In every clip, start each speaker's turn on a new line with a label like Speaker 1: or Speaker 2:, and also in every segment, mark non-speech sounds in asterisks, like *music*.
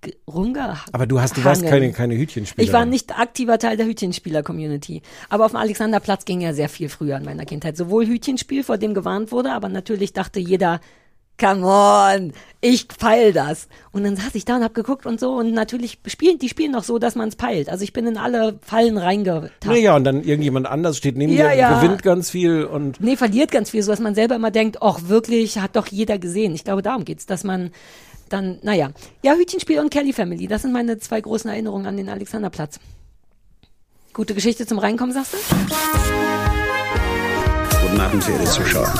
Speaker 1: ge- rumgehangen.
Speaker 2: Aber du hast, du warst keine, keine Hütchenspieler.
Speaker 1: Ich war nicht aktiver Teil der Hütchenspieler-Community. Aber auf dem Alexanderplatz ging ja sehr viel früher in meiner Kindheit. Sowohl Hütchenspiel, vor dem gewarnt wurde, aber natürlich dachte jeder, come on, ich peil das. Und dann saß ich da und hab geguckt und so und natürlich spielen, die spielen noch so, dass man es peilt. Also ich bin in alle Fallen reingetappt.
Speaker 2: Naja, und dann irgendjemand anders steht neben
Speaker 1: Ja,
Speaker 2: dir,
Speaker 1: ja.
Speaker 2: gewinnt ganz viel und
Speaker 1: Nee, verliert ganz viel, so dass man selber immer denkt, ach wirklich, hat doch jeder gesehen. Ich glaube, darum geht's, dass man dann, naja. Ja, Hütchenspiel und Kelly Family, das sind meine zwei großen Erinnerungen an den Alexanderplatz. Gute Geschichte zum Reinkommen, sagst du?
Speaker 3: Guten Abend, verehrte Zuschauer.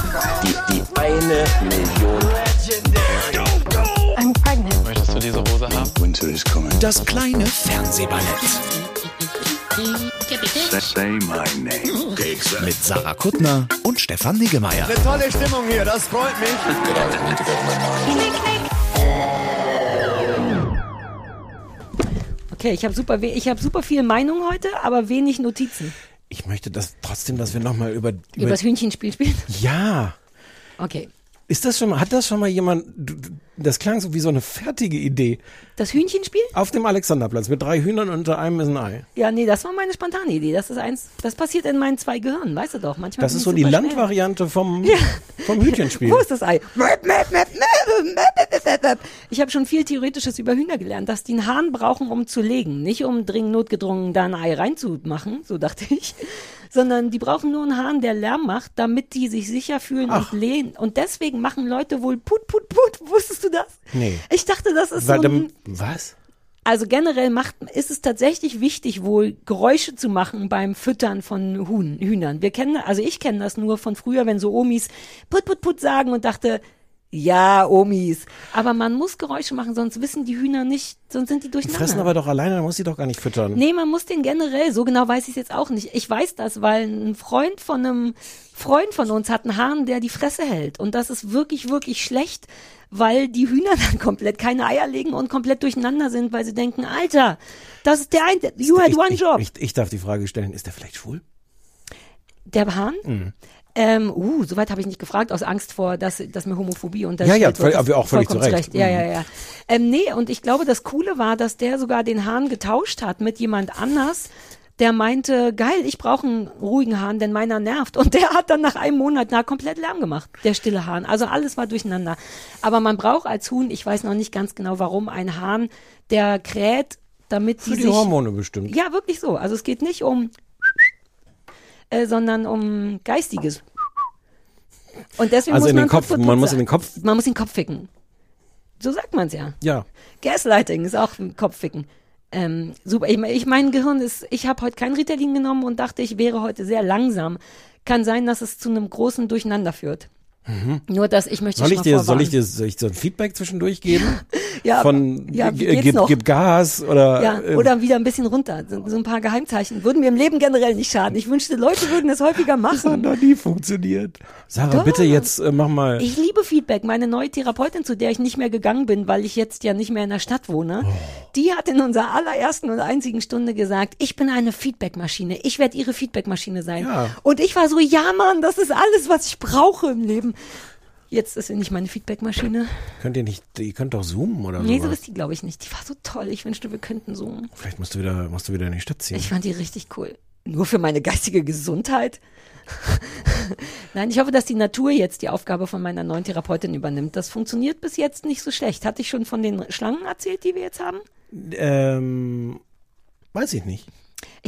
Speaker 3: Die, die eine Million.
Speaker 4: I'm pregnant.
Speaker 5: Möchtest du diese Hose haben?
Speaker 3: Winter is coming.
Speaker 6: Das kleine Fernsehballett
Speaker 3: Say, say my name.
Speaker 6: mit Sarah Kuttner und Stefan Niggemeier.
Speaker 7: Tolle Stimmung hier, das freut mich.
Speaker 1: Okay, ich habe super, ich habe super viel Meinung heute, aber wenig Notizen.
Speaker 2: ich möchte das trotzdem, dass wir nochmal über,
Speaker 1: Über
Speaker 2: über
Speaker 1: das Hühnchenspiel spielen.
Speaker 2: ja.
Speaker 1: Okay.
Speaker 2: Ist das schon mal, hat das schon mal jemand, das klang so wie so eine fertige Idee.
Speaker 1: Das Hühnchenspiel?
Speaker 2: Auf dem Alexanderplatz mit drei Hühnern und unter einem ist ein Ei.
Speaker 1: Ja, nee, das war meine spontane Idee. Das ist eins, das passiert in meinen zwei Gehirnen, weißt du doch. Manchmal
Speaker 2: Das ist so die. Landvariante vom, vom Hühnchenspiel. *laughs*
Speaker 1: Wo ist das Ei? Ich habe schon viel Theoretisches über Hühner gelernt, dass die einen Hahn brauchen, um zu legen. Nicht um dringend notgedrungen da ein Ei reinzumachen, so dachte ich. Sondern die brauchen nur einen Hahn, der Lärm macht, damit die sich sicher fühlen
Speaker 2: Ach.
Speaker 1: und lehnen. Und deswegen machen Leute wohl Put, Put, Put. *laughs* Wusstest du das?
Speaker 2: Nee.
Speaker 1: Ich dachte, das ist
Speaker 2: Weil
Speaker 1: so ein,
Speaker 2: was?
Speaker 1: also generell macht, ist es tatsächlich wichtig, wohl Geräusche zu machen beim Füttern von Huhn, Hühnern. Wir kennen, also ich kenne das nur von früher, wenn so Omis put, put, put sagen und dachte, ja, Omis. Aber man muss Geräusche machen, sonst wissen die Hühner nicht, sonst sind die
Speaker 2: Die
Speaker 1: durcheinander.
Speaker 2: fressen aber doch alleine, dann muss sie doch gar nicht füttern.
Speaker 1: Nee, man muss den generell, so genau weiß ich es jetzt auch nicht. Ich weiß das, weil ein Freund von einem Freund von uns hat einen Hahn, der die Fresse hält. Und das ist wirklich, wirklich schlecht, weil die Hühner *laughs* dann komplett keine Eier legen und komplett durcheinander sind, weil sie denken, Alter, das ist der eine, you had
Speaker 2: ich,
Speaker 1: one
Speaker 2: ich,
Speaker 1: job.
Speaker 2: Ich, ich darf die Frage stellen, ist der vielleicht schwul?
Speaker 1: der Hahn?
Speaker 2: Mhm.
Speaker 1: Ähm, uh, soweit habe ich nicht gefragt, aus Angst vor, dass, dass mir Homophobie
Speaker 2: Ja,
Speaker 1: unterstellt
Speaker 2: ja,
Speaker 1: wird.
Speaker 2: voll-
Speaker 1: Das
Speaker 2: aber auch völlig zu Recht.
Speaker 1: Ja,
Speaker 2: Mhm.
Speaker 1: ja, ja. Ähm, nee, und ich glaube, das Coole war, dass der sogar den Hahn getauscht hat mit jemand anders, der meinte, geil, ich brauche einen ruhigen Hahn, denn meiner nervt. Und der hat dann nach einem Monat na, komplett Lärm gemacht, der stille Hahn. Also alles war durcheinander. Aber man braucht als Huhn, ich weiß noch nicht ganz genau warum, einen Hahn, der kräht, damit
Speaker 2: Für
Speaker 1: die
Speaker 2: die
Speaker 1: sich...
Speaker 2: Hormone bestimmt.
Speaker 1: Ja, wirklich so. Also es geht nicht um, äh, sondern um geistiges. Und deswegen
Speaker 2: Also
Speaker 1: muss
Speaker 2: in
Speaker 1: man
Speaker 2: den Kopf, man muss in den Kopf,
Speaker 1: Man muss den Kopf ficken. So sagt man es ja.
Speaker 2: ja.
Speaker 1: Gaslighting ist auch ein Kopfficken. Ähm, super. Ich, ich mein Gehirn ist, ich habe heute kein Ritalin genommen und dachte, ich wäre heute sehr langsam. Kann sein, dass es zu einem großen Durcheinander führt. Nur, dass ich möchte
Speaker 2: Mhm. Soll ich dir, soll ich dir, soll ich so ein Feedback zwischendurch geben? *laughs*
Speaker 1: ja,
Speaker 2: Von
Speaker 1: ja,
Speaker 2: gib, gib Gas oder
Speaker 1: Ja,
Speaker 2: äh,
Speaker 1: oder wieder ein bisschen runter. So, so ein paar Geheimzeichen würden mir im Leben generell nicht schaden. Ich wünschte, Leute würden es häufiger *laughs*
Speaker 2: das hat
Speaker 1: machen.
Speaker 2: noch nie funktioniert. Sarah,
Speaker 1: Doch.
Speaker 2: bitte jetzt äh, mach mal.
Speaker 1: Ich liebe Feedback. Meine neue Therapeutin, zu der ich nicht mehr gegangen bin, weil ich jetzt ja nicht mehr in der Stadt wohne,
Speaker 2: Oh.
Speaker 1: die hat in unserer allerersten und einzigen Stunde gesagt, ich bin eine Feedbackmaschine. Ich werde ihre Feedbackmaschine sein.
Speaker 2: Ja.
Speaker 1: Und ich war so, ja Mann, das ist alles, was ich brauche im Leben. Jetzt ist sie nicht meine Feedbackmaschine.
Speaker 2: Könnt ihr nicht, ihr könnt doch zoomen oder
Speaker 1: Nee, so
Speaker 2: sowas.
Speaker 1: ist die, glaube ich, nicht. Die war so toll. Ich wünschte, wir könnten zoomen.
Speaker 2: Vielleicht musst du wieder, musst du wieder in die Stadt ziehen.
Speaker 1: Ich fand die richtig cool. Nur für meine geistige Gesundheit. *laughs* Nein, ich hoffe, dass die Natur jetzt die Aufgabe von meiner neuen Therapeutin übernimmt. Das funktioniert bis jetzt nicht so schlecht. Hatte ich schon von den Schlangen erzählt, die wir jetzt haben?
Speaker 2: ähm, weiß ich nicht.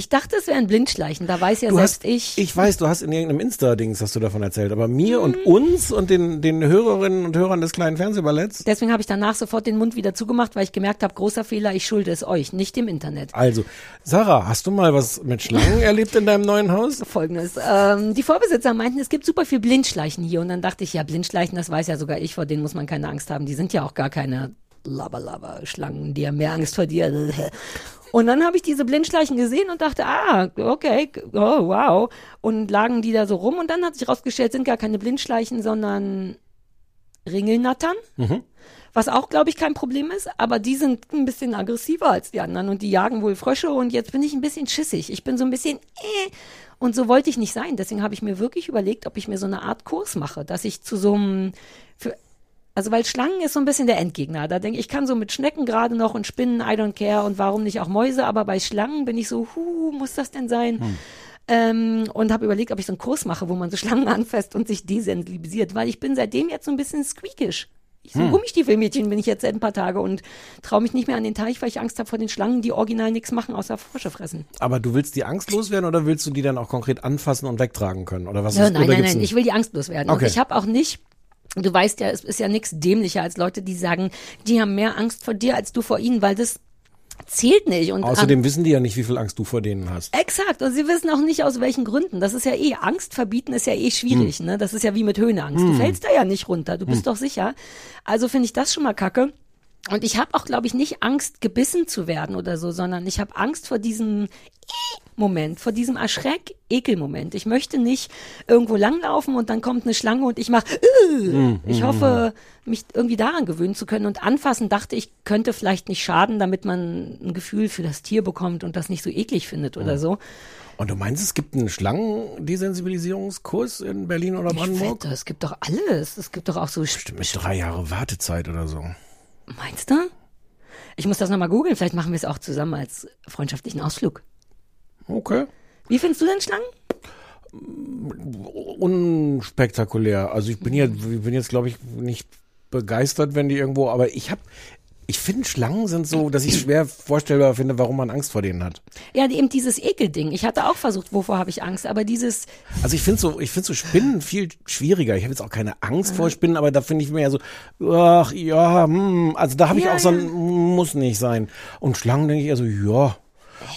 Speaker 1: Ich dachte, es wäre ein Blindschleichen. Da weiß ja
Speaker 2: Du
Speaker 1: selbst
Speaker 2: hast,
Speaker 1: ich.
Speaker 2: ich weiß, du hast in irgendeinem Insta-Dings hast du davon erzählt, aber mir
Speaker 1: Mhm.
Speaker 2: und uns und den, den Hörerinnen und Hörern des kleinen Fernsehballetts.
Speaker 1: Deswegen habe ich danach sofort den Mund wieder zugemacht, weil ich gemerkt habe, großer Fehler, ich schulde es euch, nicht dem Internet.
Speaker 2: Also, Sarah, hast du mal was mit Schlangen *laughs* erlebt in deinem neuen Haus?
Speaker 1: Folgendes. Ähm, die Vorbesitzer meinten, es gibt super viel Blindschleichen hier. Und dann dachte ich, ja, Blindschleichen, das weiß ja sogar ich, vor denen muss man keine Angst haben. Die sind ja auch gar keine Laber-Laber-Schlangen, die haben mehr Angst vor dir. *laughs* Und dann habe ich diese Blindschleichen gesehen und dachte, ah, okay, oh, wow. Und lagen die da so rum und dann hat sich rausgestellt, sind gar keine Blindschleichen, sondern Ringelnattern. Was auch, glaube ich, kein Problem ist, aber die sind ein bisschen aggressiver als die anderen und die jagen wohl Frösche und jetzt bin ich ein bisschen schissig. Ich bin so ein bisschen äh, und so wollte ich nicht sein. Deswegen habe ich mir wirklich überlegt, ob ich mir so eine Art Kurs mache, dass ich zu so einem, für, also weil Schlangen ist so ein bisschen der Endgegner. Da denke ich, ich kann so mit Schnecken gerade noch und Spinnen, I don't care und warum nicht auch Mäuse, aber bei Schlangen bin ich so, hu, muss das denn sein? Ähm, und habe überlegt, ob ich so einen Kurs mache, wo man so Schlangen *laughs* anfasst und sich desensibilisiert, weil ich bin seitdem jetzt so ein bisschen squeakisch. Ich so ein Gummistiefelmädchen bin ich jetzt seit ein paar Tage und traue mich nicht mehr an den Teich, weil ich Angst habe vor den Schlangen, die original nichts machen, außer Frösche fressen.
Speaker 2: Aber du willst die Angst loswerden oder willst du die dann auch konkret anfassen und wegtragen können? Oder was
Speaker 1: Ja,
Speaker 2: ist
Speaker 1: nein, nein, nein,
Speaker 2: ein-
Speaker 1: ich will die Angst loswerden.
Speaker 2: Okay.
Speaker 1: Und ich habe auch nicht, du weißt ja, es ist ja nichts dämlicher als Leute, die sagen, die haben mehr Angst vor dir als du vor ihnen, weil das zählt nicht. Und
Speaker 2: Außerdem wissen die ja nicht, wie viel Angst du vor denen hast.
Speaker 1: Exakt, und sie wissen auch nicht aus welchen Gründen. Das ist ja eh, Angst verbieten ist ja eh schwierig,
Speaker 2: Hm.
Speaker 1: ne? Das ist ja wie mit Höhenangst. Du fällst da ja nicht runter, du bist doch sicher. Also finde ich das schon mal kacke. Und ich habe auch, glaube ich, nicht Angst, gebissen zu werden oder so, sondern ich habe Angst vor diesem Moment, vor diesem Erschreck-Ekel-Moment. Ich möchte nicht irgendwo langlaufen und dann kommt eine Schlange und ich mache. Ich hoffe, mich irgendwie daran gewöhnen zu können. Und anfassen dachte ich, könnte vielleicht nicht schaden, damit man ein Gefühl für das Tier bekommt und das nicht so eklig findet oder so.
Speaker 2: Und du meinst, es gibt einen Schlangendesensibilisierungskurs in Berlin oder
Speaker 1: Ich
Speaker 2: Brandenburg?
Speaker 1: wette, es gibt doch alles. Es gibt doch auch so.
Speaker 2: Mit drei Jahre Wartezeit oder so.
Speaker 1: Meinst du? Ich muss das nochmal googeln. Vielleicht machen wir es auch zusammen als freundschaftlichen Ausflug.
Speaker 2: Okay.
Speaker 1: Wie findest du denn Schlangen?
Speaker 2: Unspektakulär. Also ich bin jetzt, ich bin jetzt, glaube ich, nicht begeistert, wenn die irgendwo, aber ich habe, ich finde Schlangen sind so, dass ich schwer vorstellbar finde, warum man Angst vor denen hat.
Speaker 1: Ja, eben dieses Ekelding. Ich hatte auch versucht, wovor habe ich Angst, aber dieses,
Speaker 2: Also ich finde so, ich finde so Spinnen viel schwieriger. Ich habe jetzt auch keine Angst vor Spinnen, aber da finde ich mir ja so, ach ja, hm, also da habe ich
Speaker 1: Ja,
Speaker 2: auch so ein
Speaker 1: ja.
Speaker 2: muss nicht sein. Und Schlangen denke ich also, ja.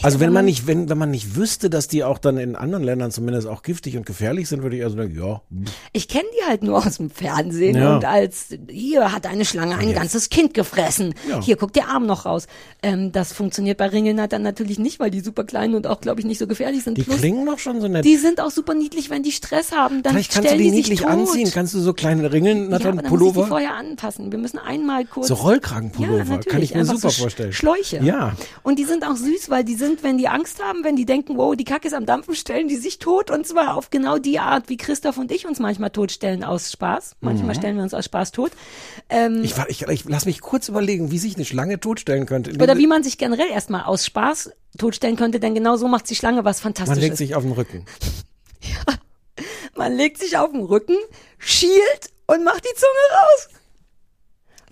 Speaker 2: Also wenn man nicht, wenn, wenn man nicht wüsste, dass die auch dann in anderen Ländern zumindest auch giftig und gefährlich sind, würde ich also denken, ja,
Speaker 1: ich kenne die halt nur aus dem Fernsehen
Speaker 2: Ja.
Speaker 1: und als, hier hat eine Schlange ein ganzes Kind gefressen.
Speaker 2: Ja.
Speaker 1: Hier guckt der Arm noch raus. Ähm, das funktioniert bei Ringelnattern natürlich nicht, weil die super klein und auch, glaube ich, nicht so gefährlich sind.
Speaker 2: die
Speaker 1: Plus,
Speaker 2: klingen doch schon so nett.
Speaker 1: die sind auch super niedlich, wenn die Stress haben. Dann
Speaker 2: Vielleicht kannst du die
Speaker 1: die sich
Speaker 2: niedlich anziehen. Kannst du so kleine Ringeln,
Speaker 1: ja, dann vorher anpassen. Wir müssen einmal kurz.
Speaker 2: So Rollkragenpullover,
Speaker 1: Ja,
Speaker 2: kann ich mir super
Speaker 1: so
Speaker 2: vorstellen.
Speaker 1: Schläuche.
Speaker 2: Ja.
Speaker 1: Und die sind auch süß, weil die sind, wenn die Angst haben, wenn die denken, wow, die Kacke ist am Dampfen, stellen die sich tot. Und zwar auf genau die Art, wie Christoph und ich uns manchmal totstellen aus Spaß.
Speaker 2: Mhm.
Speaker 1: Manchmal stellen wir uns aus Spaß tot. Ähm,
Speaker 2: Ich, ich, ich lass mich kurz überlegen, wie sich eine Schlange totstellen könnte.
Speaker 1: oder wie man sich generell erstmal aus Spaß totstellen könnte, denn genau so macht die Schlange was
Speaker 2: man
Speaker 1: Fantastisches.
Speaker 2: legt sich auf den Rücken. *laughs*
Speaker 1: Man legt sich auf den Rücken, schielt und macht die Zunge raus.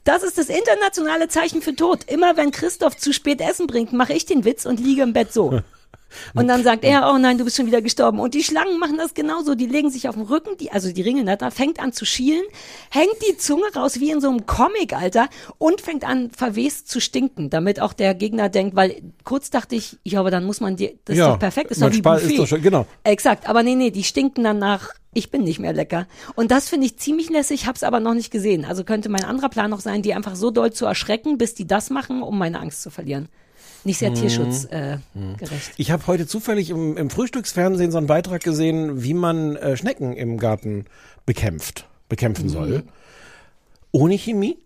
Speaker 1: Das ist das internationale Zeichen für Tod. Immer wenn Christoph zu spät Essen bringt, mache ich den Witz und liege im Bett so. *laughs* *laughs* Und dann sagt er, oh nein, du bist schon wieder gestorben. Und die Schlangen machen das genauso. Die legen sich auf den Rücken, die, also die Ringelnatter, fängt an zu schielen, hängt die Zunge raus wie in so einem Comic, Alter, und fängt an verwest zu stinken, damit auch der Gegner denkt, weil kurz dachte ich, ja, aber dann muss man die, das ist
Speaker 2: Ja,
Speaker 1: doch perfekt, ist doch wie Buffet.
Speaker 2: ist doch schon- genau.
Speaker 1: Exakt, aber nee, nee, die stinken dann nach, ich bin nicht mehr lecker. Und das finde ich ziemlich lässig, hab's aber noch nicht gesehen. Also könnte mein anderer Plan noch sein, die einfach so doll zu erschrecken, bis die das machen, um meine Angst zu verlieren. Nicht sehr tierschutzgerecht. Äh, gerecht.
Speaker 2: Ich habe heute zufällig im, im Frühstücksfernsehen so einen Beitrag gesehen, wie man äh, Schnecken im Garten bekämpft, bekämpfen soll. Ohne Chemie.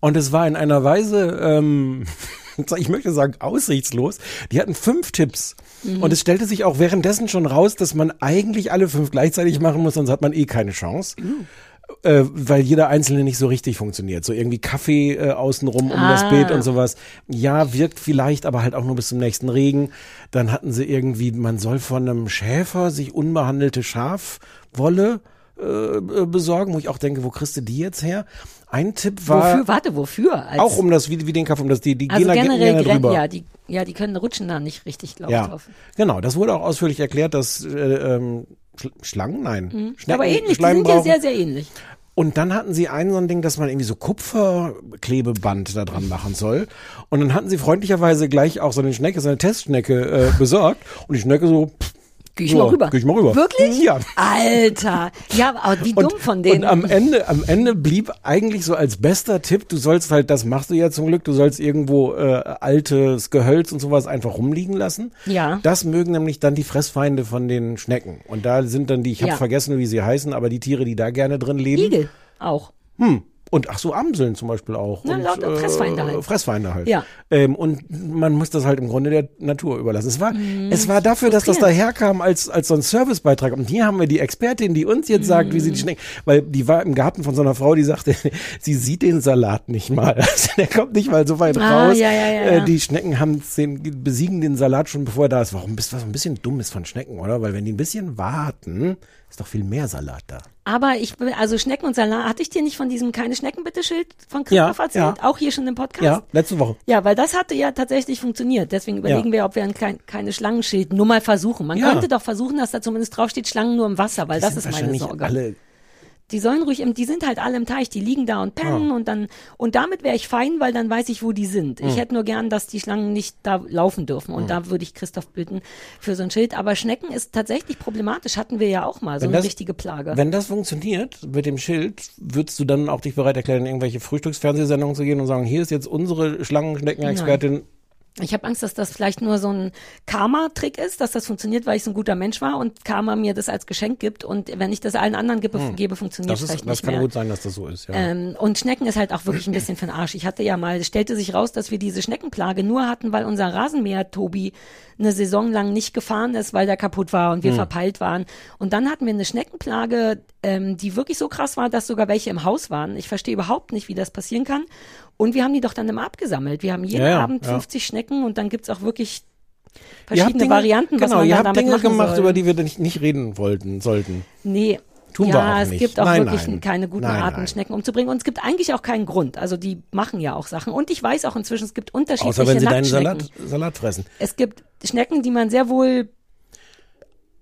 Speaker 2: Und es war in einer Weise, ähm, *laughs* ich möchte sagen, aussichtslos. Die hatten fünf Tipps. Und es stellte sich auch währenddessen schon raus, dass man eigentlich alle fünf gleichzeitig machen muss, sonst hat man eh keine Chance. Äh, weil jeder einzelne nicht so richtig funktioniert. So irgendwie Kaffee äh, außenrum um das
Speaker 1: Ah.
Speaker 2: Beet und sowas. Ja, wirkt vielleicht, aber halt auch nur bis zum nächsten Regen. Dann hatten sie irgendwie, man soll von einem Schäfer sich unbehandelte Schafwolle äh, äh, besorgen, wo ich auch denke, wo kriegst du die jetzt her? Ein Tipp war
Speaker 1: Wofür, warte, wofür? Als,
Speaker 2: auch um das, wie, wie den Kaffee, um das, die, die
Speaker 1: also
Speaker 2: gehen da
Speaker 1: generell,
Speaker 2: gerne
Speaker 1: gren-
Speaker 2: drüber.
Speaker 1: ja, die, ja, die können rutschen da nicht richtig, glaube ich,
Speaker 2: Ja,
Speaker 1: drauf.
Speaker 2: genau. Das wurde auch ausführlich erklärt, dass äh, ähm, Schl Schlangen, nein, Schnecken,
Speaker 1: Mhm. Aber ähnlich, die sind ja
Speaker 2: brauchen.
Speaker 1: sehr, sehr ähnlich.
Speaker 2: Und dann hatten sie ein so ein Ding, dass man irgendwie so Kupferklebeband da dran machen soll. Und dann hatten sie freundlicherweise gleich auch so eine Schnecke, so eine Testschnecke äh, besorgt. Und die Schnecke so, pff,
Speaker 1: Geh ich mal rüber.
Speaker 2: Geh ich mal rüber.
Speaker 1: Wirklich?
Speaker 2: Ja.
Speaker 1: Alter. Ja, aber wie dumm von denen.
Speaker 2: Und am Ende, am Ende blieb eigentlich so als bester Tipp, du sollst halt, das machst du ja zum Glück, du sollst irgendwo äh, altes Gehölz und sowas einfach rumliegen lassen.
Speaker 1: Ja.
Speaker 2: Das mögen nämlich dann die Fressfeinde von den Schnecken. Und da sind dann die, ich habe
Speaker 1: Ja.
Speaker 2: vergessen, wie sie heißen, aber die Tiere, die da gerne drin leben.
Speaker 1: Igel auch.
Speaker 2: Hm. Und ach so, Amseln zum Beispiel auch.
Speaker 1: Na,
Speaker 2: und,
Speaker 1: lauter Fressfeinde halt.
Speaker 2: Fressfeinde halt.
Speaker 1: Ja.
Speaker 2: Ähm, und man muss das halt im Grunde der Natur überlassen. Es war, es war dafür, dass das daherkam als, als so ein Servicebeitrag. Und hier haben wir die Expertin, die uns jetzt sagt, wie sie die Schnecken, weil die war im Garten von so einer Frau, die sagte, *laughs* sie sieht den Salat nicht mal. *laughs* Also der kommt nicht mal so weit
Speaker 1: Ah,
Speaker 2: raus.
Speaker 1: ja, ja, ja,
Speaker 2: Äh,
Speaker 1: ja.
Speaker 2: die Schnecken haben den, besiegen den Salat schon bevor er da ist. Warum bist du was ein bisschen dumm ist von Schnecken, oder? Weil wenn die ein bisschen warten, ist doch viel mehr Salat da.
Speaker 1: Aber ich, will- also Schnecken und Salat, hatte ich dir nicht von diesem keine Schnecken bitte Schild von Christoph
Speaker 2: Ja,
Speaker 1: erzählt?
Speaker 2: ja.
Speaker 1: Auch hier schon im Podcast?
Speaker 2: Ja, letzte Woche.
Speaker 1: Ja, weil das hatte ja tatsächlich funktioniert. Deswegen überlegen wir, ob wir ein klein, keine Schlangenschild nur mal versuchen. Man
Speaker 2: Ja.
Speaker 1: könnte doch versuchen, dass da zumindest draufsteht Schlangen nur im Wasser, weil das
Speaker 2: sind
Speaker 1: ist meine Sorge.
Speaker 2: alle
Speaker 1: Die sollen ruhig, im, die sind halt alle im Teich, die liegen da und pennen und dann, und damit wäre ich fein, weil dann weiß ich, wo die sind.
Speaker 2: Hm.
Speaker 1: Ich hätte nur gern, dass die Schlangen nicht da laufen dürfen und da würde ich Christoph bitten für so ein Schild. Aber Schnecken ist tatsächlich problematisch, hatten wir ja auch mal, so
Speaker 2: Wenn
Speaker 1: eine
Speaker 2: das-
Speaker 1: richtige Plage.
Speaker 2: Wenn das funktioniert mit dem Schild, würdest du dann auch dich bereit erklären, in irgendwelche Frühstücksfernsehsendungen zu gehen und sagen, hier ist jetzt unsere Schlangenschnecken-Expertin.
Speaker 1: Ich habe Angst, dass das vielleicht nur so ein Karma-Trick ist, dass das funktioniert, weil ich so ein guter Mensch war und Karma mir das als Geschenk gibt und wenn ich das allen anderen gebe, gebe funktioniert
Speaker 2: Das, ist,
Speaker 1: vielleicht
Speaker 2: das
Speaker 1: nicht
Speaker 2: kann
Speaker 1: mehr.
Speaker 2: gut sein, dass das so ist, ja.
Speaker 1: Ähm, und Schnecken ist halt auch wirklich ein bisschen für den Arsch. Ich hatte ja mal, es stellte sich raus, dass wir diese Schneckenplage nur hatten, weil unser Rasenmäher Tobi eine Saison lang nicht gefahren ist, weil der kaputt war und wir
Speaker 2: Hm.
Speaker 1: verpeilt waren. Und dann hatten wir eine Schneckenplage, ähm, die wirklich so krass war, dass sogar welche im Haus waren. Ich verstehe überhaupt nicht, wie das passieren kann. Und wir haben die doch dann immer abgesammelt. Wir haben jeden
Speaker 2: Ja,
Speaker 1: Abend
Speaker 2: ja.
Speaker 1: 50 Schnecken und dann gibt's auch wirklich verschiedene
Speaker 2: Dinge,
Speaker 1: Varianten, was
Speaker 2: genau,
Speaker 1: man
Speaker 2: ihr habt
Speaker 1: damit
Speaker 2: Dinge gemacht,
Speaker 1: soll.
Speaker 2: über die wir nicht, nicht reden wollten, sollten.
Speaker 1: Nee.
Speaker 2: Tun
Speaker 1: ja, es gibt auch
Speaker 2: Nein,
Speaker 1: wirklich
Speaker 2: nein.
Speaker 1: keine guten
Speaker 2: Nein,
Speaker 1: Arten. Schnecken umzubringen. Und es gibt eigentlich auch keinen Grund. Also die machen ja auch Sachen. Und ich weiß auch inzwischen, es gibt unterschiedliche
Speaker 2: Außer wenn sie deinen. Salat, Salat fressen.
Speaker 1: Es gibt Schnecken, die man sehr wohl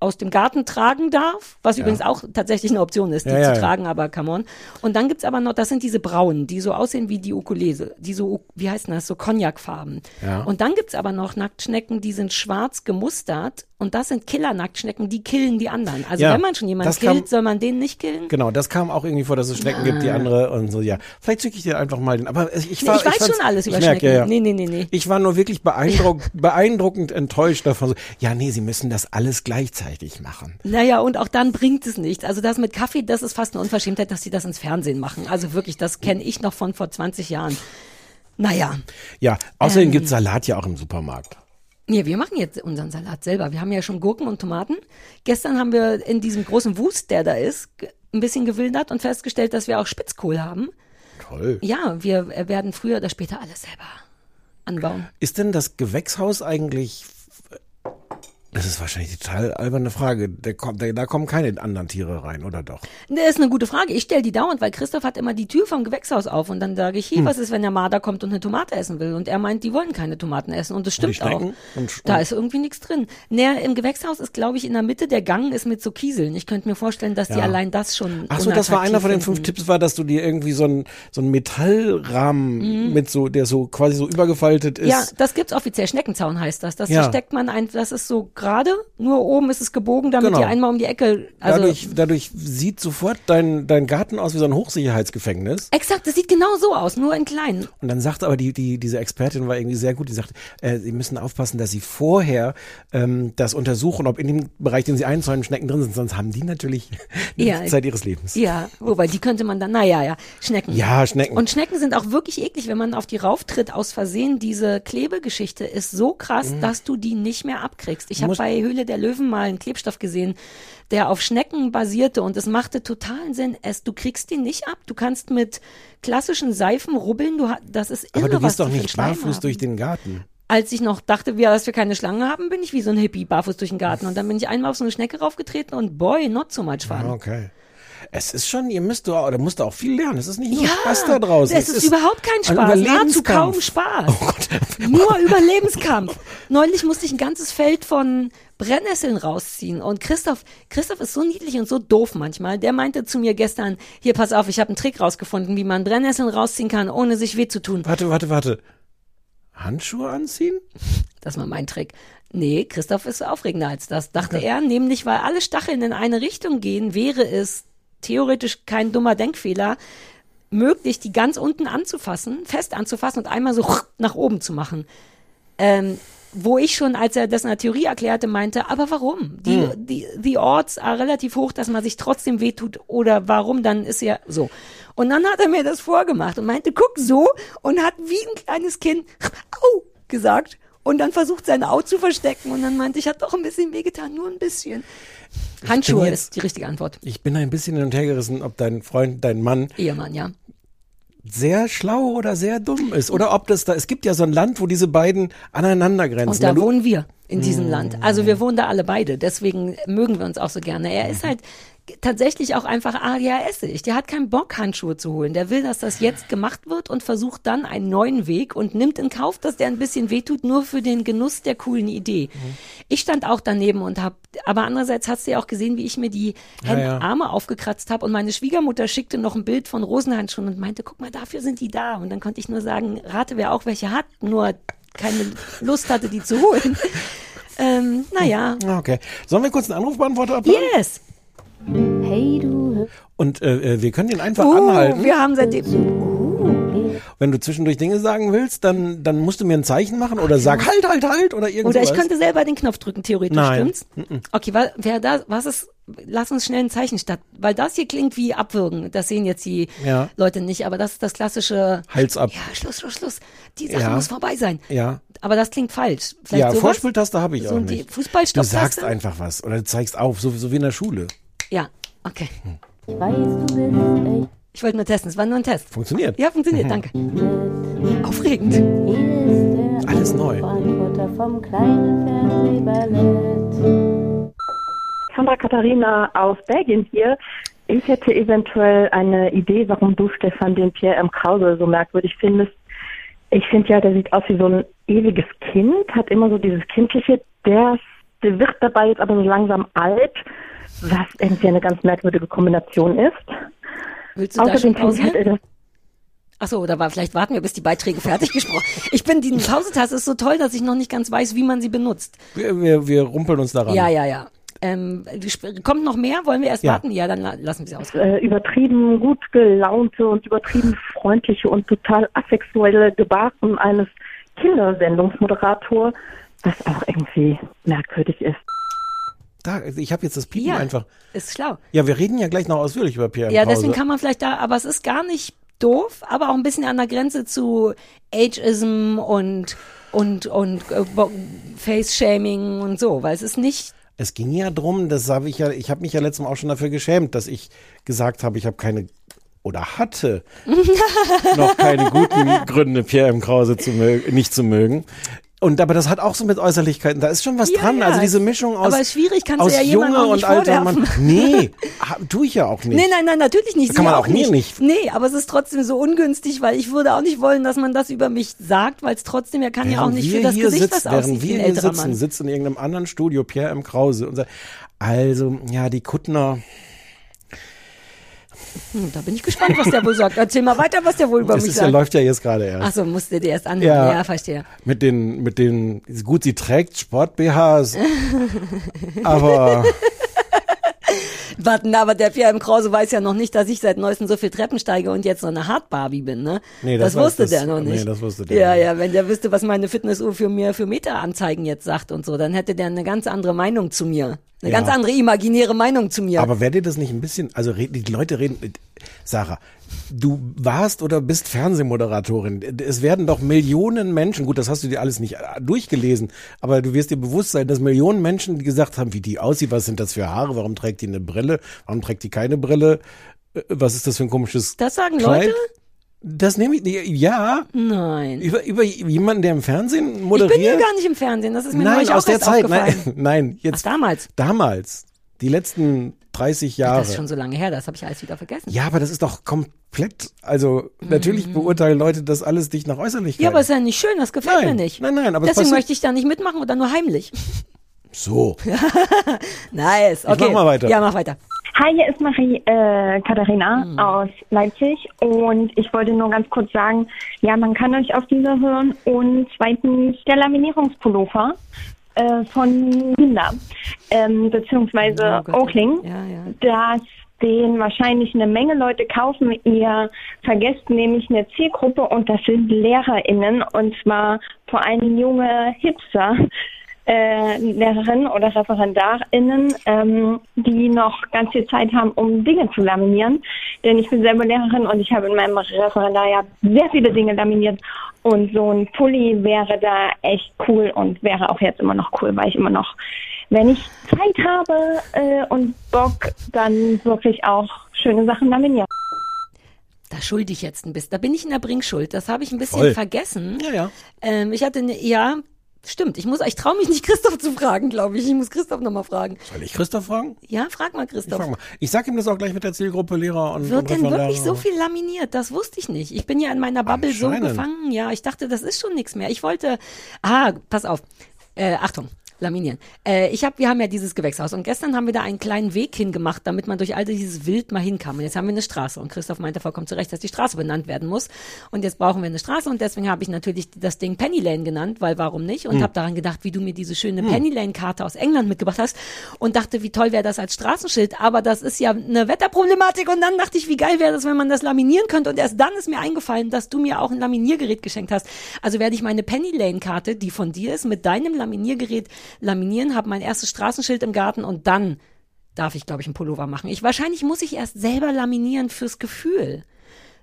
Speaker 1: aus dem Garten tragen darf, was übrigens auch tatsächlich eine Option ist, die
Speaker 2: Ja, ja,
Speaker 1: zu
Speaker 2: ja.
Speaker 1: tragen, aber come on. Und dann gibt's aber noch, das sind diese braunen, die so aussehen wie die Ukulele, die so, wie heißt das, so Cognacfarben.
Speaker 2: Ja.
Speaker 1: Und dann gibt's aber noch Nacktschnecken, die sind schwarz gemustert und das sind Killer-Nacktschnecken, die killen die anderen. Also
Speaker 2: Ja,
Speaker 1: wenn man schon jemanden
Speaker 2: das kam-
Speaker 1: killt, soll man den nicht killen.
Speaker 2: Genau, das kam auch irgendwie vor, dass es Schnecken gibt, die andere und so, ja. Vielleicht zücke ich dir einfach mal den, aber ich,
Speaker 1: Nee,
Speaker 2: war,
Speaker 1: ich weiß
Speaker 2: fand's-
Speaker 1: schon alles über
Speaker 2: ich
Speaker 1: Schnecken.
Speaker 2: Ja, ja.
Speaker 1: Nee, nee, nee, nee.
Speaker 2: Ich war nur wirklich beeindruckt, *laughs* beeindruckend enttäuscht davon. So, ja, nee, sie müssen das alles gleichzeitig machen.
Speaker 1: Naja, und auch dann bringt es nichts. Also das mit Kaffee, das ist fast eine Unverschämtheit, dass sie das ins Fernsehen machen. Also wirklich, das kenne ich noch von vor 20 Jahren. Naja,
Speaker 2: Ja, außerdem
Speaker 1: Ähm.
Speaker 2: gibt's Salat ja auch im Supermarkt.
Speaker 1: Nee, wir machen jetzt unseren Salat selber. Wir haben ja schon Gurken und Tomaten. Gestern haben wir in diesem großen Wust, der da ist, ein bisschen gewildert und festgestellt, dass wir auch Spitzkohl haben.
Speaker 2: Toll.
Speaker 1: Ja, wir äh, werden früher oder später alles selber anbauen.
Speaker 2: Ist denn das Gewächshaus eigentlich Das ist wahrscheinlich die total alberne Frage. Der kommt, der, da kommen keine anderen Tiere rein, oder doch?
Speaker 1: Das ist eine gute Frage. Ich stelle die dauernd, weil Christoph hat immer die Tür vom Gewächshaus auf und dann sage ich,
Speaker 2: Hm.
Speaker 1: hier, was ist, wenn der Marder kommt und eine Tomate essen will? Und er meint, die wollen keine Tomaten essen und das stimmt auch.
Speaker 2: Schnecken und-
Speaker 1: da
Speaker 2: und-
Speaker 1: ist irgendwie nichts drin. Naja, im Gewächshaus ist, glaube ich, in der Mitte der Gang ist mit so Kieseln. Ich könnte mir vorstellen, dass die
Speaker 2: Ja.
Speaker 1: allein das schon
Speaker 2: Ach so, das war einer von den fünf. Tipps, war, dass du dir irgendwie so einen so einen Metallrahmen mit so, der so quasi so übergefaltet ist.
Speaker 1: Mhm. Ja, das gibt's offiziell. Schneckenzaun heißt das. Das
Speaker 2: Ja.
Speaker 1: versteckt man ein, das ist so gerade, nur oben ist es gebogen, damit
Speaker 2: Genau.
Speaker 1: ihr einmal um die Ecke, also.
Speaker 2: dadurch, dadurch sieht sofort dein, dein Garten aus wie so ein Hochsicherheitsgefängnis.
Speaker 1: Exakt, das sieht genau so aus, nur in klein.
Speaker 2: Und dann sagt aber die, die, diese Expertin war irgendwie sehr gut, die sagt, äh, sie müssen aufpassen, dass sie vorher ähm, das untersuchen, ob in dem Bereich, den sie einzäunen, Schnecken drin sind, sonst haben die natürlich *laughs* die
Speaker 1: Ja.
Speaker 2: Zeit ihres Lebens.
Speaker 1: Ja, wobei die könnte man dann, naja, ja, Schnecken.
Speaker 2: Ja, Schnecken.
Speaker 1: Und Schnecken sind auch wirklich eklig, wenn man auf die rauftritt aus Versehen. Diese Klebegeschichte ist so krass, dass du die nicht mehr abkriegst. Ich habe
Speaker 2: Muss-
Speaker 1: bei Höhle der Löwen mal einen Klebstoff gesehen, der auf Schnecken basierte und es machte totalen Sinn. Es, du kriegst die nicht ab. Du kannst mit klassischen Seifen rubbeln. Du, das ist irre,
Speaker 2: aber du gehst doch nicht barfuß durch den Garten.
Speaker 1: Als ich noch dachte, wir, dass wir keine Schlange haben, bin ich wie so ein Hippie barfuß durch den Garten. Und dann bin ich einmal auf so eine Schnecke raufgetreten und boy, not so much fun.
Speaker 2: Okay. Es ist schon, ihr müsst doch, oder musst auch viel lernen. Es ist nicht nur Spaß da draußen.
Speaker 1: Es ist, überhaupt kein
Speaker 2: ein
Speaker 1: Spaß, nahezu
Speaker 2: Überlebenskampf.
Speaker 1: kaum Spaß.
Speaker 2: Oh Gott.
Speaker 1: Nur Überlebenskampf. Neulich musste ich ein ganzes Feld von Brennnesseln rausziehen und Christoph, Christoph ist so niedlich und so doof manchmal. Der meinte zu mir gestern, hier pass auf, ich habe einen Trick rausgefunden, wie man Brennnesseln rausziehen kann, ohne sich weh zu tun.
Speaker 2: Warte, warte, warte. Handschuhe anziehen?
Speaker 1: Das war mein Trick. Nee, Christoph ist aufregender als das, dachte er, nämlich weil alle Stacheln in eine Richtung gehen, wäre es theoretisch kein dummer Denkfehler, möglich, die ganz unten anzufassen, fest anzufassen und einmal so nach oben zu machen. Ähm, wo ich schon, als er das in der Theorie erklärte, meinte, aber warum? Die, die, die Odds are relativ hoch, dass man sich trotzdem wehtut oder warum, dann ist ja so. Und dann hat er mir das vorgemacht und meinte, guck so und hat wie ein kleines Kind au gesagt und dann versucht seine Au zu verstecken und dann meinte ich, hat doch ein bisschen wehgetan, nur ein bisschen. Handschuhe
Speaker 2: jetzt-
Speaker 1: ist die richtige Antwort.
Speaker 2: Ich bin ein bisschen hin und her gerissen, ob dein Freund, dein Mann
Speaker 1: Ehemann, ja.
Speaker 2: sehr schlau oder sehr dumm ist. Oder ob das da, es gibt ja so ein Land, wo diese beiden aneinander grenzen.
Speaker 1: Und da wohnen wir in diesem Land. Also wir wohnen da alle beide. Deswegen mögen wir uns auch so gerne. Er ist halt tatsächlich auch einfach ADHSig. Der hat keinen Bock, Handschuhe zu holen. Der will, dass das jetzt gemacht wird und versucht dann einen neuen Weg und nimmt in Kauf, dass der ein bisschen wehtut, nur für den Genuss der coolen Idee. Ich stand auch daneben und hab, aber andererseits hast du ja auch gesehen, wie ich mir die Hände,
Speaker 2: ja.
Speaker 1: Arme aufgekratzt habe und meine Schwiegermutter schickte noch ein Bild von Rosenhandschuhen und meinte, guck mal, dafür sind die da. Und dann konnte ich nur sagen, rate, wer auch welche hat, nur keine Lust hatte, die zu holen. *laughs* ähm, naja.
Speaker 2: Okay. Sollen wir kurz einen Anrufbeantworter abhören?
Speaker 1: Yes.
Speaker 4: Hey du
Speaker 2: Und äh, äh, wir können den einfach
Speaker 1: Uh,
Speaker 2: anhalten.
Speaker 1: wir haben seitdem.
Speaker 2: Wenn du zwischendurch Dinge sagen willst, dann, dann musst du mir ein Zeichen machen oder sag halt, halt, halt oder irgendwas.
Speaker 1: Oder ich könnte selber den Knopf drücken, theoretisch,
Speaker 2: Nein.
Speaker 1: stimmt's? Okay, wer da, was ist, lass uns schnell ein Zeichen statt, weil das hier klingt wie abwürgen. Das sehen jetzt die
Speaker 2: Ja.
Speaker 1: Leute nicht, aber das ist das klassische.
Speaker 2: Hals ab.
Speaker 1: Ja, Schluss, Schluss, Schluss. Die Sache
Speaker 2: Ja.
Speaker 1: muss vorbei sein.
Speaker 2: Ja.
Speaker 1: Aber das klingt falsch. Vielleicht
Speaker 2: Ja,
Speaker 1: sowas?
Speaker 2: Vorspieltaste habe ich
Speaker 1: so
Speaker 2: auch
Speaker 1: die
Speaker 2: nicht. Du sagst einfach was oder du zeigst auf, so, so wie in der Schule.
Speaker 1: Ja, okay.
Speaker 4: ich weiß, du bist echt
Speaker 1: Ich wollte nur testen, es war nur ein Test.
Speaker 2: Funktioniert.
Speaker 1: Ja, funktioniert, danke. Aufregend.
Speaker 2: Alles neu.
Speaker 4: Vom kleinen Fernsehballett.
Speaker 5: Sandra Katharina aus Belgien hier. Ich hätte eventuell eine Idee, warum du, Stefan, den Pierre M. Krause so merkwürdig findest. Ich finde ja, der sieht aus wie so ein ewiges Kind, hat immer so dieses Kindliche. Der, der wird dabei jetzt aber so langsam alt, was irgendwie eine ganz merkwürdige Kombination ist.
Speaker 1: Willst du da
Speaker 5: Außerdem
Speaker 1: schon
Speaker 5: ich halt,
Speaker 1: pausieren?
Speaker 5: er das
Speaker 1: Ach so, oder war, vielleicht warten wir, bis die Beiträge fertig gesprochen. Ich bin, die Pausetaste ist so toll, dass ich noch nicht ganz weiß, wie man sie benutzt.
Speaker 2: Wir, wir, wir rumpeln uns daran.
Speaker 1: Ja, ja, ja. Ähm, kommt noch mehr? Wollen wir erst
Speaker 2: Ja.
Speaker 1: warten? Ja, dann la- lassen wir sie aus.
Speaker 5: äh, übertrieben gut gelaunte und übertrieben freundliche und total asexuelle Gebaren eines Kindersendungsmoderators, was auch irgendwie merkwürdig ist.
Speaker 2: Da, ich habe jetzt das Piepen
Speaker 1: Ja,
Speaker 2: einfach.
Speaker 1: ist schlau.
Speaker 2: Ja, wir reden ja gleich noch ausführlich über Pierre
Speaker 1: Ja, deswegen kann man vielleicht da, aber es ist gar nicht doof, aber auch ein bisschen an der Grenze zu Ageism und und und äh, Bo- Face-Shaming und so, weil es ist nicht
Speaker 2: Es ging ja drum, das habe ich ja, ich habe mich ja letztes Mal auch schon dafür geschämt, dass ich gesagt habe, ich habe keine oder hatte *laughs* noch keine guten Gründe, Pierre M. Krause zu mögen, nicht zu mögen. Und aber das hat auch so mit Äußerlichkeiten, da ist schon was
Speaker 1: Ja,
Speaker 2: dran.
Speaker 1: ja.
Speaker 2: Also diese Mischung aus,
Speaker 1: Aber schwierig, kannst du
Speaker 2: aus
Speaker 1: ja jemandem
Speaker 2: Junge
Speaker 1: auch
Speaker 2: und
Speaker 1: nicht
Speaker 2: alter Mann. Nee, *laughs* ha- tu ich ja auch nicht.
Speaker 1: Nee, nein, nein, natürlich nicht.
Speaker 2: Das kann man auch mir nicht.
Speaker 1: Nee, aber es ist trotzdem so ungünstig, weil ich würde auch nicht wollen, dass man das über mich sagt, weil es trotzdem, er kann ja auch
Speaker 2: Während
Speaker 1: nicht für das Gesicht
Speaker 2: sitzen,
Speaker 1: was
Speaker 2: während
Speaker 1: aussieht
Speaker 2: wir hier sitzen,
Speaker 1: Mann.
Speaker 2: sitzt in irgendeinem anderen Studio Pierre M. Krause und sagt, also, ja, die Kuttner,
Speaker 1: Hm, da bin ich gespannt, was der wohl sagt. Erzähl mal weiter, was der wohl über
Speaker 2: das
Speaker 1: mich
Speaker 2: ist
Speaker 1: sagt.
Speaker 2: läuft ja jetzt gerade erst.
Speaker 1: Ach so, musste dir erst anhören.
Speaker 2: Ja.
Speaker 1: Ja, verstehe.
Speaker 2: Mit den, mit den, gut, sie trägt Sport-BHs, *laughs* aber *laughs*
Speaker 1: Warten, aber der Pierre im Krause weiß ja noch nicht, dass ich seit neuestem so viel Treppen steige und jetzt so eine Hard-Barbie bin, ne?
Speaker 2: Nee,
Speaker 1: das,
Speaker 2: das
Speaker 1: wusste
Speaker 2: das-
Speaker 1: der noch
Speaker 2: nee,
Speaker 1: nicht.
Speaker 2: das wusste der
Speaker 1: Ja,
Speaker 2: nicht.
Speaker 1: ja, wenn der wüsste, was meine Fitnessuhr für mir für Meteranzeigen jetzt sagt und so, dann hätte der eine ganz andere Meinung zu mir. Eine
Speaker 2: Ja.
Speaker 1: ganz andere imaginäre Meinung zu mir.
Speaker 2: Aber dir das nicht ein bisschen, also die Leute reden, Sarah, du warst oder bist Fernsehmoderatorin. Es werden doch Millionen Menschen, gut, das hast du dir alles nicht durchgelesen, aber du wirst dir bewusst sein, dass Millionen Menschen gesagt haben, wie die aussieht, was sind das für Haare, warum trägt die eine Brille, warum trägt die keine Brille, Äh, was ist das für ein komisches
Speaker 1: das sagen
Speaker 2: Kleid?
Speaker 1: Leute?
Speaker 2: Das nehme ich, ja,
Speaker 1: Nein.
Speaker 2: über, über jemanden, der im Fernsehen
Speaker 1: Ich
Speaker 2: moderiert.
Speaker 1: bin ja gar nicht im Fernsehen, das ist mir
Speaker 2: Nein,
Speaker 1: auch
Speaker 2: aus der Zeit, nein, *laughs* nein,
Speaker 1: Ach,
Speaker 2: jetzt
Speaker 1: damals.
Speaker 2: damals, die letzten 30 Jahre.
Speaker 1: Das ist schon so lange her, das habe ich alles wieder vergessen.
Speaker 2: Ja, aber das ist doch komplett, also natürlich beurteilen Leute das alles nicht nach Äußerlichkeit.
Speaker 1: Mhm. Ja, aber ist ja nicht schön, das gefällt
Speaker 2: Nein,
Speaker 1: mir nicht.
Speaker 2: nein, nein, aber es
Speaker 1: Deswegen möchte ich da nicht mitmachen oder nur heimlich.
Speaker 2: so. *laughs*
Speaker 1: Nice, okay.
Speaker 2: mach mal weiter.
Speaker 1: Ja, mach weiter.
Speaker 8: Hi, hier ist Marie äh, Katharina aus Leipzig und ich wollte nur ganz kurz sagen, ja, man kann euch auf dieser hören und zweitens der Laminierungspullover äh, von Linda, ähm, beziehungsweise
Speaker 1: Oh.
Speaker 8: Oakling,
Speaker 1: Ja, ja.
Speaker 8: dass den wahrscheinlich eine Menge Leute kaufen. Ihr vergesst nämlich eine Zielgruppe und das sind LehrerInnen und zwar vor allem junge Hipster. Äh, Lehrerinnen oder ReferendarInnen, ähm, die noch ganz viel Zeit haben, um Dinge zu laminieren. Denn ich bin selber Lehrerin und ich habe in meinem Referendariat sehr viele Dinge laminiert. Und so ein Pulli wäre da echt cool und wäre auch jetzt immer noch cool, weil ich immer noch, wenn ich Zeit habe äh, und Bock, dann wirklich auch schöne Sachen laminieren.
Speaker 1: Da schulde ich jetzt ein bisschen. Da bin ich in der Bringschuld. Das habe ich ein bisschen
Speaker 2: Voll.
Speaker 1: vergessen.
Speaker 2: Ja, ja.
Speaker 1: Ähm, ich hatte, ne, ja, stimmt. Ich muss, ich traue mich nicht, Christoph zu fragen, glaube ich. Ich muss Christoph nochmal fragen.
Speaker 2: Soll ich Christoph fragen?
Speaker 1: Ja, frag mal
Speaker 2: Ich
Speaker 1: Christoph.
Speaker 2: frag mal. Ich sag ihm das auch gleich mit der Zielgruppe Lehrer und
Speaker 1: Wird
Speaker 2: und
Speaker 1: denn wirklich so viel laminiert? Das wusste ich nicht. Ich bin ja in meiner Bubble so gefangen. Ja, ich dachte, das ist schon nichts mehr. Ich wollte, ah, pass auf. Äh, Achtung. Laminieren. Äh, ich hab, wir haben ja dieses Gewächshaus und gestern haben wir da einen kleinen Weg hingemacht, damit man durch all dieses Wild mal hinkam. Und jetzt haben wir eine Straße und Christoph meinte vollkommen zu Recht, dass die Straße benannt werden muss. Und jetzt brauchen wir eine Straße und deswegen habe ich natürlich das Ding Penny Lane genannt, weil warum nicht? Und habe daran gedacht, wie du mir diese schöne Penny Lane Karte aus England mitgebracht hast und dachte, wie toll wäre das als Straßenschild. Aber das ist ja eine Wetterproblematik und dann dachte ich, wie geil wäre das, wenn man das laminieren könnte. Und erst dann ist mir eingefallen, dass du mir auch ein Laminiergerät geschenkt hast. Also werde ich meine Penny Lane Karte, die von dir ist, mit deinem Laminiergerät laminieren, habe mein erstes Straßenschild im Garten und dann darf ich, glaube ich, einen Pullover machen. Ich wahrscheinlich muss ich erst selber laminieren fürs Gefühl.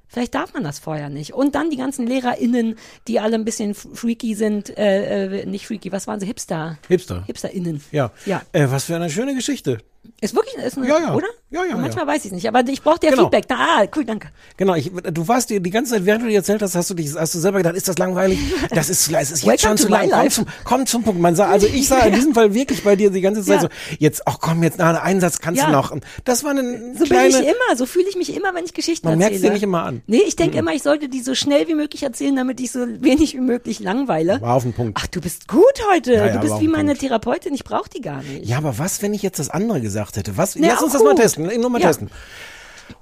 Speaker 1: Vielleicht darf man das vorher nicht. Und dann die ganzen LehrerInnen, die alle ein bisschen freaky sind, äh, äh, nicht freaky, was waren sie? Hipster.
Speaker 2: Hipster.
Speaker 1: HipsterInnen.
Speaker 2: Ja.
Speaker 1: Ja.
Speaker 2: Äh, was für eine schöne Geschichte.
Speaker 1: Ist wirklich, ist eine,
Speaker 2: Ja, ja.
Speaker 1: oder?
Speaker 2: Ja, ja,
Speaker 1: manchmal
Speaker 2: ja.
Speaker 1: weiß ich es nicht, aber ich brauche dir
Speaker 2: Genau.
Speaker 1: Feedback. Na, ah, cool, danke.
Speaker 2: Genau, ich, du warst dir die ganze Zeit, während du dir erzählt hast, hast du dich, hast du selber gedacht, ist das langweilig? *laughs* Das ist, es ist jetzt schon zu lang. Komm zum, komm zum Punkt. Man sah, also ich sah in diesem Fall wirklich bei dir die ganze Zeit so, jetzt, ach komm, jetzt, na, einen Satz kannst du noch. Das war eine
Speaker 1: So
Speaker 2: kleine,
Speaker 1: bin ich immer, so fühle ich mich immer, wenn ich Geschichten
Speaker 2: man merkt
Speaker 1: erzähle.
Speaker 2: dir nicht immer an.
Speaker 1: Nee, ich denke immer, ich sollte die so schnell wie möglich erzählen, damit ich so wenig wie möglich langweile.
Speaker 2: War auf den Punkt.
Speaker 1: Ach, du bist gut heute. Du bist wie meine
Speaker 2: Punkt.
Speaker 1: Therapeutin, ich brauche die gar nicht.
Speaker 2: Ja, aber was, wenn ich jetzt das andere gesagt hätte? Was,
Speaker 1: Nee,
Speaker 2: lass uns das mal
Speaker 1: gut.
Speaker 2: testen, nur mal
Speaker 1: Ja.
Speaker 2: testen.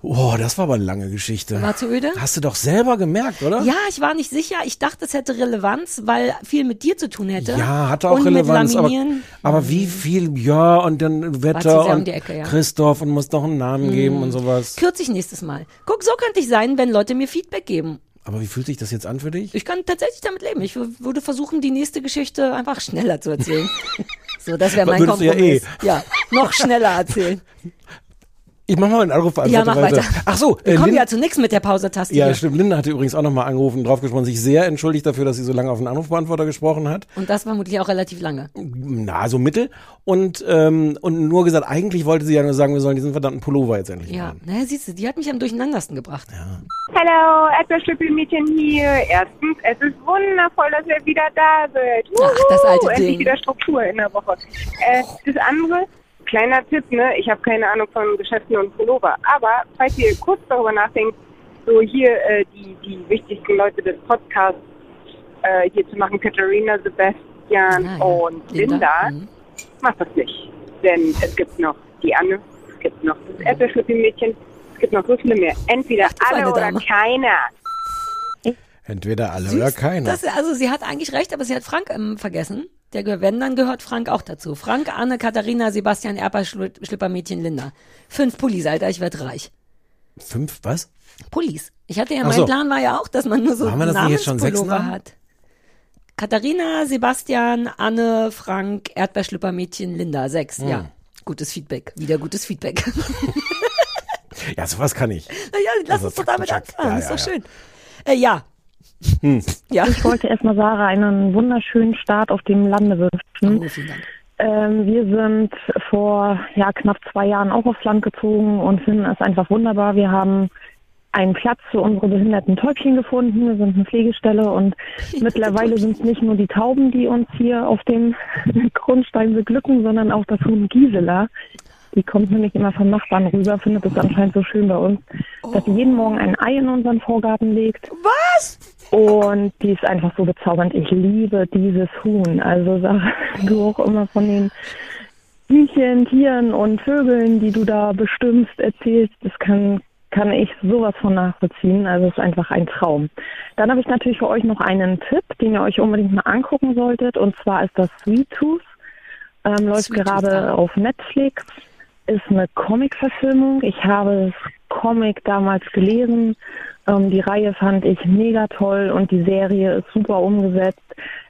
Speaker 2: Oh, das war aber eine lange Geschichte.
Speaker 1: War zu öde?
Speaker 2: Hast du doch selber gemerkt, oder?
Speaker 1: Ja, ich war nicht sicher. Ich dachte, es hätte Relevanz, weil viel mit dir zu tun hätte.
Speaker 2: Ja, hatte auch
Speaker 1: und
Speaker 2: Relevanz,
Speaker 1: Mit
Speaker 2: aber, aber wie viel, ja, und dann Wetter und
Speaker 1: Ecke, ja. Mhm.
Speaker 2: Christoph und muss doch einen Namen geben und sowas.
Speaker 1: Kürze ich nächstes Mal. Guck, so könnte ich sein, wenn Leute mir Feedback geben.
Speaker 2: Aber wie fühlt sich das jetzt an für dich?
Speaker 1: Ich kann tatsächlich damit leben. Ich würde versuchen, die nächste Geschichte einfach schneller zu erzählen. *laughs* so, das wäre mein
Speaker 2: Würdest du ja
Speaker 1: Kompromiss.
Speaker 2: eh.
Speaker 1: Ja, noch schneller erzählen. *laughs*
Speaker 2: Ich mach mal einen Anruf
Speaker 1: Ja, mach weiter.
Speaker 2: Ach so,
Speaker 1: Wir
Speaker 2: äh,
Speaker 1: kommen
Speaker 2: Lin-
Speaker 1: ja zu nichts mit der Pause-Taste
Speaker 2: ja,
Speaker 1: hier.
Speaker 2: stimmt. Linda hatte übrigens auch nochmal angerufen, draufgesprochen, sich sehr entschuldigt dafür, dass sie so lange auf den Anrufbeantworter gesprochen hat.
Speaker 1: Und das vermutlich auch relativ lange.
Speaker 2: Na, so mittel. Und, ähm, und nur gesagt, eigentlich wollte sie ja nur sagen, wir sollen diesen verdammten Pullover jetzt endlich
Speaker 1: Ja,
Speaker 2: machen.
Speaker 1: naja, siehst du, die hat mich am Durcheinandersten gebracht.
Speaker 9: Hallo, Erdbeerschlüppelmädchen hier. Erstens, es ist wundervoll, dass ihr wieder da seid.
Speaker 1: Ach, das alte
Speaker 9: Wuhu, Endlich
Speaker 1: Ding.
Speaker 9: wieder Struktur in der Woche. Äh, das andere, kleiner Tipp, ne? Ich habe keine Ahnung von Geschäften und Pullover. Aber falls ihr kurz darüber nachdenkt, so hier äh, die, die wichtigsten Leute des Podcasts äh, hier zu machen, Katharina, Sebastian
Speaker 1: Ah, ja.
Speaker 9: und Linda,
Speaker 1: Mhm.
Speaker 9: macht das nicht. Denn es gibt noch die Anne, es gibt noch das Erdbeerschlüppelmädchen, es gibt noch so viele mehr. Entweder
Speaker 1: Ach,
Speaker 9: alle oder
Speaker 1: Dame.
Speaker 9: keiner.
Speaker 2: Entweder alle
Speaker 1: Süß.
Speaker 2: oder keiner.
Speaker 1: Das, also sie hat eigentlich recht, aber sie hat Frank ähm, vergessen. Der wenn, dann gehört Frank auch dazu. Frank, Anne, Katharina, Sebastian, Erper, Schlippermädchen, Linda. Fünf Pullis, Alter, ich werd reich.
Speaker 2: Fünf, was?
Speaker 1: Pullis. Ich hatte ja,
Speaker 2: Ach
Speaker 1: mein
Speaker 2: so.
Speaker 1: Plan war ja auch, dass man nur so
Speaker 2: Haben wir das nicht jetzt schon sechs Namen?
Speaker 1: hat. Katharina, Sebastian, Anne, Frank, Erdbeerschlüppermädchen, Linda. Sechs,
Speaker 2: Hm.
Speaker 1: ja. Gutes Feedback. Wieder gutes Feedback. *laughs*
Speaker 2: Ja, sowas kann ich.
Speaker 1: naja, lass
Speaker 2: Also,
Speaker 1: uns doch damit
Speaker 2: zack,
Speaker 1: anfangen.
Speaker 2: Ja,
Speaker 1: ist
Speaker 2: ja,
Speaker 1: doch
Speaker 2: ja.
Speaker 1: schön. Äh, ja.
Speaker 2: Hm.
Speaker 1: Ja.
Speaker 5: Ich wollte erstmal Sarah einen wunderschönen Start auf dem Lande wünschen.
Speaker 1: Oh, vielen Dank.
Speaker 5: Ähm, wir sind vor ja, knapp zwei Jahren auch aufs Land gezogen und finden es einfach wunderbar. Wir haben einen Platz für unsere behinderten Täubchen gefunden. Wir sind eine Pflegestelle und *laughs* mittlerweile sind es nicht nur die Tauben, die uns hier auf dem *laughs* Grundstein beglücken, sondern auch das Huhn Gisela. Die kommt nämlich immer vom Nachbarn rüber, findet es anscheinend so schön bei uns, dass sie jeden Morgen ein Ei in unseren Vorgarten legt.
Speaker 1: Was?
Speaker 5: Und die ist einfach so bezaubernd. Ich liebe dieses Huhn. Also sag *laughs* du auch immer von den Hühnchen, Tieren und Vögeln, die du da bestimmst, erzählst. Das kann, kann ich sowas von nachvollziehen. Also es ist einfach ein Traum. Dann habe ich natürlich für euch noch einen Tipp, den ihr euch unbedingt mal angucken solltet. Und zwar ist das Sweet Tooth. ähm, läuft
Speaker 1: Sweet Tooth
Speaker 5: gerade
Speaker 1: Time.
Speaker 5: auf Netflix. Ist eine Comic-Verfilmung. Ich habe das Comic damals gelesen. Ähm, die Reihe fand ich mega toll und die Serie ist super umgesetzt.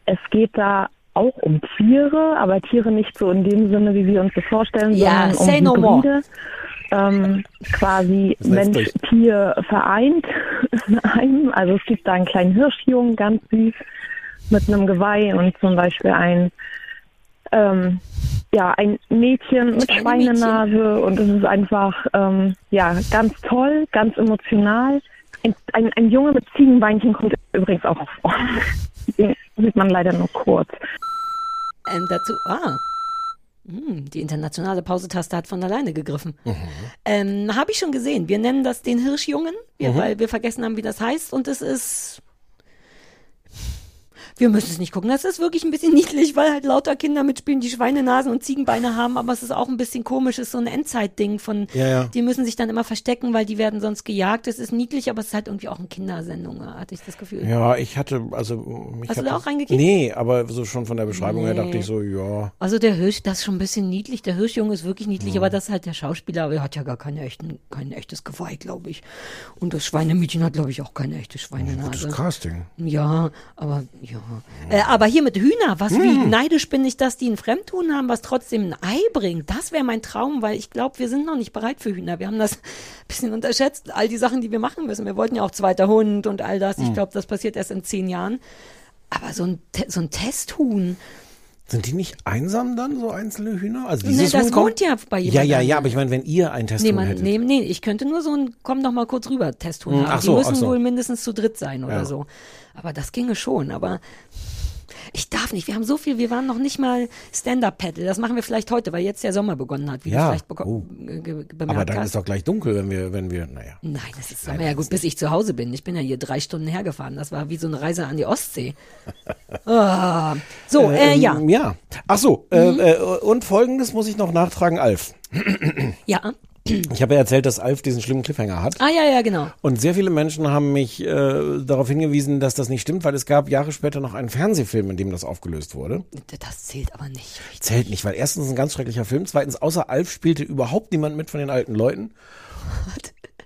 Speaker 5: Es geht da auch um Tiere, aber Tiere nicht so in dem Sinne, wie wir uns das vorstellen,
Speaker 1: Ja,
Speaker 5: sondern um
Speaker 1: no.
Speaker 5: Hybride. Ähm, quasi Mensch, Tier vereint *laughs* in einem. Also es gibt da einen kleinen Hirschjungen, ganz süß, mit einem Geweih und zum Beispiel ein ähm, ja, ein Mädchen mit. Schweinenase und es ist einfach ähm, ja ganz toll, ganz emotional. Ein, ein, ein Junge mit Ziegenbeinchen kommt übrigens auch vor. *laughs* Den sieht man leider nur kurz.
Speaker 1: Ähm, dazu, ah. Hm, die internationale Pausetaste hat von alleine gegriffen. Ähm, Habe ich schon gesehen. Wir nennen das den Hirschjungen, wir, weil wir vergessen haben, wie das heißt. Und es ist. Wir müssen es nicht gucken. Das ist wirklich ein bisschen *laughs* niedlich, weil halt lauter Kinder mitspielen, die Schweinenasen und Ziegenbeine haben, aber es ist auch ein bisschen komisch. Es ist so ein Endzeitding von,
Speaker 2: Ja, ja.
Speaker 1: die müssen sich dann immer verstecken, weil die werden sonst gejagt. Es ist niedlich, aber es ist halt irgendwie auch eine Kindersendung, hatte ich das Gefühl.
Speaker 2: Ja, ich hatte, also.
Speaker 1: Hast du da auch reingekickt?
Speaker 2: Nee, aber so schon von der Beschreibung her
Speaker 1: Nee.
Speaker 2: dachte ich so, ja.
Speaker 1: Also der Hirsch, das ist schon ein bisschen niedlich. Der Hirschjunge ist wirklich niedlich, aber das ist halt der Schauspieler, aber er hat ja gar keine echten, kein echtes Geweih, glaube ich. Und das Schweinemädchen hat, glaube ich, auch keine echte
Speaker 2: Gutes
Speaker 1: Schweinenase.
Speaker 2: Casting.
Speaker 1: Ja, aber ja. Äh, aber hier mit Hühner, was wie neidisch bin ich, dass die ein Fremdhuhn haben, was trotzdem ein Ei bringt. Das wäre mein Traum, weil ich glaube, wir sind noch nicht bereit für Hühner. Wir haben das ein *laughs* bisschen unterschätzt, all die Sachen, die wir machen müssen. Wir wollten ja auch zweiter Hund und all das. Ich glaube, das passiert erst in zehn Jahren. Aber so ein, so ein Testhuhn,
Speaker 2: Sind die nicht einsam dann, so einzelne Hühner? Also
Speaker 1: Nee,
Speaker 2: dieses
Speaker 1: das
Speaker 2: Huhn kommt-
Speaker 1: wohnt ja bei
Speaker 2: Ja,
Speaker 1: jemand
Speaker 2: ja, ja,
Speaker 1: anderem.
Speaker 2: aber ich meine, wenn ihr ein
Speaker 1: Nee,
Speaker 2: Testhuhn
Speaker 1: man,
Speaker 2: hättet.
Speaker 1: nee, nee, ich könnte nur so ein, komm doch mal kurz rüber, Testhuhn
Speaker 2: Hm,
Speaker 1: haben.
Speaker 2: ach so,
Speaker 1: die müssen
Speaker 2: ach so.
Speaker 1: wohl mindestens zu dritt sein oder
Speaker 2: Ja.
Speaker 1: so. Aber das ginge schon, aber ich darf nicht. Wir haben so viel, wir waren noch nicht mal Stand-Up-Paddle. Das machen wir vielleicht heute, weil jetzt der Sommer begonnen hat, wie
Speaker 2: Ja,
Speaker 1: du vielleicht beko-
Speaker 2: oh.
Speaker 1: ge- ge-
Speaker 2: aber
Speaker 1: bemerkt
Speaker 2: dann
Speaker 1: hast.
Speaker 2: ist doch gleich dunkel, wenn wir, wenn wir, naja.
Speaker 1: Nein, das ist Sommer. Ja gut, bis ich zu Hause bin. Ich bin ja hier drei Stunden hergefahren. Das war wie so eine Reise an die Ostsee. *laughs* Ah. So, äh,
Speaker 2: Ähm,
Speaker 1: ja. Mhm.
Speaker 2: Ja. Ach so, äh, äh, und folgendes muss ich noch nachtragen, Alf.
Speaker 1: Ja.
Speaker 2: Ich habe ja erzählt, dass Alf diesen schlimmen Cliffhanger hat.
Speaker 1: Ah, ja, ja, genau.
Speaker 2: Und sehr viele Menschen haben mich äh, darauf hingewiesen, dass das nicht stimmt, weil es gab Jahre später noch einen Fernsehfilm, in dem das aufgelöst wurde.
Speaker 1: Das zählt aber nicht.
Speaker 2: Zählt nicht, weil erstens ein ganz schrecklicher Film, zweitens außer Alf spielte überhaupt niemand mit von den alten Leuten.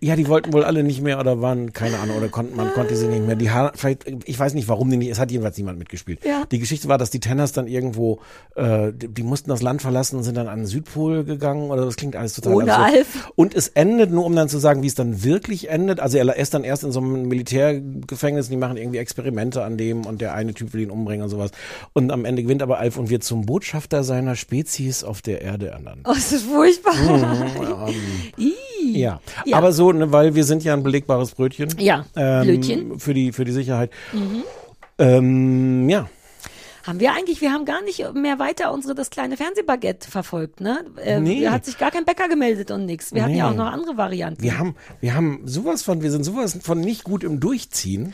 Speaker 2: Ja, die wollten wohl alle nicht mehr oder waren, keine Ahnung, oder konnten, man konnte sie nicht mehr. Die ha vielleicht, ich weiß nicht, warum die nicht, es hat jedenfalls niemand mitgespielt.
Speaker 1: Ja.
Speaker 2: Die Geschichte war, dass die Tenners dann irgendwo, äh, die, die mussten das Land verlassen und sind dann an den Südpol gegangen oder das klingt alles total
Speaker 1: Ohne
Speaker 2: absurd.
Speaker 1: Alf.
Speaker 2: Und es endet, nur um dann zu sagen, wie es dann wirklich endet. Also er ist dann erst in so einem Militärgefängnis, die machen irgendwie Experimente an dem und der eine Typ will ihn umbringen und sowas. Und am Ende gewinnt aber Alf und wird zum Botschafter seiner Spezies auf der Erde ernannt.
Speaker 1: Oh, das ist furchtbar. Ih.
Speaker 2: Ja.
Speaker 1: Ja.
Speaker 2: aber so, ne, weil wir sind ja ein belegbares Brötchen.
Speaker 1: Ja,
Speaker 2: ähm,
Speaker 1: Blötchen. Mhm.
Speaker 2: Für die, für die Sicherheit. Ähm, ja.
Speaker 1: Haben wir eigentlich, wir haben gar nicht mehr weiter unsere das kleine Fernsehbaguette verfolgt, ne? Äh,
Speaker 2: Nee.
Speaker 1: Da hat sich gar kein Bäcker gemeldet und nix. Wir hatten ja
Speaker 2: Nee.
Speaker 1: auch noch andere Varianten.
Speaker 2: Wir haben, wir haben sowas von, wir sind sowas von nicht gut im Durchziehen.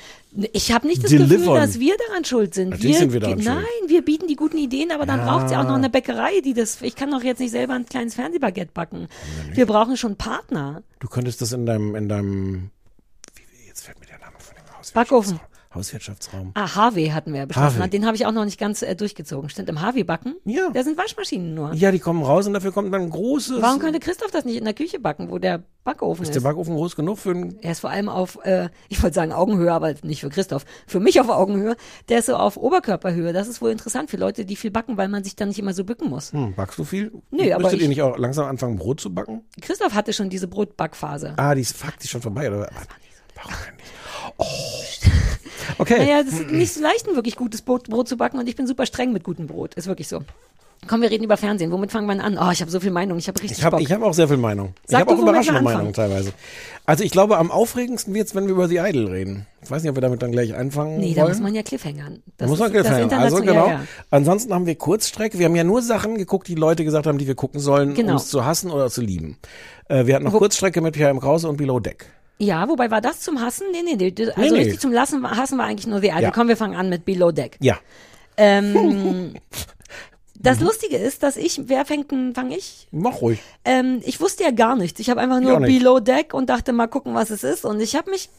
Speaker 1: ich habe nicht das Gefühl,
Speaker 2: Delivern.
Speaker 1: dass wir daran schuld sind.
Speaker 2: Natürlich
Speaker 1: wir,
Speaker 2: sind wir daran
Speaker 1: Nein,
Speaker 2: schuld.
Speaker 1: wir bieten die guten Ideen, aber dann
Speaker 2: Ja.
Speaker 1: braucht es ja auch noch eine Bäckerei, die das. Ich kann doch jetzt nicht selber ein kleines Fernsehbaguette backen. Wir brauchen schon Partner.
Speaker 2: Du könntest das in deinem, in deinem, wie, jetzt fällt mir der Name von dem Hauswirtschaftsraum.
Speaker 1: Backofen.
Speaker 2: Hauswirtschaftsraum.
Speaker 1: Ah, HW hatten wir beschlossen.
Speaker 2: HW.
Speaker 1: Den habe ich auch noch nicht ganz äh, durchgezogen. Stimmt, im HW backen?
Speaker 2: Ja.
Speaker 1: Da sind Waschmaschinen nur.
Speaker 2: Ja, die kommen raus und dafür kommt dann ein großes.
Speaker 1: Warum könnte Christoph das nicht in der Küche backen, wo der Backofen ist?
Speaker 2: ist der Backofen groß genug für ein,
Speaker 1: Er ist vor allem auf, äh, *laughs* ich wollte sagen Augenhöhe, aber nicht für Christoph, für mich auf Augenhöhe. Der ist so auf Oberkörperhöhe. Das ist wohl interessant für Leute, die viel backen, weil man sich dann nicht immer so bücken muss.
Speaker 2: hm, backst du viel?
Speaker 1: Nee, aber
Speaker 2: Müsstet
Speaker 1: ich-
Speaker 2: ihr nicht auch langsam anfangen, Brot zu backen?
Speaker 1: Christoph hatte schon diese Brotbackphase.
Speaker 2: Ah, die ist faktisch schon vorbei, oder? Warum denn nicht? Oh. Okay.
Speaker 1: Naja, das ist nicht so leicht, ein wirklich gutes Brot, Brot zu backen und ich bin super streng mit gutem Brot. Ist wirklich so. Komm, wir reden über Fernsehen. Womit fangen wir an? Oh, ich habe so viel Meinung. Ich habe richtig
Speaker 2: Ich habe
Speaker 1: Bock.
Speaker 2: ich hab auch sehr viel Meinung. Ich
Speaker 1: Sag
Speaker 2: habe
Speaker 1: du,
Speaker 2: auch überraschende. Meinungen teilweise. Also ich glaube, am aufregendsten wird's, wenn wir über The Idol reden. Ich weiß nicht, ob wir damit dann gleich anfangen
Speaker 1: nee, da
Speaker 2: wollen.
Speaker 1: muss man ja Cliffhangern.
Speaker 2: Da muss man
Speaker 1: ist das
Speaker 2: Cliffhanger. Also genau.
Speaker 1: Ja, ja.
Speaker 2: Ansonsten haben wir Kurzstrecke. Wir haben ja nur Sachen geguckt, die Leute gesagt haben, die wir gucken sollen,
Speaker 1: Genau.
Speaker 2: um es zu hassen oder zu lieben. Äh, wir hatten noch
Speaker 1: Wo-
Speaker 2: Kurzstrecke mit Pierre M. Krause und Below Deck.
Speaker 1: Ja, wobei war das zum Hassen? Nee, nee, nee. Also
Speaker 2: nee.
Speaker 1: richtig zum Lassen, hassen war eigentlich nur The Idol.
Speaker 2: Ja.
Speaker 1: Komm, wir fangen an mit Below Deck.
Speaker 2: Ja.
Speaker 1: Ähm, das
Speaker 2: Mhm.
Speaker 1: Lustige ist, dass ich, wer fängt denn, fang ich?
Speaker 2: Mach ruhig.
Speaker 1: Ähm, ich wusste ja gar nichts. Ich habe einfach nur. Below Deck und dachte mal gucken, was es ist. Und ich habe mich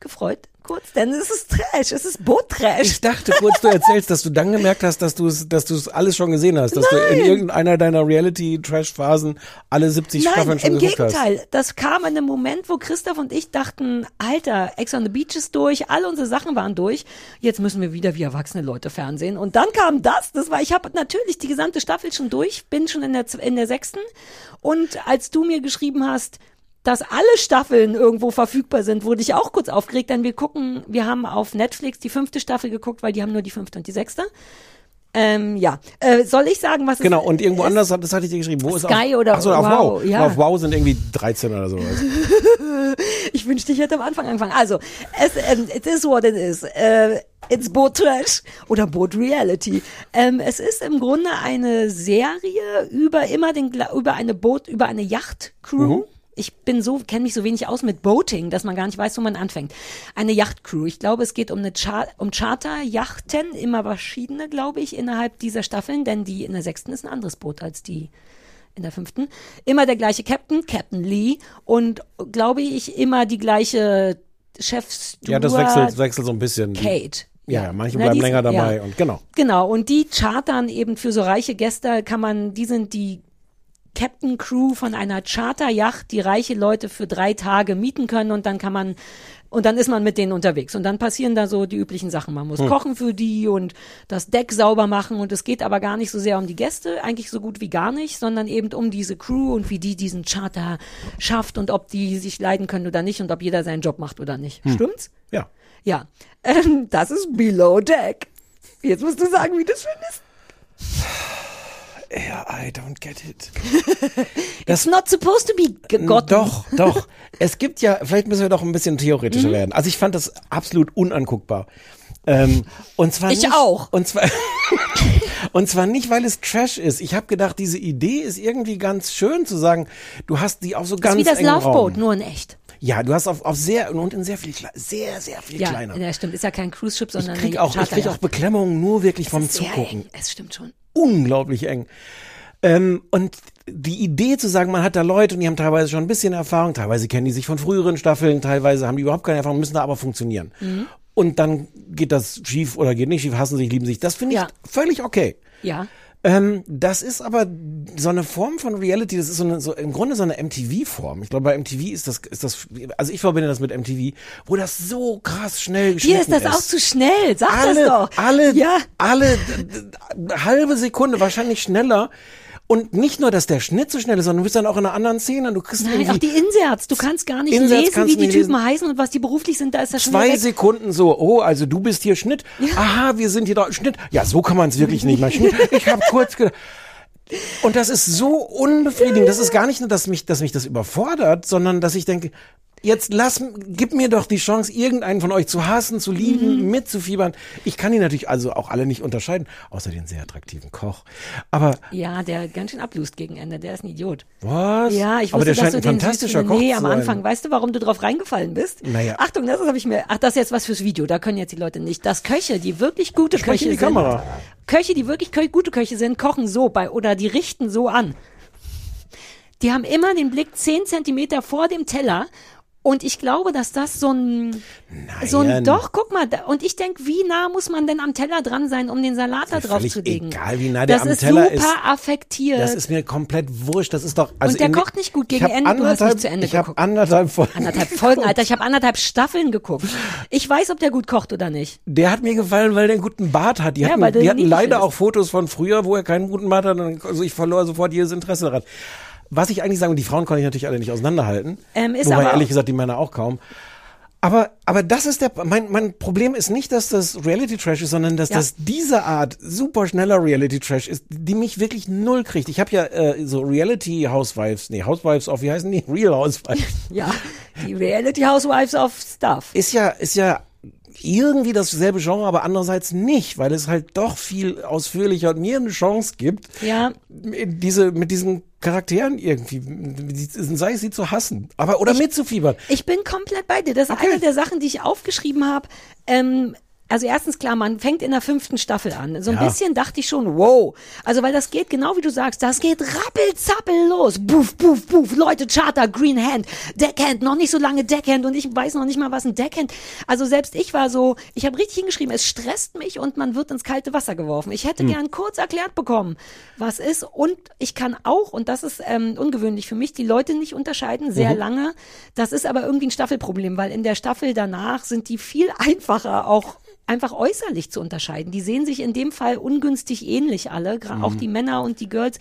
Speaker 1: gefreut, kurz, denn es ist Trash, es ist Boot-Trash.
Speaker 2: Ich dachte kurz, du erzählst, dass du dann gemerkt hast, dass du es, dass du es alles schon gesehen hast, dass du in irgendeiner deiner Reality-Trash-Phasen alle 70 Staffeln
Speaker 1: Nein,
Speaker 2: schon
Speaker 1: im
Speaker 2: geguckt hast.
Speaker 1: Gegenteil. Das kam in einem Moment, wo Christoph und ich dachten, Alter, Ex on the Beach ist durch, all unsere Sachen waren durch. Jetzt müssen wir wieder wie erwachsene Leute Fernsehen. Und dann kam das. Das war, ich habe natürlich die gesamte Staffel schon durch, bin schon in der in der sechsten. Und als du mir geschrieben hast, dass alle Staffeln irgendwo verfügbar sind, wurde ich auch kurz aufgeregt, denn wir gucken, wir haben auf Netflix die fünfte Staffel geguckt, weil die haben nur die fünfte und die sechste. Ähm, ja, äh, soll ich sagen, was
Speaker 2: Genau,
Speaker 1: es
Speaker 2: und irgendwo
Speaker 1: ist?
Speaker 2: anders, hat- das hatte ich dir geschrieben. Wo ist
Speaker 1: Sky
Speaker 2: auf,
Speaker 1: oder
Speaker 2: Ach so, auf
Speaker 1: Wow,
Speaker 2: Wow.
Speaker 1: ja.
Speaker 2: Auf Wow sind irgendwie 13 oder sowas. *laughs*
Speaker 1: Ich wünschte, ich hätte am Anfang angefangen. Also, es, ähm, it is what it is. Äh, it's Boat Trash oder Boat Reality. Ähm, es ist im Grunde eine Serie über immer den, über eine Boot, über eine Yacht-Crew.
Speaker 2: Mhm.
Speaker 1: Ich bin so, kenne mich so wenig aus mit Boating, dass man gar nicht weiß, wo man anfängt. Eine Yacht-Crew. Ich glaube, es geht um eine Char um Charter-Yachten, immer verschiedene, glaube ich, innerhalb dieser Staffeln, denn die in der sechsten ist ein anderes Boot als die in der fünften. Immer der gleiche Captain, Captain Lee und glaube ich immer die gleiche Chefsteward.
Speaker 2: Ja, das wechselt, wechselt so ein bisschen.
Speaker 1: Kate.
Speaker 2: Ja, ja, manche
Speaker 1: Na,
Speaker 2: bleiben
Speaker 1: die ist-
Speaker 2: länger dabei
Speaker 1: ja.
Speaker 2: und genau.
Speaker 1: Genau, und die chartern eben für so reiche Gäste, kann man, die sind die Captain Crew von einer Charterjacht, die reiche Leute für drei Tage mieten können und dann kann man, und dann ist man mit denen unterwegs und dann passieren da so die üblichen Sachen. Man muss
Speaker 2: Hm.
Speaker 1: kochen für die und das Deck sauber machen und es geht aber gar nicht so sehr um die Gäste, eigentlich so gut wie gar nicht, sondern eben um diese Crew und wie die diesen Charter schafft und ob die sich leiden können oder nicht und ob jeder seinen Job macht oder nicht.
Speaker 2: Hm.
Speaker 1: Stimmt's?
Speaker 2: Ja.
Speaker 1: Ja, ähm, das ist Below Deck. Jetzt musst du sagen, wie du es findest.
Speaker 2: Ja, I don't get it. *laughs*
Speaker 1: It's not supposed to be gegotten.
Speaker 2: Doch, doch. Es gibt ja, vielleicht müssen wir doch ein bisschen theoretischer
Speaker 1: Mhm.
Speaker 2: werden. Also ich fand das absolut unanguckbar. Ähm, und zwar
Speaker 1: Ich
Speaker 2: nicht,
Speaker 1: auch.
Speaker 2: Und zwar, *laughs* und zwar nicht, weil es Trash ist. Ich habe gedacht, diese Idee ist irgendwie ganz schön zu sagen, du hast die auf so
Speaker 1: Das
Speaker 2: ganz
Speaker 1: ist wie das Loveboat, nur in echt.
Speaker 2: Ja, du hast auf, auf sehr und in sehr viel sehr sehr viel
Speaker 1: Ja,
Speaker 2: kleiner.
Speaker 1: ja, stimmt. Ist ja kein Cruise Ship,
Speaker 2: Ich
Speaker 1: sondern
Speaker 2: krieg
Speaker 1: eine
Speaker 2: auch, ich krieg
Speaker 1: Charterjacht.
Speaker 2: auch Beklemmung nur wirklich vom
Speaker 1: Sehr
Speaker 2: Zugucken.
Speaker 1: Es stimmt schon.
Speaker 2: unglaublich eng. Ähm, und die Idee zu sagen, man hat da Leute und die haben teilweise schon ein bisschen Erfahrung, teilweise kennen die sich von früheren Staffeln, teilweise haben die überhaupt keine Erfahrung, müssen da aber funktionieren.
Speaker 1: Mhm.
Speaker 2: Und dann geht das schief oder geht nicht schief, hassen sich, lieben sich. Das finde ich
Speaker 1: Ja.
Speaker 2: völlig okay.
Speaker 1: Ja.
Speaker 2: Ähm, das ist aber so eine Form von Reality, das ist so, eine, so im Grunde so eine MTV-Form. Ich glaube, bei MTV ist das, ist das, also ich verbinde das mit MTV, wo das so krass schnell
Speaker 1: Hier ist das auch zu schnell. Sag
Speaker 2: alle,
Speaker 1: das doch.
Speaker 2: alle,
Speaker 1: Ja.
Speaker 2: alle halbe Sekunde, wahrscheinlich schneller. Und nicht nur, dass der Schnitt so schnell ist, sondern du bist dann auch in einer anderen Szene und du kriegst
Speaker 1: Nein, auch die Inserts. Du kannst gar nicht
Speaker 2: Inserts
Speaker 1: lesen, wie die Typen
Speaker 2: lesen.
Speaker 1: heißen und was die beruflich sind. Da ist das schon
Speaker 2: zwei. Sekunden so, oh, also du bist hier Schnitt. Aha, wir sind hier da. Schnitt. Ja, so kann man es wirklich nicht mal. Schnitt. *laughs* Ich habe kurz gedacht. Und das ist so unbefriedigend. Das ist gar nicht nur, dass mich, dass mich das überfordert, sondern dass ich denke, jetzt lass, gib mir doch die Chance, irgendeinen von euch zu hassen, zu lieben, mitzufiebern. Ich kann die natürlich also auch alle nicht unterscheiden, außer den sehr attraktiven Koch. Aber
Speaker 1: Ja, der ganz schön ablust gegen Ende. Der ist ein Idiot.
Speaker 2: was?
Speaker 1: Ja, ich wusste,
Speaker 2: Aber der scheint ein fantastischer
Speaker 1: süß
Speaker 2: Koch
Speaker 1: Nee, am. Anfang. Weißt du, warum du drauf reingefallen bist?
Speaker 2: Naja.
Speaker 1: Achtung, das habe ich mir. Ach, das ist jetzt was fürs Video. Da können jetzt die Leute nicht. Dass Köche, die wirklich gute
Speaker 2: Sprech
Speaker 1: Köche
Speaker 2: in die
Speaker 1: sind.
Speaker 2: Kamera.
Speaker 1: Köche, die wirklich kö gute Köche sind, kochen so bei oder die richten so an. Die haben immer den Blick zehn Zentimeter vor dem Teller. Und ich glaube, dass das so ein, so ein, doch, guck mal, da, und ich denk, wie nah muss man denn am Teller dran sein, um den Salat da drauf zu legen?
Speaker 2: egal, wie nah der
Speaker 1: das
Speaker 2: am
Speaker 1: ist
Speaker 2: Teller
Speaker 1: super
Speaker 2: ist.
Speaker 1: affektiert.
Speaker 2: Das ist mir komplett wurscht. Das ist doch. Also
Speaker 1: Und der kocht nicht gut gegen Ende, du hast nicht zu Ende
Speaker 2: Ich habe anderthalb Folgen.
Speaker 1: Anderthalb *laughs* Folgen, Alter. Ich habe anderthalb Staffeln geguckt. Ich weiß, ob der gut kocht oder nicht.
Speaker 2: Der hat mir gefallen, weil der einen guten Bart hat. Die
Speaker 1: Ja,
Speaker 2: hatten, die hatten leider
Speaker 1: ist.
Speaker 2: auch Fotos von früher, wo er keinen guten Bart hat. Und Also ich verlor sofort jedes Interesse daran. Was ich eigentlich sagen, und die Frauen konnte ich natürlich alle nicht auseinanderhalten.
Speaker 1: Ähm, ist
Speaker 2: wobei
Speaker 1: aber
Speaker 2: ehrlich gesagt die Männer auch kaum. Aber, aber das ist der, mein, mein Problem ist nicht, dass das Reality Trash ist, sondern dass
Speaker 1: Ja.
Speaker 2: das diese Art super schneller Reality Trash ist, die mich wirklich null kriegt. Ich habe ja äh, so Reality Housewives, nee, Housewives of, wie heißen die? *laughs* Real Housewives.
Speaker 1: Ja, die Reality Housewives of Stuff.
Speaker 2: ist ja, ist ja irgendwie dasselbe Genre, aber andererseits nicht, weil es halt doch viel ausführlicher und mir eine Chance gibt,
Speaker 1: Ja,
Speaker 2: diese, mit diesen Charakteren irgendwie, sei es sie zu hassen, aber oder mitzufiebern.
Speaker 1: ich bin komplett bei dir. Das ist
Speaker 2: Okay.
Speaker 1: eine der Sachen, die ich aufgeschrieben habe. Ähm, also erstens klar, man fängt in der fünften Staffel an. So ein
Speaker 2: Ja.
Speaker 1: bisschen dachte ich schon, wow. Also weil das geht, genau wie du sagst, das geht rappelzappel los. Buff, buff, buff. Leute, Charter, Green Hand, Deckhand, noch nicht so lange Deckhand und ich weiß noch nicht mal, was ein Deckhand. Also selbst ich war so, ich habe richtig hingeschrieben, es stresst mich und man wird ins kalte Wasser geworfen. Ich hätte gern kurz erklärt bekommen, was ist. Und ich kann auch, und das ist ähm, ungewöhnlich für mich, die Leute nicht unterscheiden, sehr lange. Das ist aber irgendwie ein Staffelproblem, weil in der Staffel danach sind die viel *laughs* einfacher auch einfach äußerlich zu unterscheiden. Die sehen sich in dem Fall ungünstig ähnlich alle, gra- auch die Männer und die Girls.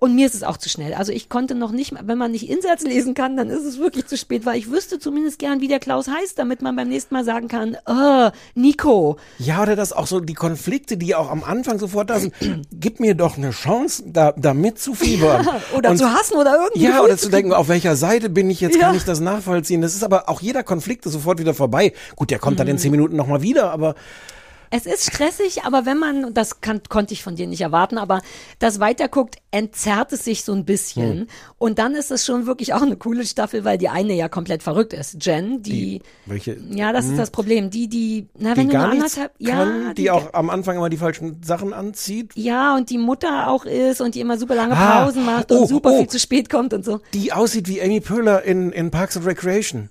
Speaker 1: Und mir ist es auch zu schnell. Also ich konnte noch nicht, wenn man nicht Insatz lesen kann, dann ist es wirklich zu spät, weil ich wüsste zumindest gern, wie der Klaus heißt, damit man beim nächsten Mal sagen kann, äh, Nico.
Speaker 2: Ja, oder das auch so die Konflikte, die auch am Anfang sofort da sind. *clears throat* Gib mir doch eine Chance, da, da mitzufiebern. *laughs*
Speaker 1: Oder
Speaker 2: Und-
Speaker 1: zu hassen oder irgendwie.
Speaker 2: Ja, oder zu denken, auf welcher Seite bin ich jetzt,
Speaker 1: Ja.
Speaker 2: kann ich das nachvollziehen. Das ist aber auch jeder Konflikt ist sofort wieder vorbei. Gut, der kommt dann in
Speaker 1: Mhm.
Speaker 2: zehn Minuten nochmal wieder, aber
Speaker 1: Es ist stressig, aber wenn man, das kann, konnte ich von dir nicht erwarten, aber das weiterguckt, entzerrt es sich so ein bisschen.
Speaker 2: Hm.
Speaker 1: Und dann ist es schon wirklich auch eine coole Staffel, weil die eine ja komplett verrückt ist. Jen, die,
Speaker 2: welche,
Speaker 1: ja, das ist das Problem. Die, die, na,
Speaker 2: die
Speaker 1: wenn du
Speaker 2: gar nichts kann,
Speaker 1: ja,
Speaker 2: die, auch am Anfang immer die falschen Sachen anzieht.
Speaker 1: ja, und die Mutter auch ist und die immer super lange
Speaker 2: Ah,
Speaker 1: Pausen macht
Speaker 2: oh,
Speaker 1: und super
Speaker 2: oh.
Speaker 1: viel zu spät kommt und so.
Speaker 2: Die aussieht wie Amy Poehler in, in Parks and Recreation.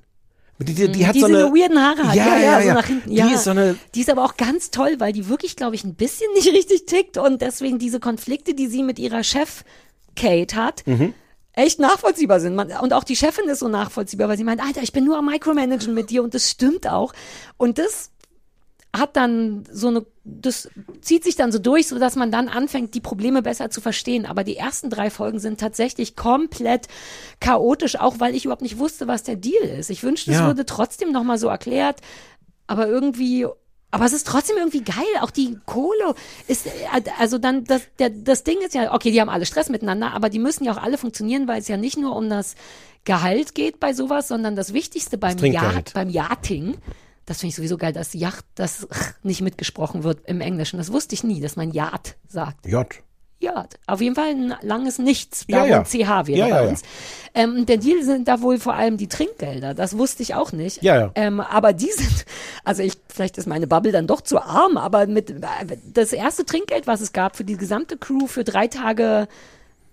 Speaker 2: Die, die, die hat
Speaker 1: die
Speaker 2: so
Speaker 1: so
Speaker 2: eine,
Speaker 1: weirden Haare hat.
Speaker 2: Ja, ja,
Speaker 1: so
Speaker 2: ja.
Speaker 1: nach hinten.
Speaker 2: Die
Speaker 1: Ja.
Speaker 2: ist so eine,
Speaker 1: Die ist aber auch ganz toll, weil die wirklich, glaube ich, ein bisschen nicht *laughs* richtig tickt und deswegen diese Konflikte, die sie mit ihrer Chef Kate hat,
Speaker 2: Mhm.
Speaker 1: echt nachvollziehbar sind. Man, und auch die Chefin ist so nachvollziehbar, weil sie meint, Alter, ich bin nur am Micromanagen mit dir und das stimmt auch. Und das hat dann so eine, das zieht sich dann so durch, so dass man dann anfängt, die Probleme besser zu verstehen. Aber die ersten drei Folgen sind tatsächlich komplett chaotisch, auch weil ich überhaupt nicht wusste, was der Deal ist. Ich wünschte, es
Speaker 2: Ja.
Speaker 1: würde trotzdem nochmal so erklärt, aber irgendwie, aber es ist trotzdem irgendwie geil. Auch die Kohle ist, also dann, das, der, das Ding ist ja, okay, die haben alle Stress miteinander, aber die müssen ja auch alle funktionieren, weil es ja nicht nur um das Gehalt geht bei sowas, sondern das Wichtigste beim
Speaker 2: Trinkgeld.
Speaker 1: Yacht, beim Yachting. Das finde ich sowieso geil, dass Yacht, das *laughs* nicht mitgesprochen wird im Englischen. Das wusste ich nie, dass man Yacht sagt. Yacht. Auf jeden Fall ein langes Nichts,
Speaker 2: Ja,
Speaker 1: da
Speaker 2: ja.
Speaker 1: wo ein CH wäre
Speaker 2: Ja, ja,
Speaker 1: bei
Speaker 2: ja.
Speaker 1: uns. Ähm, der Deal sind da wohl vor allem die Trinkgelder. Das wusste ich auch nicht.
Speaker 2: Ja, ja.
Speaker 1: Ähm, aber die sind, also ich, vielleicht ist meine Bubble dann doch zu arm, aber mit das erste Trinkgeld, was es gab für die gesamte Crew für drei Tage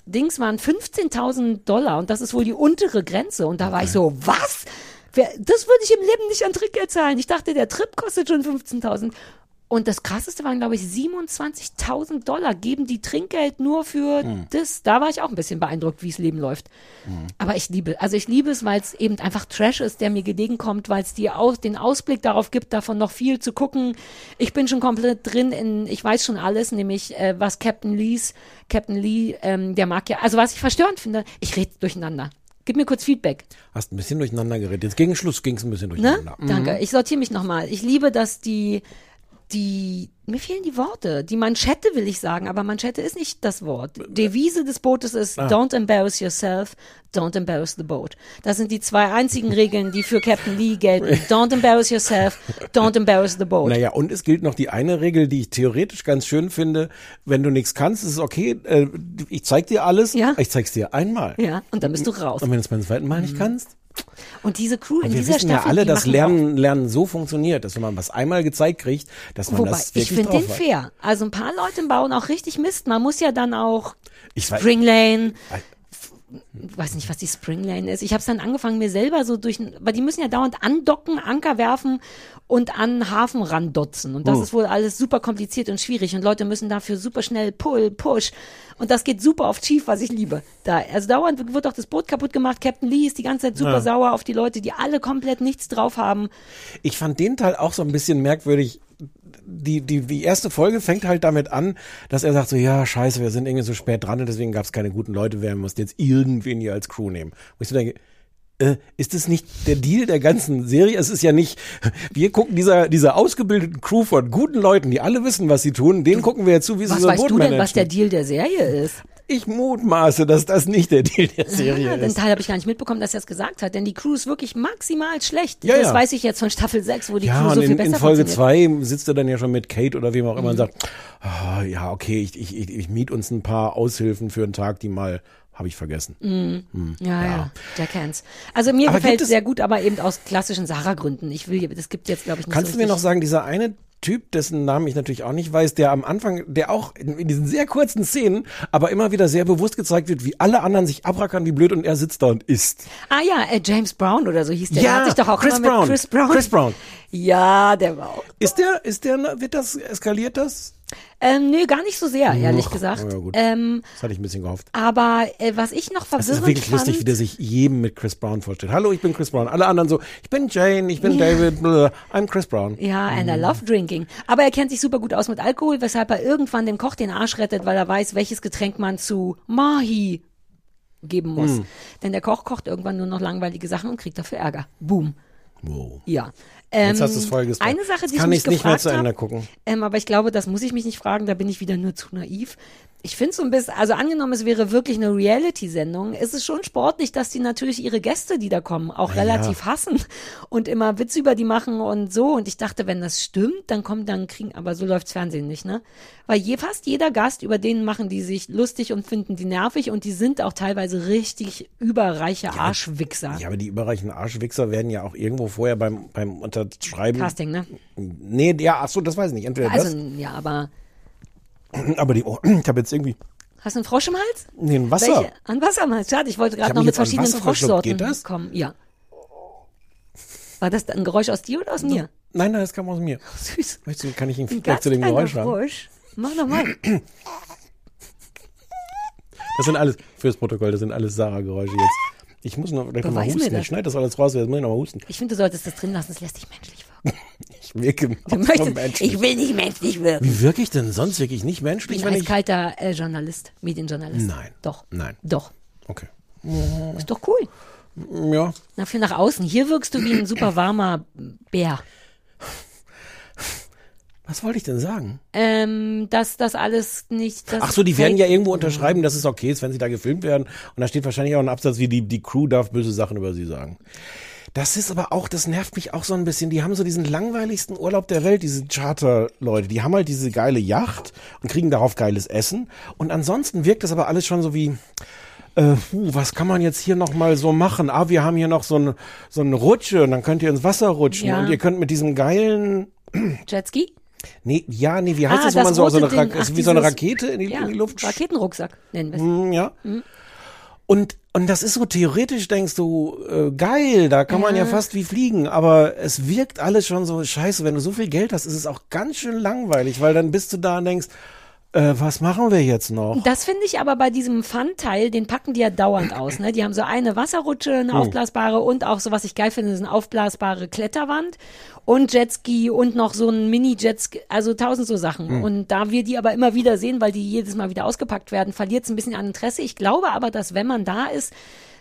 Speaker 1: Dings waren 15.000 Dollar und das ist wohl die untere Grenze. Und da war ich so, was? Wer, das würde ich im Leben nicht an Trinkgeld zahlen. Ich dachte, der Trip kostet schon 15.000. Und das krasseste waren, glaube ich, 27.000 Dollar geben die Trinkgeld nur für
Speaker 2: Hm.
Speaker 1: das. Da war ich auch ein bisschen beeindruckt, wie es Leben läuft. Aber ich liebe, also ich liebe es, weil es eben einfach Trash ist, der mir gelegen kommt, weil es dir auch den Ausblick darauf gibt, davon noch viel zu gucken. Ich bin schon komplett drin in, ich weiß schon alles, nämlich äh, was Captain Lees, Captain Lee, ähm, der mag ja, also was ich verstörend finde, ich rede durcheinander. Gib mir kurz Feedback.
Speaker 2: Hast ein bisschen durcheinander geredet. Jetzt gegen Schluss ging es ein bisschen
Speaker 1: Ne?
Speaker 2: durcheinander.
Speaker 1: Danke. Ich sortiere mich nochmal. Ich liebe, dass die, die, mir fehlen die Worte. Die Manschette will ich sagen, aber Manschette ist nicht das Wort. Devise des Bootes ist Don't embarrass yourself, don't embarrass the boat. Das sind die zwei einzigen Regeln, die für Captain Lee gelten. *laughs* Don't embarrass yourself, don't embarrass the boat.
Speaker 2: Naja, und es gilt noch die eine Regel, die ich theoretisch ganz schön finde. Wenn du nichts kannst, ist es okay. Äh, ich zeig dir alles.
Speaker 1: Ja.
Speaker 2: Ich zeig's dir einmal.
Speaker 1: Ja, und dann bist du raus.
Speaker 2: Und wenn du es beim zweiten Mal nicht kannst?
Speaker 1: Und diese Crew in
Speaker 2: Und wir
Speaker 1: dieser
Speaker 2: wissen
Speaker 1: Staffel,
Speaker 2: ja alle, dass Lernen, Lernen so funktioniert, dass wenn man was einmal gezeigt kriegt, dass man
Speaker 1: Wobei,
Speaker 2: das
Speaker 1: ich
Speaker 2: wirklich
Speaker 1: finde den fair. Also ein paar Leute bauen auch richtig Mist. Man muss ja dann auch
Speaker 2: Ich
Speaker 1: Spring Lane. Ich weiß nicht, was die Spring Lane ist. Ich habe es dann angefangen, mir selber so durch, weil die müssen ja dauernd andocken, Anker werfen und an Hafen randotzen. Und das
Speaker 2: Oh.
Speaker 1: ist wohl alles super kompliziert und schwierig. Und Leute müssen dafür super schnell Pull, Push. Und das geht super oft schief, was ich liebe. Da, also dauernd wird auch das Boot kaputt gemacht. Captain Lee ist die ganze Zeit super
Speaker 2: Ja.
Speaker 1: sauer auf die Leute, die alle komplett nichts drauf haben.
Speaker 2: ich fand den Teil auch so ein bisschen merkwürdig. Die, die, die erste Folge fängt halt damit an, dass er sagt so, ja, scheiße, wir sind irgendwie so spät dran und deswegen gab es keine guten Leute, wir mussten jetzt irgendwen hier als Crew nehmen. Wo ich so denke, äh, ist das nicht der Deal der ganzen Serie? Es ist ja nicht, wir gucken dieser, dieser ausgebildeten Crew von guten Leuten, die alle wissen, was sie tun, denen gucken wir jetzt zu, wie sie
Speaker 1: Was
Speaker 2: so
Speaker 1: weißt
Speaker 2: Boot
Speaker 1: du denn, was der Deal der Serie ist?
Speaker 2: Ich mutmaße, dass das nicht der Deal der Serie
Speaker 1: Ja, den
Speaker 2: ist.
Speaker 1: Teil habe ich gar nicht mitbekommen, dass er es gesagt hat, denn die Crew ist wirklich maximal schlecht.
Speaker 2: Ja,
Speaker 1: das
Speaker 2: ja.
Speaker 1: weiß ich jetzt von Staffel 6, wo die
Speaker 2: Ja,
Speaker 1: Crew so viel
Speaker 2: in,
Speaker 1: besser
Speaker 2: in Folge
Speaker 1: funktioniert. Mhm.
Speaker 2: zwei sitzt er dann ja schon mit Kate oder wem auch immer und sagt, ah, ja, okay, ich, ich, ich, ich miet uns ein paar Aushilfen für einen Tag, die mal, habe ich vergessen.
Speaker 1: Mhm. Ja, ja, Jack Hands. Also mir
Speaker 2: Aber
Speaker 1: gefällt es sehr gut, aber eben aus klassischen Sarah-Gründen. Ich will, das gibt jetzt, glaube ich, nicht
Speaker 2: Kannst
Speaker 1: so
Speaker 2: du mir noch sagen, dieser eine Typ, dessen Namen ich natürlich auch nicht weiß, der am Anfang, der auch in, in diesen sehr kurzen Szenen, aber immer wieder sehr bewusst gezeigt wird, wie alle anderen sich abrackern wie blöd und er sitzt da und isst.
Speaker 1: Ah ja, äh, James Brown oder so hieß der.
Speaker 2: Ja,
Speaker 1: der hat sich doch auch
Speaker 2: Chris Brown.
Speaker 1: Chris Brown.
Speaker 2: Chris Brown. *laughs*
Speaker 1: Ja, der war auch.
Speaker 2: Ist der, ist der, wird das, eskaliert das?
Speaker 1: Ähm, nö, gar nicht so sehr, ehrlich gesagt.
Speaker 2: Ja, gut.
Speaker 1: Ähm,
Speaker 2: Das hatte ich ein bisschen gehofft.
Speaker 1: aber äh, was ich noch
Speaker 2: Es
Speaker 1: verwirrend
Speaker 2: ist wirklich
Speaker 1: fand,
Speaker 2: lustig, wie der sich jedem mit Chris Brown vorstellt. Hallo, ich bin Chris Brown. Alle anderen so, ich bin Jane, ich bin David, blah, I'm Chris Brown.
Speaker 1: Ja, and I love drinking. Aber er kennt sich super gut aus mit Alkohol, weshalb er irgendwann dem Koch den Arsch rettet, weil er weiß, welches Getränk man zu Mahi geben muss.
Speaker 2: Hm.
Speaker 1: Denn der Koch kocht irgendwann nur noch langweilige Sachen und kriegt dafür Ärger. Boom.
Speaker 2: Wow.
Speaker 1: Ja.
Speaker 2: Jetzt
Speaker 1: Ähm,
Speaker 2: hast du es voll gespoilert.
Speaker 1: Eine Sache, die
Speaker 2: Jetzt kann
Speaker 1: ich mich
Speaker 2: nicht mehr zu Ende
Speaker 1: hab,
Speaker 2: gucken.
Speaker 1: Ähm, aber ich glaube, das muss ich mich nicht fragen, da bin ich wieder nur zu naiv. Ich finde so ein bisschen, also angenommen, es wäre wirklich eine Reality-Sendung, ist es schon sportlich, dass die natürlich ihre Gäste, die da kommen, auch
Speaker 2: ja.
Speaker 1: relativ hassen und immer Witze über die machen und so. Und ich dachte, wenn das stimmt, dann kommt dann kriegen, aber so läuft's Fernsehen nicht, ne? Weil je, fast jeder Gast, über den machen die sich lustig und finden die nervig und die sind auch teilweise richtig überreiche Arschwichser.
Speaker 2: Ja, aber die überreichen Arschwichser werden ja auch irgendwo vorher beim, beim Unterschreiben.
Speaker 1: Casting, ne?
Speaker 2: Nee, ja, ach so, das weiß ich nicht. Entweder
Speaker 1: Also, ja, aber
Speaker 2: das, *clears throat* aber die, oh, *clears throat* ich habe jetzt irgendwie,
Speaker 1: hast du einen Frosch im Hals?
Speaker 2: nee, ein Wasser.
Speaker 1: Welche? An Wasser am Hals. Schade, ich wollte gerade noch mit verschiedenen. Froschsorten
Speaker 2: das?
Speaker 1: kommen. Ja. War das ein Geräusch aus dir oder aus mir?
Speaker 2: Nein, nein, das kam aus mir.
Speaker 1: Süß.
Speaker 2: Möchtest du, kann ich ein
Speaker 1: Ein
Speaker 2: Feedback
Speaker 1: ganz
Speaker 2: zu dem Geräusch haben?
Speaker 1: Frosch. Mach noch mal.
Speaker 2: Das sind alles, fürs Protokoll, das sind alles Sarah-Geräusche jetzt. Ich muss noch,
Speaker 1: Beweis mir
Speaker 2: husten. Ich schneide das alles raus, jetzt muss ich noch mal husten.
Speaker 1: Ich finde, du solltest das drin lassen, es lässt dich menschlich wirken. *laughs*
Speaker 2: Ich wirke
Speaker 1: möchtest,
Speaker 2: menschlich.
Speaker 1: ich will nicht menschlich wirken.
Speaker 2: Wie wirke ich denn sonst? Wirklich nicht
Speaker 1: Ich
Speaker 2: menschlich,
Speaker 1: bin
Speaker 2: wenn
Speaker 1: ein
Speaker 2: ich...
Speaker 1: eiskalter äh, Journalist, Medienjournalist.
Speaker 2: Nein.
Speaker 1: Doch.
Speaker 2: Nein.
Speaker 1: Doch.
Speaker 2: Okay.
Speaker 1: Ist doch cool.
Speaker 2: Ja.
Speaker 1: Na, für nach außen. Hier wirkst du wie ein *clears throat* super warmer Bär.
Speaker 2: Was wollte ich denn sagen?
Speaker 1: Ähm, dass das alles nicht. Das
Speaker 2: Ach so, die werden ja irgendwo unterschreiben, dass es okay ist, wenn sie da gefilmt werden. Und da steht wahrscheinlich auch ein Absatz wie die, die Crew darf böse Sachen über sie sagen. Das ist aber auch, das nervt mich auch so ein bisschen. Die haben so diesen langweiligsten Urlaub der Welt, diese Charter-Leute. Die haben halt diese geile Yacht und kriegen darauf geiles Essen. Und ansonsten wirkt das aber alles schon so wie, äh, puh, was kann man jetzt hier noch mal so machen? Ah, wir haben hier noch so eine, so eine Rutsche und dann könnt ihr ins Wasser rutschen
Speaker 1: Ja.
Speaker 2: und ihr könnt mit diesem geilen,
Speaker 1: Jetski?
Speaker 2: Nee, ja, nee, wie heißt
Speaker 1: Ah,
Speaker 2: das,
Speaker 1: das
Speaker 2: man so, so eine,
Speaker 1: Ding. Ach,
Speaker 2: wie so eine Rakete in die,
Speaker 1: Ja,
Speaker 2: in die Luft
Speaker 1: Raketenrucksack nennen wir es.
Speaker 2: Mm, Ja. Und, und das ist so theoretisch, denkst du, äh, geil, da kann man ja fast wie fliegen, aber es wirkt alles schon so scheiße. Wenn du so viel Geld hast, ist es auch ganz schön langweilig, weil dann bist du da und denkst, äh, was machen wir jetzt noch?
Speaker 1: Das finde ich aber bei diesem Fun-Teil, den packen die ja dauernd aus. Ne? Die haben so eine Wasserrutsche, eine
Speaker 2: Hm.
Speaker 1: aufblasbare und auch so, was ich geil finde, ist eine aufblasbare Kletterwand und Jetski und noch so ein Mini-Jetski, also tausend so Sachen.
Speaker 2: Hm.
Speaker 1: Und da wir die aber immer wieder sehen, weil die jedes Mal wieder ausgepackt werden, verliert es ein bisschen an Interesse. Ich glaube aber, dass wenn man da ist,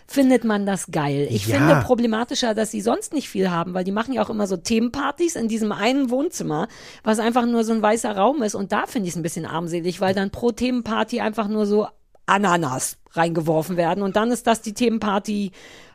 Speaker 1: findet man das geil. Ich
Speaker 2: Ja.
Speaker 1: finde problematischer, dass sie sonst nicht viel haben, weil die machen ja auch immer so Themenpartys in diesem einen Wohnzimmer, was einfach nur so ein weißer Raum ist. Und da finde ich es ein bisschen armselig, weil dann pro Themenparty einfach nur so Ananas reingeworfen werden. Und dann ist das die Themenparty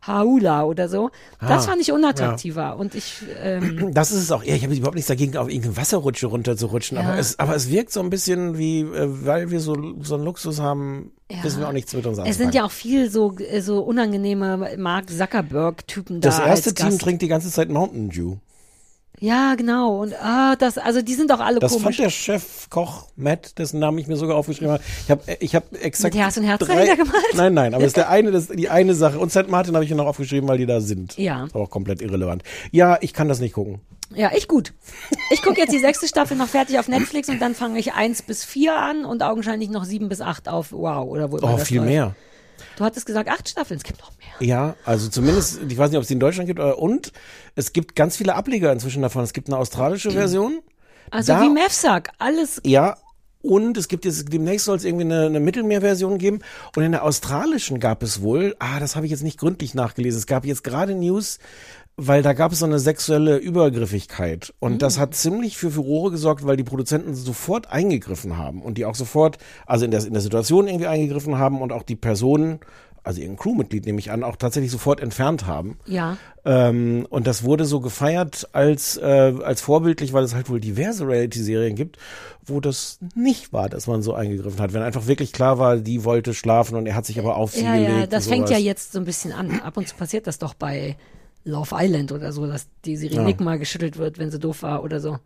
Speaker 1: Haula oder so. Das
Speaker 2: Ah,
Speaker 1: fand ich unattraktiver. Und ich, ähm, *clears throat*
Speaker 2: Das ist es auch. Ja, ich habe überhaupt nichts dagegen, auf irgendeine Wasserrutsche runterzurutschen,
Speaker 1: Ja.
Speaker 2: aber, es, aber es wirkt so ein bisschen wie, äh, weil wir so, so einen Luxus haben,
Speaker 1: Ja.
Speaker 2: wissen wir auch nichts mit uns
Speaker 1: es sind ja auch viel so, äh, so unangenehme Mark Zuckerberg-Typen da.
Speaker 2: Das erste Team trinkt die ganze Zeit Mountain Dew.
Speaker 1: Ja, genau. Und ah, das, also die sind doch alle
Speaker 2: Das
Speaker 1: komisch.
Speaker 2: fand der Chefkoch Matt, dessen Namen ich mir sogar aufgeschrieben habe. Ich habe ich hab exakt.
Speaker 1: Mit Herz und Herz
Speaker 2: drei,
Speaker 1: gemalt?
Speaker 2: Nein, nein, aber das ist der *laughs* eine, das, die eine Sache. Und St. Martin habe ich mir noch aufgeschrieben, weil die da sind.
Speaker 1: Ja.
Speaker 2: Ist aber auch komplett irrelevant. Ja, ich kann das nicht gucken.
Speaker 1: Ja, ich gut. Ich gucke jetzt die sechste Staffel noch fertig auf Netflix und dann fange ich eins bis vier an und augenscheinlich noch sieben bis acht auf Wow oder wo immer
Speaker 2: Oh,
Speaker 1: das
Speaker 2: viel
Speaker 1: läuft.
Speaker 2: mehr.
Speaker 1: Du hattest gesagt acht Staffeln, es gibt noch mehr.
Speaker 2: Ja, also zumindest, ich weiß nicht, ob es die in Deutschland gibt, aber- und es gibt ganz viele Ableger inzwischen davon. Es gibt eine australische Version.
Speaker 1: Also
Speaker 2: Da-
Speaker 1: wie Mavsack, alles.
Speaker 2: Ja, und es gibt jetzt, demnächst soll es irgendwie eine, eine Mittelmeerversion geben. Und in der australischen gab es wohl, ah, das habe ich jetzt nicht gründlich nachgelesen, es gab jetzt gerade News, weil da gab es so eine sexuelle Übergriffigkeit. Und das hat ziemlich für Furore gesorgt, weil die Produzenten sofort eingegriffen haben und die auch sofort, also in der, in der Situation irgendwie eingegriffen haben und auch die Personen, also ihren Crewmitglied nehme ich an, auch tatsächlich sofort entfernt haben.
Speaker 1: Ja.
Speaker 2: Ähm, und das wurde so gefeiert als, äh, als vorbildlich, weil es halt wohl diverse Reality-Serien gibt, wo das nicht war, dass man so eingegriffen hat. Wenn einfach wirklich klar war, die wollte schlafen und er hat sich aber auf sie
Speaker 1: Ja,
Speaker 2: gelegt.
Speaker 1: ja, das fängt ja jetzt so ein bisschen an. Ab und zu passiert das doch bei Love Island oder so, dass die Siri
Speaker 2: Ja.
Speaker 1: Mal geschüttelt wird, wenn sie doof war oder so.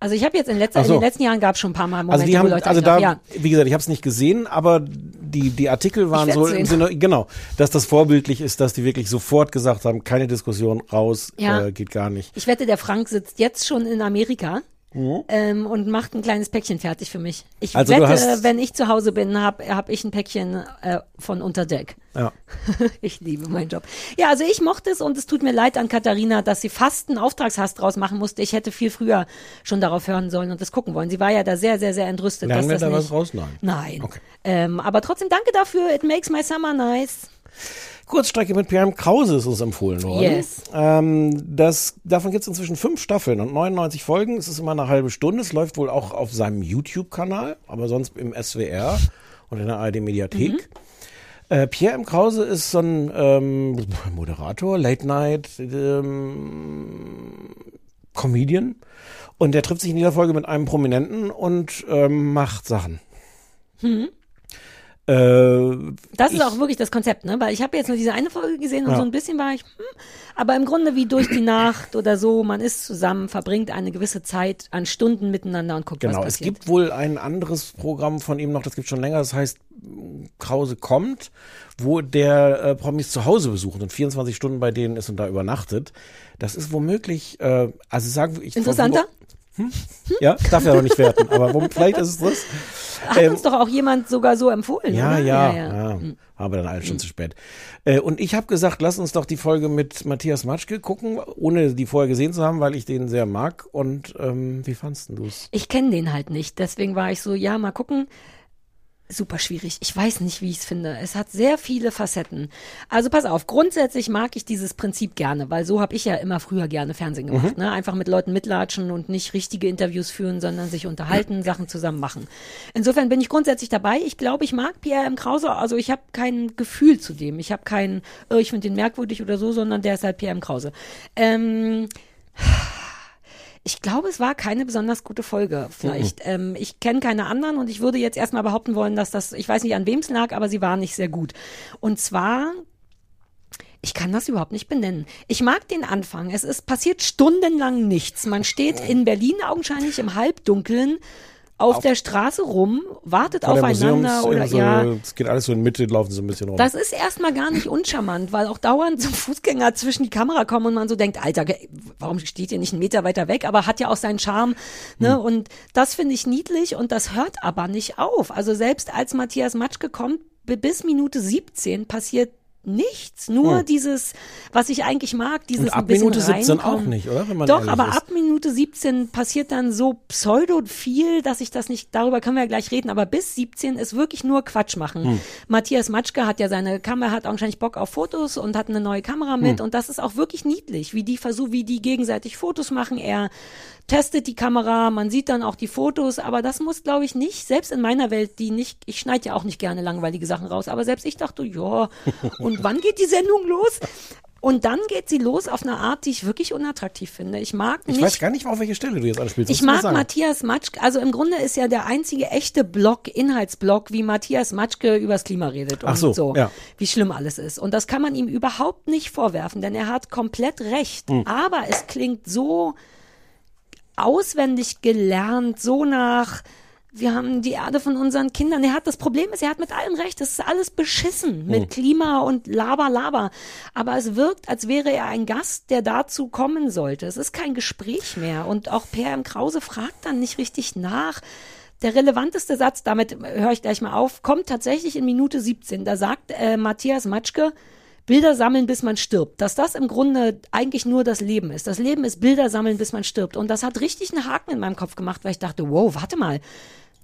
Speaker 1: Also ich habe jetzt in, letzter,
Speaker 2: so.
Speaker 1: in den letzten Jahren gab es schon ein paar Mal Momente,
Speaker 2: Also die
Speaker 1: wo
Speaker 2: haben,
Speaker 1: Leute
Speaker 2: also da,
Speaker 1: ja,
Speaker 2: wie gesagt, ich habe es nicht gesehen, aber die die Artikel waren so im. Sinne, genau, dass das vorbildlich ist, dass die wirklich sofort gesagt haben, keine Diskussion, raus,
Speaker 1: Ja.
Speaker 2: äh, geht gar nicht.
Speaker 1: ich wette, der Frank sitzt jetzt schon in Amerika. Ähm, und macht ein kleines Päckchen fertig für mich. Ich
Speaker 2: Also
Speaker 1: wette, wenn ich zu Hause bin, habe hab ich ein Päckchen äh, von Unterdeck.
Speaker 2: Ja. *laughs*
Speaker 1: ich liebe meinen Job. Ja, also ich mochte es und es tut mir leid an Katharina, dass sie fast einen Auftragshass draus machen musste. Ich hätte viel früher schon darauf hören sollen und das gucken wollen. Sie war ja da sehr, sehr, sehr entrüstet.
Speaker 2: Lernen wir da
Speaker 1: nicht,
Speaker 2: was raus? Nein.
Speaker 1: Nein.
Speaker 2: Okay.
Speaker 1: Ähm, aber trotzdem danke dafür. It makes my summer nice.
Speaker 2: Kurzstrecke mit Pierre Krause ist uns empfohlen worden.
Speaker 1: Yes.
Speaker 2: Ähm, das, davon gibt es inzwischen fünf Staffeln und 99 Folgen. Es ist immer eine halbe Stunde. Es läuft wohl auch auf seinem YouTube-Kanal, aber sonst im SWR und in der ARD-Mediathek.
Speaker 1: Mhm.
Speaker 2: Äh, Pierre M. Krause ist so ein ähm, Moderator, Late Night, ähm, Comedian. Und der trifft sich in dieser Folge mit einem Prominenten und ähm, macht Sachen. Äh,
Speaker 1: Das ist auch wirklich das Konzept, ne? Weil ich habe jetzt nur diese eine Folge gesehen und
Speaker 2: Ja.
Speaker 1: so ein bisschen war ich, hm, aber im Grunde wie durch die Nacht oder so, man ist zusammen, verbringt eine gewisse Zeit an Stunden miteinander und guckt,
Speaker 2: Genau,
Speaker 1: was
Speaker 2: es
Speaker 1: passiert.
Speaker 2: gibt wohl ein anderes Programm von ihm noch, das gibt schon länger, das heißt Krause kommt, wo der äh, Promis zu Hause besucht und 24 Stunden bei denen ist und da übernachtet. Das ist womöglich, äh, also sagen wir, ich
Speaker 1: Interessanter?
Speaker 2: Ja, darf ja noch nicht werten, aber wo, vielleicht ist es das.
Speaker 1: Hat uns doch auch jemand sogar so empfohlen,
Speaker 2: Ähm, Ja,
Speaker 1: oder?
Speaker 2: ja,
Speaker 1: ja.
Speaker 2: ja. Aber dann alles schon zu spät. Äh, und ich habe gesagt, lass uns doch die Folge mit Matthias Matschke gucken, ohne die vorher gesehen zu haben, weil ich den sehr mag. Und ähm, wie fandst du es?
Speaker 1: Ich kenne den halt nicht, deswegen war ich so, ja, mal gucken. Super schwierig. Ich weiß nicht, wie ich es finde. Es hat sehr viele Facetten. Also pass auf, grundsätzlich mag ich dieses Prinzip gerne, weil so habe ich ja immer früher gerne Fernsehen gemacht. Ne? Einfach mit Leuten mitlatschen und nicht richtige Interviews führen, sondern sich unterhalten, Sachen zusammen machen. Insofern bin ich grundsätzlich dabei. Ich glaube, ich mag Pierre M. Krause. Also ich habe kein Gefühl zu dem. Ich habe kein, oh, ich finde den merkwürdig oder so, sondern der ist halt Pierre M. Krause. Ähm, ich glaube, es war keine besonders gute Folge. Vielleicht. Ähm, ich kenne keine anderen und ich würde jetzt erstmal behaupten wollen, dass das, ich weiß nicht, an wem es lag, aber sie war nicht sehr gut. Und zwar ich kann das überhaupt nicht benennen. Ich mag den Anfang. Es ist passiert stundenlang nichts. Man steht in Berlin augenscheinlich im Halbdunkeln auf, der Straße rum, wartet aufeinander oder
Speaker 2: also,
Speaker 1: ja.
Speaker 2: Es geht alles so in Mitte, laufen so ein bisschen rum.
Speaker 1: Das ist erstmal gar nicht uncharmant, weil auch dauernd so Fußgänger zwischen die Kamera kommen und man so denkt, Alter, warum steht ihr nicht einen Meter weiter weg? Aber hat ja auch seinen Charme. Ne?
Speaker 2: Hm.
Speaker 1: Und das finde ich niedlich und das hört aber nicht auf. Also selbst als Matthias Matschke kommt, bi- bis Minute 17 passiert nichts. Nur
Speaker 2: Hm.
Speaker 1: dieses, was ich eigentlich mag, dieses
Speaker 2: Und ab
Speaker 1: ein bisschen
Speaker 2: Minute 17 auch
Speaker 1: reinkommen.
Speaker 2: nicht, oder?
Speaker 1: Doch, aber
Speaker 2: ist.
Speaker 1: ab Minute 17 passiert dann so pseudo viel, dass ich das nicht, darüber können wir ja gleich reden, aber bis 17 ist wirklich nur Quatsch machen.
Speaker 2: Hm.
Speaker 1: Matthias Matschke hat ja seine Kamera, hat augenscheinlich Bock auf Fotos und hat eine neue Kamera
Speaker 2: Hm.
Speaker 1: mit und das ist auch wirklich niedlich, wie die versuchen, wie die gegenseitig Fotos machen. Er testet die Kamera, man sieht dann auch die Fotos, aber das muss, glaube ich, nicht, selbst in meiner Welt, die nicht, ich schneide ja auch nicht gerne langweilige Sachen raus, aber selbst ich dachte, ja, *laughs* und wann geht die Sendung los? Und dann geht sie los auf eine Art, die ich wirklich unattraktiv finde. Ich mag
Speaker 2: ich
Speaker 1: nicht
Speaker 2: weiß gar nicht, auf welche Stelle du jetzt anspielst.
Speaker 1: ich mag. Matthias Matschke, also im Grunde ist ja der einzige echte Blog, Inhaltsblog, wie Matthias Matschke übers Klima redet und
Speaker 2: Ach so, ja.
Speaker 1: wie schlimm alles ist. Und das kann man ihm überhaupt nicht vorwerfen, denn er hat komplett recht.
Speaker 2: Hm.
Speaker 1: Aber es klingt so auswendig gelernt, so nach, wir haben die Erde von unseren Kindern. Er hat das Problem ist, er hat mit allem recht. Das ist alles beschissen mit
Speaker 2: Hm.
Speaker 1: Klima und Laber, Laber. Aber es wirkt, als wäre er ein Gast, der dazu kommen sollte. Es ist kein Gespräch mehr. Und auch Per M. Krause fragt dann nicht richtig nach. Der relevanteste Satz, damit höre ich gleich mal auf, kommt tatsächlich in Minute 17. Da sagt äh, Matthias Matschke, Bilder sammeln, bis man stirbt. Dass das im Grunde eigentlich nur das Leben ist. Das Leben ist Bilder sammeln, bis man stirbt. Und das hat richtig einen Haken in meinem Kopf gemacht, weil ich dachte, wow, warte mal,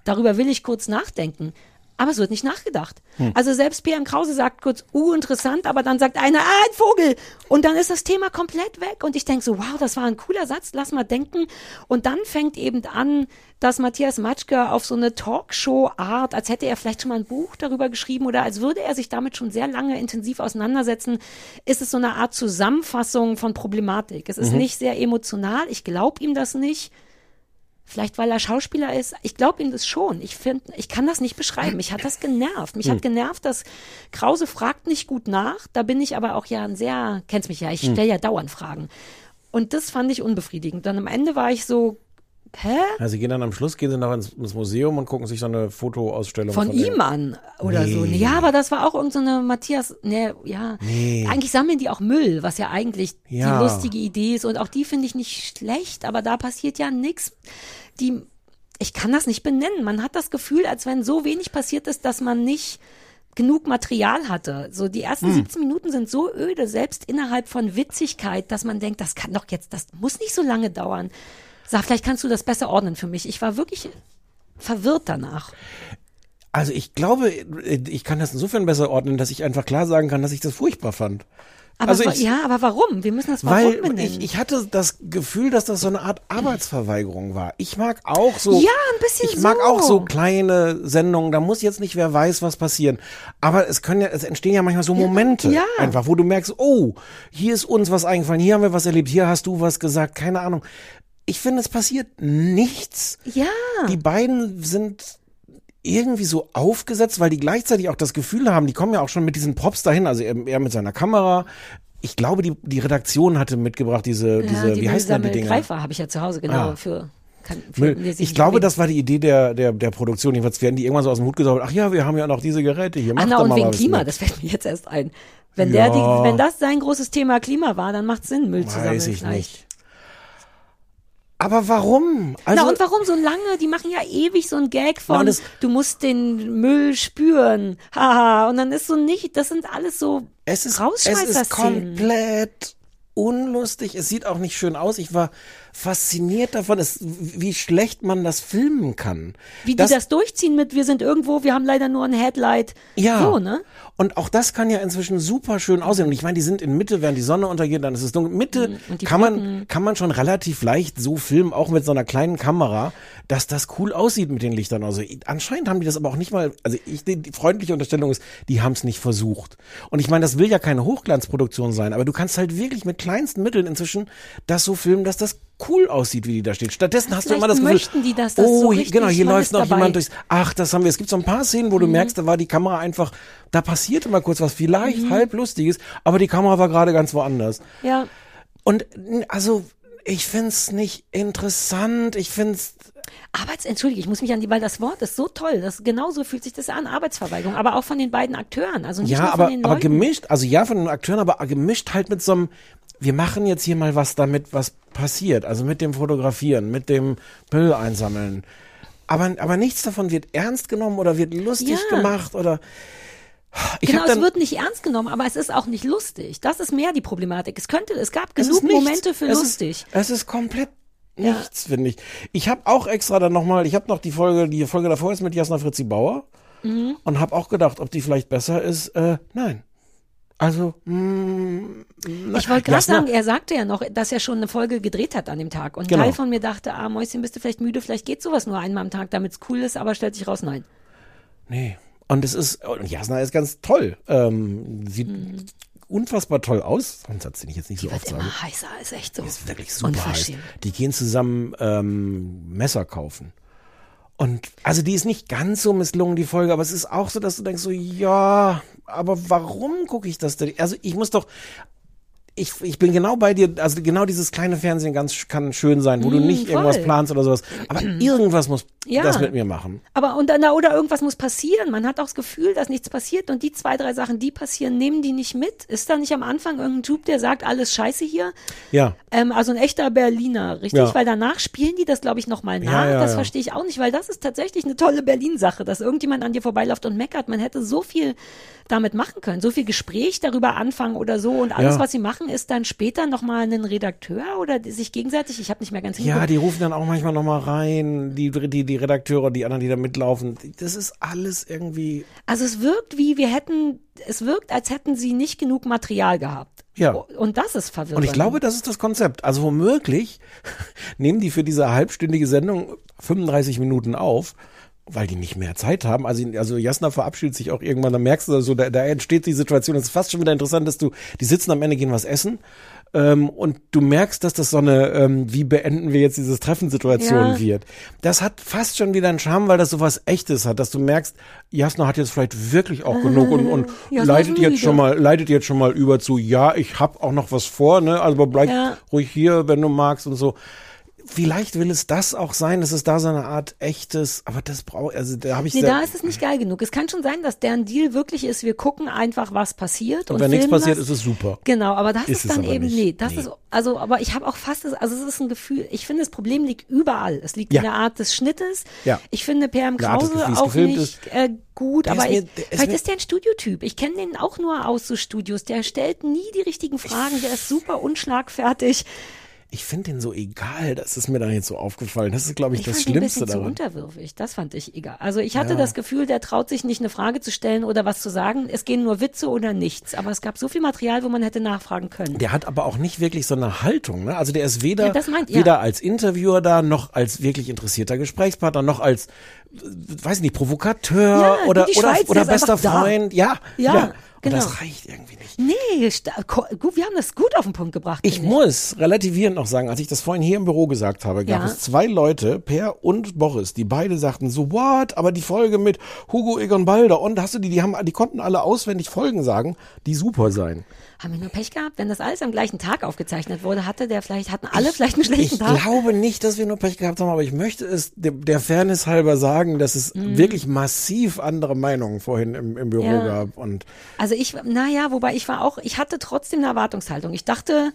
Speaker 1: darüber will ich kurz nachdenken. Aber es wird nicht nachgedacht. Also selbst PM Krause sagt kurz, uh, interessant, aber dann sagt einer, ah, ein Vogel. Und dann ist das Thema komplett weg. Und ich denke so, wow, das war ein cooler Satz, lass mal denken. Und dann fängt eben an, dass Matthias Matschke auf so eine Talkshow-Art, als hätte er vielleicht schon mal ein Buch darüber geschrieben oder als würde er sich damit schon sehr lange intensiv auseinandersetzen, ist es so eine Art Zusammenfassung von Problematik. Es ist nicht sehr emotional, ich glaube ihm das nicht. Vielleicht weil er Schauspieler ist. Ich glaube ihm das schon. Ich finde, ich kann das nicht beschreiben. Mich hat das genervt. Mich hat genervt, dass Krause fragt nicht gut nach. Da bin ich aber auch ja ein sehr, kennst mich ja, ich stelle ja dauernd Fragen. Und das fand ich unbefriedigend. Dann am Ende war ich so, Hä?
Speaker 2: Ja, sie gehen dann am Schluss, gehen sie noch ins, ins Museum und gucken sich so eine Fotoausstellung
Speaker 1: Von,
Speaker 2: dem-
Speaker 1: ihm an oder so.
Speaker 2: Nee.
Speaker 1: Ja, aber das war auch irgendeine Matthias, ne, ja.
Speaker 2: Nee.
Speaker 1: Eigentlich sammeln die auch Müll, was ja eigentlich
Speaker 2: Ja.
Speaker 1: die lustige Idee ist. Und auch die finde ich nicht schlecht, aber da passiert ja nichts. Die, ich kann das nicht benennen. Man hat das Gefühl, als wenn so wenig passiert ist, dass man nicht genug Material hatte. So die ersten
Speaker 2: Hm.
Speaker 1: 17 Minuten sind so öde, selbst innerhalb von Witzigkeit, dass man denkt, das kann doch jetzt, das muss nicht so lange dauern. Sag, vielleicht kannst du das besser ordnen für mich. Ich war wirklich verwirrt danach.
Speaker 2: Also ich glaube, ich kann das insofern besser ordnen, dass ich einfach klar sagen kann, dass ich das furchtbar fand.
Speaker 1: Aber
Speaker 2: also ich,
Speaker 1: ja, aber warum? Wir müssen das warum
Speaker 2: weil
Speaker 1: benennen.
Speaker 2: ich, ich hatte das Gefühl, dass das so eine Art Arbeitsverweigerung war. Ich mag auch so.
Speaker 1: Ja, ein bisschen
Speaker 2: Ich mag
Speaker 1: so.
Speaker 2: auch so kleine Sendungen. Da muss jetzt nicht wer weiß, was passieren. Aber es können ja, es entstehen ja manchmal so Momente
Speaker 1: ja.
Speaker 2: einfach, wo du merkst, oh, hier ist uns was eingefallen, hier haben wir was erlebt, hier hast du was gesagt, keine Ahnung. Ich finde, es passiert nichts.
Speaker 1: ja.
Speaker 2: Die beiden sind irgendwie so aufgesetzt, weil die gleichzeitig auch das Gefühl haben, die kommen ja auch schon mit diesen Props dahin, also er, er mit seiner Kamera. Ich glaube, die, die Redaktion hatte mitgebracht diese, diese
Speaker 1: ja, die
Speaker 2: wie heißen denn die Dinger?
Speaker 1: Greifer habe ich ja zu Hause, genau,
Speaker 2: Ah.
Speaker 1: für, kann,
Speaker 2: Ich glaube, das war die Idee der, der, der Produktion. Jedenfalls werden die irgendwann so aus dem Hut gesaubert. Ach ja, wir haben ja noch diese Geräte hier.
Speaker 1: Ach
Speaker 2: Macht
Speaker 1: na,
Speaker 2: doch
Speaker 1: und
Speaker 2: mal
Speaker 1: wegen Klima,
Speaker 2: mit.
Speaker 1: das fällt mir jetzt erst ein. Wenn,
Speaker 2: Ja.
Speaker 1: der die, wenn das sein großes Thema Klima war, dann macht Sinn, Müll zu sammeln.
Speaker 2: Weiß ich nicht. Aber warum? Also,
Speaker 1: Na und warum so lange? Die machen ja ewig so einen Gag von,
Speaker 2: das-
Speaker 1: du musst den Müll spüren. Haha. Und dann ist so nicht, das sind alles so
Speaker 2: Es ist, es ist komplett unlustig. Es sieht auch nicht schön aus. Ich war fasziniert davon, es, wie schlecht man das filmen kann.
Speaker 1: Wie die das durchziehen mit, wir sind irgendwo, wir haben leider nur ein Headlight.
Speaker 2: Ja.
Speaker 1: So, ne?
Speaker 2: Und auch das kann ja inzwischen super schön aussehen. Und ich meine, die sind in Mitte, während die Sonne untergeht, dann ist es dunkel. Mitte
Speaker 1: die
Speaker 2: kann man, kann man schon relativ leicht so filmen, auch mit so einer kleinen Kamera, dass das cool aussieht mit den Lichtern. Also anscheinend haben die das aber auch nicht mal, also ich, die, die freundliche Unterstellung ist, die haben es nicht versucht. Und ich meine, das will ja keine Hochglanzproduktion sein, aber du kannst halt wirklich mit kleinsten Mitteln inzwischen das so filmen, dass das cool aussieht, wie die da steht. Stattdessen hast du
Speaker 1: Vielleicht
Speaker 2: immer das Gefühl,
Speaker 1: möchten die, dass das
Speaker 2: oh,
Speaker 1: so
Speaker 2: hier-
Speaker 1: richtig,
Speaker 2: genau, hier läuft noch
Speaker 1: dabei.
Speaker 2: jemand durchs, ach, das haben wir. Es gibt so ein paar Szenen, wo du merkst, da war die Kamera einfach, da passierte mal kurz was vielleicht halb lustiges, aber die Kamera war gerade ganz woanders.
Speaker 1: Ja.
Speaker 2: Und also, ich find's nicht interessant, ich find's,
Speaker 1: Arbeits, entschuldige, ich muss mich an die, weil das Wort ist so toll. Das, genauso fühlt sich das an, Arbeitsverweigerung, aber auch von den beiden Akteuren. Also nicht
Speaker 2: ja,
Speaker 1: nur von
Speaker 2: aber,
Speaker 1: den
Speaker 2: aber
Speaker 1: Leuten.
Speaker 2: gemischt, also ja von den Akteuren, aber gemischt halt mit so einem, wir machen jetzt hier mal was damit, was passiert. Also mit dem Fotografieren, mit dem Müll einsammeln. Aber, aber nichts davon wird ernst genommen oder wird lustig
Speaker 1: Ja.
Speaker 2: gemacht oder, ich
Speaker 1: genau, es wird nicht ernst genommen, aber es ist auch nicht lustig. Das ist mehr die Problematik. Es könnte, es gab
Speaker 2: Es
Speaker 1: genug
Speaker 2: nichts.
Speaker 1: Momente für
Speaker 2: es
Speaker 1: lustig.
Speaker 2: Ist, es ist komplett
Speaker 1: Ja.
Speaker 2: nichts, finde ich. Ich habe auch extra dann nochmal, ich habe noch die Folge, die Folge davor ist mit Jasna Fritzi Bauer
Speaker 1: Mhm.
Speaker 2: und habe auch gedacht, ob die vielleicht besser ist. Äh, nein. Also, mh,
Speaker 1: Ich wollte gerade sagen, er sagte ja noch, dass er schon eine Folge gedreht hat an dem Tag. Und
Speaker 2: Genau.
Speaker 1: Teil von mir dachte, ah, Mäuschen, bist du vielleicht müde, vielleicht geht sowas nur einmal am Tag, damit es cool ist, aber stellt sich raus, nein.
Speaker 2: Nee. Und es ist, und Jasna ist ganz toll. Ähm, sieht unfassbar toll aus. Sonst hat sie jetzt nicht so
Speaker 1: Wird
Speaker 2: oft sagen.
Speaker 1: immer heißer, ist echt so.
Speaker 2: Die ist wirklich super heiß. Die gehen zusammen ähm, Messer kaufen. Und also die ist nicht ganz so misslungen, die Folge, aber es ist auch so, dass du denkst so, ja, aber warum gucke ich das denn? Also ich muss doch, ich, ich bin genau bei dir, also genau dieses kleine Fernsehen ganz kann schön sein, wo du
Speaker 1: Mm,
Speaker 2: nicht irgendwas
Speaker 1: voll.
Speaker 2: planst oder sowas. Aber *clears throat* irgendwas muss
Speaker 1: Ja.
Speaker 2: das mit mir machen.
Speaker 1: Aber und dann, oder irgendwas muss passieren. Man hat auch das Gefühl, dass nichts passiert und die zwei, drei Sachen, die passieren, nehmen die nicht mit. Ist da nicht am Anfang irgendein Typ, der sagt, alles scheiße hier?
Speaker 2: Ja.
Speaker 1: Ähm, also ein echter Berliner, richtig?
Speaker 2: Ja.
Speaker 1: Weil danach spielen die das, glaube ich, nochmal nach.
Speaker 2: Ja,
Speaker 1: das verstehe ich auch nicht, weil das ist tatsächlich eine tolle Berlin-Sache, dass irgendjemand an dir vorbeiläuft und meckert. Man hätte so viel damit machen können, so viel Gespräch darüber anfangen oder so. Und alles, was sie machen, ist dann später nochmal einen Redakteur oder sich gegenseitig, ich habe nicht mehr ganz
Speaker 2: Ja,
Speaker 1: hingeguckt.
Speaker 2: die rufen dann auch manchmal nochmal rein, die, die, die Redakteure, die anderen, die da mitlaufen. Das ist alles irgendwie,
Speaker 1: Also es wirkt wie, wir hätten, es wirkt, als hätten sie nicht genug Material gehabt.
Speaker 2: Ja.
Speaker 1: Und das ist verwirrend.
Speaker 2: Und ich glaube, das ist das Konzept. Also womöglich *laughs* nehmen die für diese halbstündige Sendung 35 Minuten auf, weil die nicht mehr Zeit haben. Also, also Jasna verabschiedet sich auch irgendwann, da merkst du so, da, da entsteht die Situation. Es ist fast schon wieder interessant, dass du, die sitzen am Ende, gehen was essen. Ähm, und du merkst, dass das so eine, ähm, wie beenden wir jetzt dieses Treffen-Situation
Speaker 1: Ja.
Speaker 2: wird. Das hat fast schon wieder einen Charme, weil das so was Echtes hat, dass du merkst, Jasna hat jetzt vielleicht wirklich auch genug und, und
Speaker 1: Jasna
Speaker 2: leitet jetzt schon mal, leitet jetzt schon mal über zu, ja, ich hab auch noch was vor, ne, also bleib
Speaker 1: Ja.
Speaker 2: ruhig hier, wenn du magst und so. Vielleicht will es das auch sein, dass es da so eine Art echtes, aber das braucht, also da habe ich
Speaker 1: Nee, da ist es nicht geil genug. Es kann schon sein, dass deren Deal wirklich ist, wir gucken einfach, was passiert. Und,
Speaker 2: und wenn nichts passiert,
Speaker 1: das.
Speaker 2: ist es super.
Speaker 1: Genau, aber das
Speaker 2: Ist
Speaker 1: ist, dann eben,
Speaker 2: nicht.
Speaker 1: nee, das
Speaker 2: Nee.
Speaker 1: ist, also, aber ich habe auch fast, das, also es ist ein Gefühl, ich finde, das Problem liegt überall. Es liegt
Speaker 2: Ja.
Speaker 1: in der Art des Schnittes.
Speaker 2: Ja.
Speaker 1: Ich finde PM Krause auch nicht äh, gut,
Speaker 2: Der
Speaker 1: aber
Speaker 2: ist mir-
Speaker 1: ich,
Speaker 2: ist
Speaker 1: vielleicht
Speaker 2: mir-
Speaker 1: ist der ein Studiotyp. Ich kenne den auch nur aus so Studios. Der stellt nie die richtigen Fragen, der ist super unschlagfertig.
Speaker 2: Ich finde den so egal, das ist mir dann jetzt so aufgefallen. Das ist, glaube ich,
Speaker 1: Ich
Speaker 2: das
Speaker 1: fand ihn ein
Speaker 2: Schlimmste
Speaker 1: bisschen zu
Speaker 2: daran.
Speaker 1: unterwürfig. Das fand ich egal. Also ich hatte
Speaker 2: Ja.
Speaker 1: das Gefühl, der traut sich nicht, eine Frage zu stellen oder was zu sagen. Es gehen nur Witze oder nichts. Aber es gab so viel Material, wo man hätte nachfragen können.
Speaker 2: Der hat aber auch nicht wirklich so eine Haltung. Ne? Also der ist weder,
Speaker 1: Ja, meint- ja.
Speaker 2: weder als Interviewer da, noch als wirklich interessierter Gesprächspartner, noch als, äh, weiß nicht, Provokateur
Speaker 1: Ja,
Speaker 2: oder, oder, oder bester
Speaker 1: einfach da.
Speaker 2: Freund. Ja, Und
Speaker 1: genau.
Speaker 2: das reicht irgendwie nicht.
Speaker 1: Nee, gut, wir haben das gut auf den Punkt gebracht.
Speaker 2: Ich
Speaker 1: finde
Speaker 2: muss relativierend noch sagen, als ich das vorhin hier im Büro gesagt habe, gab
Speaker 1: Ja.
Speaker 2: es zwei Leute, Per und Boris, die beide sagten so, what? Aber die Folge mit Hugo Egon Balder und hast du die, die haben, die konnten alle auswendig Folgen sagen, die super sein.
Speaker 1: Haben wir nur Pech gehabt? Wenn das alles am gleichen Tag aufgezeichnet wurde, hatte der vielleicht, hatten alle vielleicht einen schlechten
Speaker 2: Ich
Speaker 1: Tag.
Speaker 2: glaube nicht, dass wir nur Pech gehabt haben, aber ich möchte es der, Fairness halber sagen, dass es wirklich massiv andere Meinungen vorhin im, im Büro.
Speaker 1: Ja.
Speaker 2: gab und
Speaker 1: Also ich, naja, wobei ich war auch, ich hatte trotzdem eine Erwartungshaltung. Ich dachte,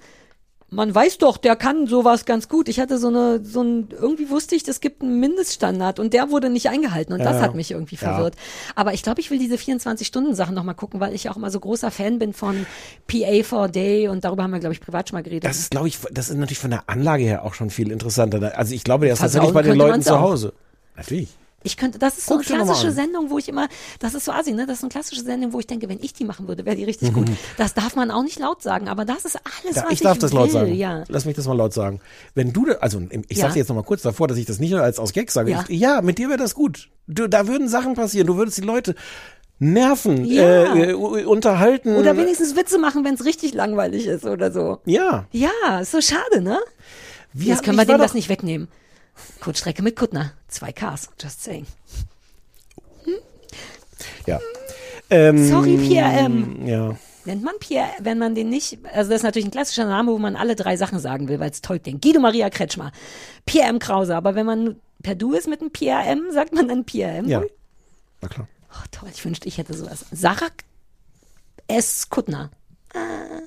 Speaker 1: man weiß doch, der kann sowas ganz gut. Ich hatte so eine, so ein, irgendwie wusste ich, es gibt einen Mindeststandard und der wurde nicht eingehalten und das
Speaker 2: Ja.
Speaker 1: hat mich irgendwie
Speaker 2: Ja.
Speaker 1: verwirrt. Aber ich glaube, ich will diese 24-Stunden-Sachen nochmal gucken, weil ich auch immer so großer Fan bin von PA for Day und darüber haben wir, glaube ich, privat schon mal geredet.
Speaker 2: das ist, glaube ich, das ist natürlich von der Anlage her auch schon viel interessanter. Also ich glaube, der ist tatsächlich bei den Leuten zu. Hause. Natürlich.
Speaker 1: Ich könnte, das ist so eine
Speaker 2: dir noch mal
Speaker 1: klassische. Sendung, wo ich immer, das ist so assi, ne? Das ist eine klassische Sendung, wo ich denke, wenn ich die machen würde, wäre die richtig gut. *laughs* Das darf man auch nicht laut sagen, aber das ist alles,
Speaker 2: Da,
Speaker 1: was
Speaker 2: ich darf das laut
Speaker 1: will,
Speaker 2: sagen.
Speaker 1: ja.
Speaker 2: Lass mich das mal laut sagen. Wenn du, also ich
Speaker 1: Ja.
Speaker 2: sagte jetzt noch mal kurz davor, dass ich das nicht nur als aus Gag sage.
Speaker 1: Ja.
Speaker 2: Ich, ja, mit dir wäre das gut. Du, da würden Sachen passieren. Du würdest die Leute nerven,
Speaker 1: Ja.
Speaker 2: äh, äh, unterhalten.
Speaker 1: Oder wenigstens Witze machen, wenn es richtig langweilig ist oder so.
Speaker 2: ja.
Speaker 1: Ja, ist so schade, ne?
Speaker 2: Wie
Speaker 1: Jetzt können
Speaker 2: ich
Speaker 1: wir dem
Speaker 2: war
Speaker 1: das
Speaker 2: doch-
Speaker 1: nicht wegnehmen. Kurzstrecke mit Kuttner. Zwei Ks, just saying.
Speaker 2: Ja. Ähm,
Speaker 1: Sorry, PRM.
Speaker 2: Ja.
Speaker 1: Nennt man Pierre, wenn man den nicht, also das ist natürlich ein klassischer Name, wo man alle drei Sachen sagen will, weil es toll klingt. Guido Maria Kretschmer, Pierre M. Krause, aber wenn man per Du ist mit einem Pierre M., sagt man dann Pierre M.
Speaker 2: Ja. Na klar.
Speaker 1: Oh, toll, ich wünschte, ich hätte sowas. Sarah S. Kuttner. Ah.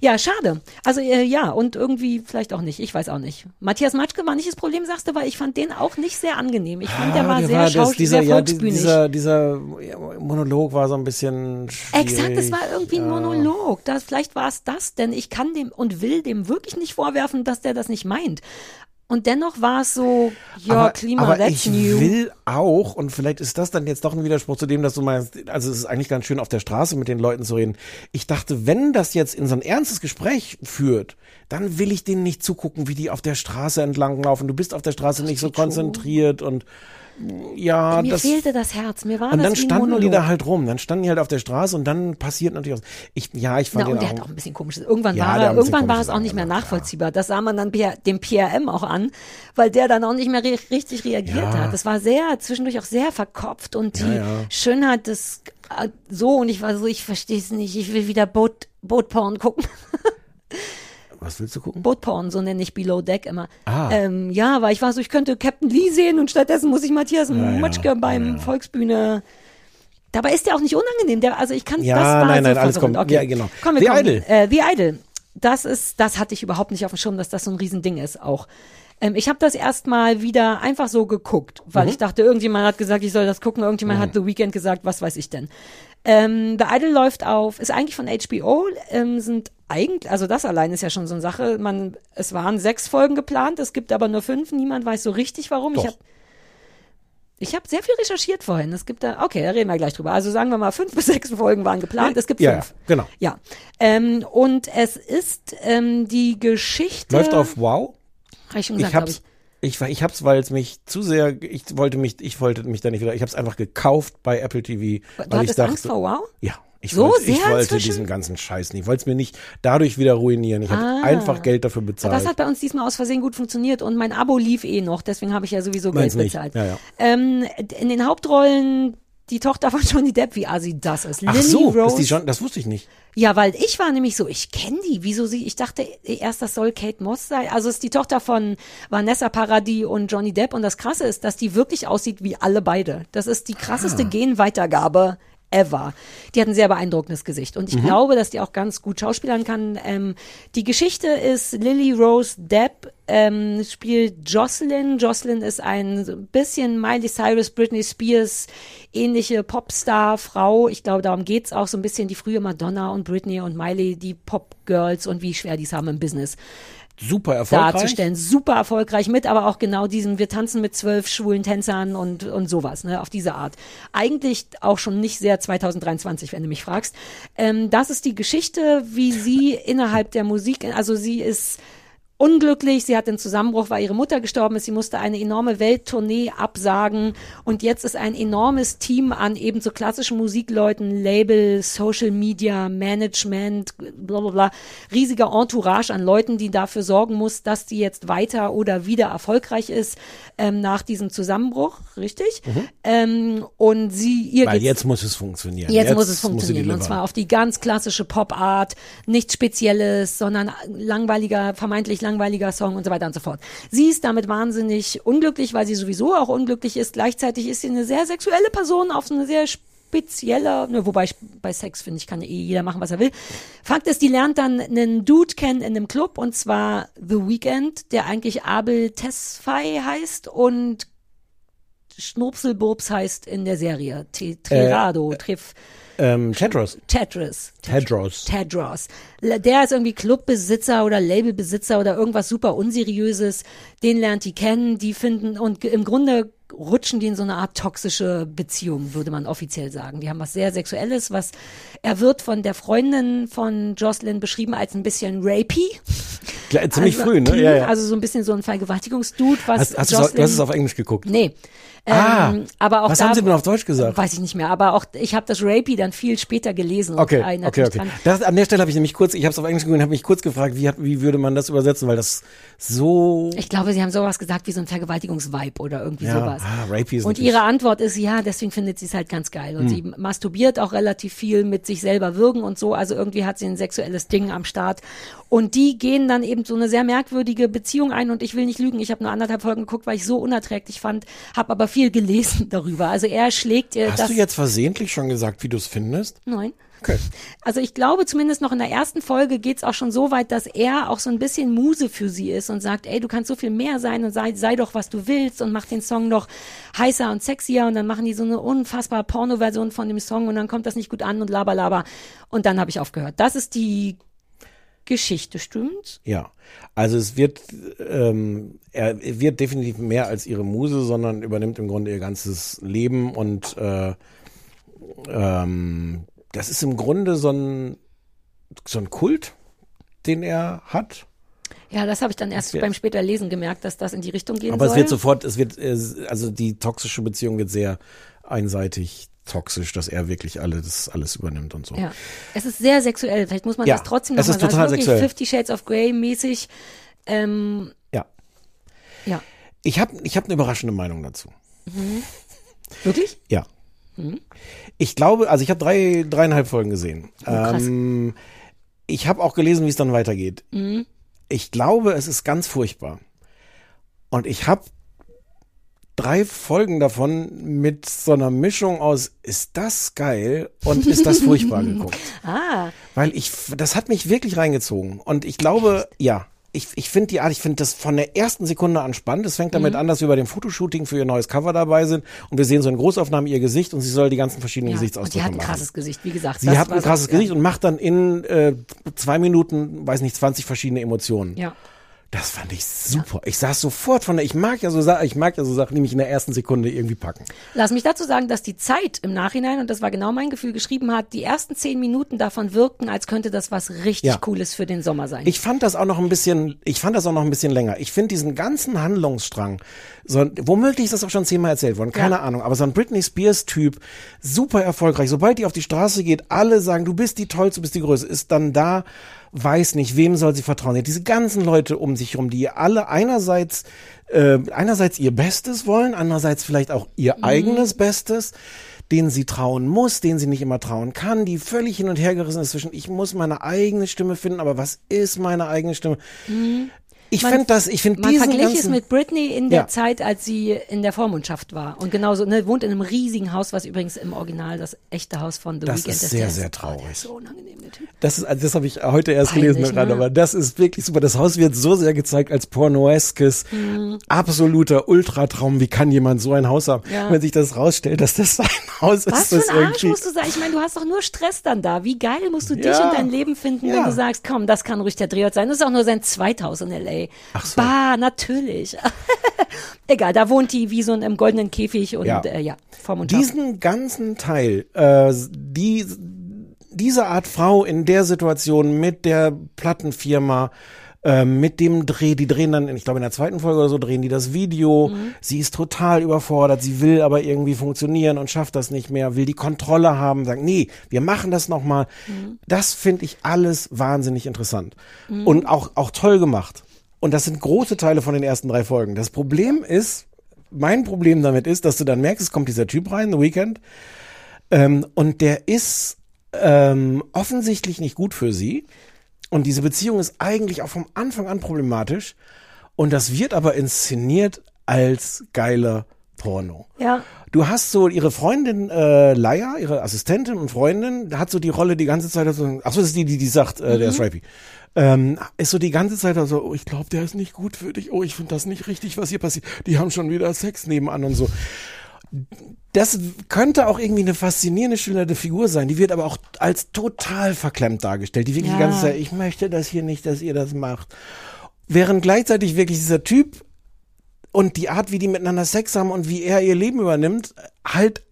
Speaker 1: Ja, schade. Also äh, ja, und irgendwie vielleicht auch nicht. Ich weiß auch nicht. Matthias Matschke war nicht das Problem, sagst du, weil ich fand den auch nicht sehr angenehm. Ich fand, der
Speaker 2: Ah,
Speaker 1: war
Speaker 2: der
Speaker 1: sehr
Speaker 2: war das- dieser,
Speaker 1: sehr
Speaker 2: ja, dieser, dieser Monolog war so ein bisschen schwierig.
Speaker 1: Exakt, es war irgendwie ein Monolog. Das, vielleicht war es das, denn ich kann dem und will dem wirklich nicht vorwerfen, dass der das nicht meint. Und dennoch war es so, ja,
Speaker 2: aber,
Speaker 1: Klima,
Speaker 2: aber
Speaker 1: that's
Speaker 2: ich
Speaker 1: new.
Speaker 2: will auch, und vielleicht ist das dann jetzt doch ein Widerspruch zu dem, dass du meinst, also es ist eigentlich ganz schön auf der Straße mit den Leuten zu reden. Ich dachte, wenn das jetzt in so ein ernstes Gespräch führt, dann will ich denen nicht zugucken, wie die auf der Straße entlanglaufen. Du bist auf der Straße nicht so
Speaker 1: geht schon.
Speaker 2: konzentriert und ja,
Speaker 1: Mir
Speaker 2: das.
Speaker 1: fehlte das Herz. Mir war
Speaker 2: und
Speaker 1: das
Speaker 2: dann standen die
Speaker 1: Monolog.
Speaker 2: da halt rum. Dann standen die halt auf der Straße und dann passiert natürlich was. Ich, ja, ich fand
Speaker 1: Na, und der
Speaker 2: den
Speaker 1: hat
Speaker 2: auch,
Speaker 1: auch ein bisschen komisches. Irgendwann
Speaker 2: Ja,
Speaker 1: war er, irgendwann war es auch nicht mehr nachvollziehbar. Das sah man dann dem PRM auch an, weil der dann auch nicht mehr re richtig reagiert
Speaker 2: Ja.
Speaker 1: hat. Das war sehr, zwischendurch auch sehr verkopft und die
Speaker 2: ja.
Speaker 1: Schönheit des, äh, so, und ich war so, ich verstehe es nicht, ich will wieder Boot, Bootporn gucken. *laughs*
Speaker 2: was willst du gucken?
Speaker 1: Bootporn, so nenne ich Below Deck immer.
Speaker 2: Ah.
Speaker 1: Ähm, ja, weil ich war so, ich könnte Captain Lee sehen und stattdessen muss ich Matthias
Speaker 2: ja.
Speaker 1: Matschke beim Volksbühne. Dabei ist der auch nicht unangenehm. Der, also ich kann,
Speaker 2: Ja,
Speaker 1: das war
Speaker 2: nein,
Speaker 1: so
Speaker 2: nein, alles
Speaker 1: verwirrend.
Speaker 2: kommt-
Speaker 1: Okay.
Speaker 2: ja, genau.
Speaker 1: Komm, wir
Speaker 2: The
Speaker 1: kommen.
Speaker 2: Idol.
Speaker 1: Äh, The Idol. Das ist, das hatte ich überhaupt nicht auf dem Schirm, dass das so ein Riesending ist auch. Ähm, ich habe das erstmal wieder einfach so geguckt, weil
Speaker 2: Mhm.
Speaker 1: ich dachte, irgendjemand hat gesagt, ich soll das gucken, irgendjemand hat The Weeknd gesagt, was weiß ich denn. Ähm, The Idol läuft auf, ist eigentlich von HBO, ähm, sind eigentlich, also das allein ist ja schon so eine Sache. Man, es waren sechs Folgen geplant, es gibt aber nur fünf, niemand weiß so richtig warum. Ich
Speaker 2: Doch.
Speaker 1: habe ich habe sehr viel recherchiert vorhin. Es gibt da, okay, da reden wir gleich drüber. Also sagen wir mal, fünf *laughs* bis sechs Folgen waren geplant. Es gibt
Speaker 2: Ja,
Speaker 1: fünf.
Speaker 2: ja, genau.
Speaker 1: Ja. Ähm, und es ist ähm, die Geschichte.
Speaker 2: Läuft auf Wow.
Speaker 1: Hab ich schon gesagt,
Speaker 2: ich hab's,
Speaker 1: ich.
Speaker 2: ich, ich hab's, weil es mich zu sehr, ich wollte mich, ich wollte mich da nicht wieder, ich hab's einfach gekauft bei Apple TV.
Speaker 1: Du
Speaker 2: weil ich
Speaker 1: hattest
Speaker 2: dachte,
Speaker 1: Angst vor Wow?
Speaker 2: Ja, ich
Speaker 1: So
Speaker 2: wollte, ich
Speaker 1: sehr
Speaker 2: wollte
Speaker 1: inzwischen?
Speaker 2: diesen ganzen Scheiß nicht. Ich wollte es mir nicht dadurch wieder ruinieren. Ich habe
Speaker 1: Ah.
Speaker 2: einfach Geld dafür bezahlt.
Speaker 1: Das hat bei uns diesmal aus Versehen gut funktioniert und mein Abo lief eh noch, deswegen habe ich ja sowieso Geld
Speaker 2: nicht.
Speaker 1: bezahlt.
Speaker 2: Ja, ja.
Speaker 1: Ähm, in den Hauptrollen die Tochter von Johnny Depp, wie assi das ist.
Speaker 2: Ach
Speaker 1: Lily
Speaker 2: so, das,
Speaker 1: Rose.
Speaker 2: ist die schon, das wusste ich nicht.
Speaker 1: Ja, weil ich war nämlich so, ich kenne die. Wieso sie? Ich dachte erst, das soll Kate Moss sein. Also es ist die Tochter von Vanessa Paradis und Johnny Depp. Und das Krasse ist, dass die wirklich aussieht wie alle beide. Das ist die krasseste
Speaker 2: Ah.
Speaker 1: Genweitergabe ever. Die hat ein sehr beeindruckendes Gesicht. Und ich
Speaker 2: Mhm.
Speaker 1: glaube, dass die auch ganz gut schauspielern kann. Ähm, die Geschichte ist, Lily Rose Depp ähm, spielt Jocelyn. Jocelyn ist ein bisschen Miley Cyrus, Britney Spears ähnliche Popstar-Frau. Ich glaube, darum geht's auch so ein bisschen die frühe Madonna und Britney und Miley, die Pop-Girls und wie schwer die es haben im Business
Speaker 2: Super erfolgreich.
Speaker 1: darzustellen. Super erfolgreich mit, aber auch genau diesem, wir tanzen mit zwölf schwulen Tänzern und, und sowas, ne, auf diese Art. Eigentlich auch schon nicht sehr 2023, wenn du mich fragst. Ähm, das ist die Geschichte, wie sie *laughs* innerhalb der Musik, also sie ist unglücklich, sie hat einen Zusammenbruch, weil ihre Mutter gestorben ist, sie musste eine enorme Welttournee absagen und jetzt ist ein enormes Team an eben so klassischen Musikleuten, Label, Social Media, Management, bla bla bla, riesiger Entourage an Leuten, die dafür sorgen muss, dass die jetzt weiter oder wieder erfolgreich ist ähm, nach diesem Zusammenbruch, richtig? Ähm, und sie, ihr
Speaker 2: Mhm. Weil jetzt muss es funktionieren.
Speaker 1: Jetzt, muss es
Speaker 2: sie
Speaker 1: funktionieren. Und
Speaker 2: delivern.
Speaker 1: zwar auf die ganz klassische Pop-Art, nichts Spezielles, sondern langweiliger, vermeintlich langweiliger Song und so weiter und so fort. Sie ist damit wahnsinnig unglücklich, weil sie sowieso auch unglücklich ist. Gleichzeitig ist sie eine sehr sexuelle Person auf eine sehr spezieller, ne, wobei ich bei Sex finde ich, kann eh jeder machen, was er will. Fakt ist, die lernt dann einen Dude kennen in einem Club und zwar The Weeknd, der eigentlich Abel Tesfaye heißt und Schnurpselburbs heißt in der Serie. Te- Trerado, Tref,
Speaker 2: Ähm, Tetros.
Speaker 1: Tetris.
Speaker 2: Tedros.
Speaker 1: Tedros. Der ist irgendwie Clubbesitzer oder Labelbesitzer oder irgendwas super unseriöses. Den lernt die kennen, die finden und im Grunde rutschen die in so eine Art toxische Beziehung, würde man offiziell sagen. Die haben was sehr Sexuelles, was er wird von der Freundin von Jocelyn beschrieben als ein bisschen rapey.
Speaker 2: Klar, ziemlich
Speaker 1: also,
Speaker 2: früh, ne? Ja, ja.
Speaker 1: Also so ein bisschen so ein Vergewaltigungsdude, was
Speaker 2: Hast, hast, du,
Speaker 1: Jocelyn,
Speaker 2: du hast es auf Englisch geguckt?
Speaker 1: Nee. Ähm,
Speaker 2: Ah,
Speaker 1: aber auch
Speaker 2: was
Speaker 1: da,
Speaker 2: haben sie denn auf Deutsch gesagt?
Speaker 1: Weiß ich nicht mehr, aber auch ich habe das Rapey dann viel später gelesen. und
Speaker 2: Okay, okay,
Speaker 1: mich
Speaker 2: okay.
Speaker 1: dran.
Speaker 2: Das, an der Stelle habe ich nämlich kurz, ich habe es auf Englisch geguckt und habe mich kurz gefragt, wie, hat, wie würde man das übersetzen, weil das so
Speaker 1: Ich glaube, sie haben sowas gesagt wie so ein Vergewaltigungsvibe oder irgendwie
Speaker 2: ja,
Speaker 1: sowas.
Speaker 2: ah, rapey ist
Speaker 1: Und ihre Antwort ist ja, deswegen findet sie es halt ganz geil. Und
Speaker 2: Hm.
Speaker 1: sie masturbiert auch relativ viel mit sich selber würgen und so. Also irgendwie hat sie ein sexuelles Ding am Start. Und die gehen dann eben so eine sehr merkwürdige Beziehung ein. Und ich will nicht lügen, ich habe nur anderthalb Folgen geguckt, weil ich so unerträglich fand, habe aber viel gelesen *laughs* darüber. Also er schlägt ihr
Speaker 2: Hast
Speaker 1: das.
Speaker 2: du jetzt versehentlich schon gesagt, wie du es findest?
Speaker 1: Nein.
Speaker 2: Okay.
Speaker 1: Also ich glaube zumindest noch in der ersten Folge geht's auch schon so weit, dass er auch so ein bisschen Muse für sie ist und sagt, ey, du kannst so viel mehr sein und sei, sei doch, was du willst und mach den Song noch heißer und sexier und dann machen die so eine unfassbar Porno-Version von dem Song und dann kommt das nicht gut an und laber, laber. Und dann habe ich aufgehört. Das ist die Geschichte, stimmt's?
Speaker 2: Ja, also es wird, ähm, er wird definitiv mehr als ihre Muse, sondern übernimmt im Grunde ihr ganzes Leben und äh, ähm, das ist im Grunde so ein, so ein Kult, den er hat.
Speaker 1: Ja, das habe ich dann erst beim später Lesen gemerkt, dass das in die Richtung gehen
Speaker 2: Aber
Speaker 1: soll.
Speaker 2: es wird sofort, es wird, äh, also die toxische Beziehung wird sehr einseitig toxisch, dass er wirklich alles, alles übernimmt und so.
Speaker 1: Ja, es ist sehr sexuell. Vielleicht muss man
Speaker 2: Ja,
Speaker 1: das trotzdem noch
Speaker 2: es
Speaker 1: mal
Speaker 2: ist
Speaker 1: sagen.
Speaker 2: total
Speaker 1: es ist wirklich. Fifty Shades of Grey mäßig. Ähm,
Speaker 2: Ja.
Speaker 1: ja.
Speaker 2: Ich habe ich hab eine überraschende Meinung dazu.
Speaker 1: Wirklich?
Speaker 2: Ja. Ich glaube, also ich habe drei, dreieinhalb Folgen gesehen.
Speaker 1: Oh, krass.
Speaker 2: ähm, ich habe auch gelesen, wie es dann weitergeht.
Speaker 1: Mhm.
Speaker 2: Ich glaube, es ist ganz furchtbar. Und ich habe drei Folgen davon mit so einer Mischung aus, ist das geil und ist das furchtbar *laughs* geguckt.
Speaker 1: Ah,
Speaker 2: Weil ich, das hat mich wirklich reingezogen. Und ich glaube, ja, ich, ich finde die Art, ich finde das von der ersten Sekunde an spannend. Es fängt
Speaker 1: Mhm.
Speaker 2: damit an, dass wir bei dem Fotoshooting für ihr neues Cover dabei sind und wir sehen so in Großaufnahme ihr Gesicht und sie soll die ganzen verschiedenen
Speaker 1: ja. Und die
Speaker 2: Gesichtsausdrücke
Speaker 1: hat ein
Speaker 2: machen.
Speaker 1: krasses Gesicht, wie gesagt.
Speaker 2: Sie hat ein
Speaker 1: so-
Speaker 2: krasses
Speaker 1: ja.
Speaker 2: Gesicht und macht dann in äh, zwei Minuten, weiß nicht, 20 verschiedene Emotionen.
Speaker 1: Ja.
Speaker 2: Das fand ich super. Ich saß sofort von der, ich mag ja so Sachen, ich mag ja so Sachen, die mich in der ersten Sekunde irgendwie packen.
Speaker 1: Lass mich dazu sagen, dass die Zeit im Nachhinein, und das war genau mein Gefühl, geschrieben hat, die ersten zehn Minuten davon wirkten, als könnte das was richtig
Speaker 2: Ja.
Speaker 1: Cooles für den Sommer sein.
Speaker 2: Ich fand das auch noch ein bisschen, ich fand das auch noch ein bisschen länger. Ich finde diesen ganzen Handlungsstrang, so, womöglich ist das auch schon zehnmal erzählt worden, keine
Speaker 1: Ja.
Speaker 2: Ahnung, aber so ein Britney Spears Typ, super erfolgreich. Sobald die auf die Straße geht, alle sagen, du bist die Tollste, du bist die Größte, ist dann da, weiß nicht, wem soll sie vertrauen. Die hat diese ganzen Leute um sich herum, die alle einerseits, äh, einerseits ihr Bestes wollen, andererseits vielleicht auch ihr eigenes Bestes. denen sie trauen muss, denen sie nicht immer trauen kann, die völlig hin und her gerissen ist zwischen, ich muss meine eigene Stimme finden, aber was ist meine eigene Stimme? Ich
Speaker 1: Man-
Speaker 2: finde das, ich finde
Speaker 1: Man
Speaker 2: diesen
Speaker 1: verglich es mit Britney in der
Speaker 2: Ja.
Speaker 1: Zeit, als sie in der Vormundschaft war. Und genauso, ne, wohnt in einem riesigen Haus, was übrigens im Original das echte Haus von The
Speaker 2: Das
Speaker 1: Weeknd
Speaker 2: ist sehr,
Speaker 1: ist-
Speaker 2: sehr
Speaker 1: oh, der
Speaker 2: traurig.
Speaker 1: ist so unangenehm,
Speaker 2: das ist, also das habe ich heute erst
Speaker 1: Peinlich,
Speaker 2: gelesen gerade,
Speaker 1: ne?
Speaker 2: aber das ist wirklich super. Das Haus wird so sehr gezeigt als pornoeskes, absoluter Ultratraum. Wie kann jemand so ein Haus haben?
Speaker 1: Mhm. Ja.
Speaker 2: Wenn sich das rausstellt, dass das sein Haus
Speaker 1: Was
Speaker 2: ist,
Speaker 1: für
Speaker 2: das
Speaker 1: ein Arsch musst du sein? Ich meine, du hast doch nur Stress dann da. Wie geil musst du dich
Speaker 2: Ja.
Speaker 1: und dein Leben finden, wenn du sagst, komm, das kann ruhig der Drehort sein. Das ist auch nur sein Zweithaus in L.A.
Speaker 2: Ach so.
Speaker 1: Bah, natürlich. *laughs* Egal, da wohnt die wie so in einem goldenen Käfig und
Speaker 2: Ja.
Speaker 1: äh, ja Vormundschaft.
Speaker 2: diesen ganzen Teil, äh, die, diese Art Frau in der Situation mit der Plattenfirma, äh, mit dem Dreh, die drehen dann, ich glaube in der zweiten Folge oder so, drehen die das Video. Sie ist total überfordert, sie will aber irgendwie funktionieren und schafft das nicht mehr, will die Kontrolle haben, sagt, nee, wir machen das nochmal. Das finde ich alles wahnsinnig interessant. Und auch, auch toll gemacht. Und das sind große Teile von den ersten drei Folgen. Das Problem ist, mein Problem damit ist, dass du dann merkst, es kommt dieser Typ rein, The Weekend, ähm, und der ist ähm, offensichtlich nicht gut für sie. Und diese Beziehung ist eigentlich auch vom Anfang an problematisch. Und das wird aber inszeniert als geiler Porno.
Speaker 1: ja.
Speaker 2: Du hast so ihre Freundin äh, Laia, ihre Assistentin und Freundin, hat so die Rolle die ganze Zeit so, ach so, das ist die, die, die sagt, äh, der ist rapey. Ähm, ist so die ganze Zeit so, oh, ich glaube, der ist nicht gut für dich. Oh, ich finde das nicht richtig, was hier passiert. Die haben schon wieder Sex nebenan und so. Das könnte auch irgendwie eine faszinierende, schillernde Figur sein. Die wird aber auch als total verklemmt dargestellt. Die wirklich die
Speaker 1: Ja.
Speaker 2: ganze Zeit, ich möchte das hier nicht, dass ihr das macht. Während gleichzeitig wirklich dieser Typ und die Art, wie die miteinander Sex haben und wie er ihr Leben übernimmt, halt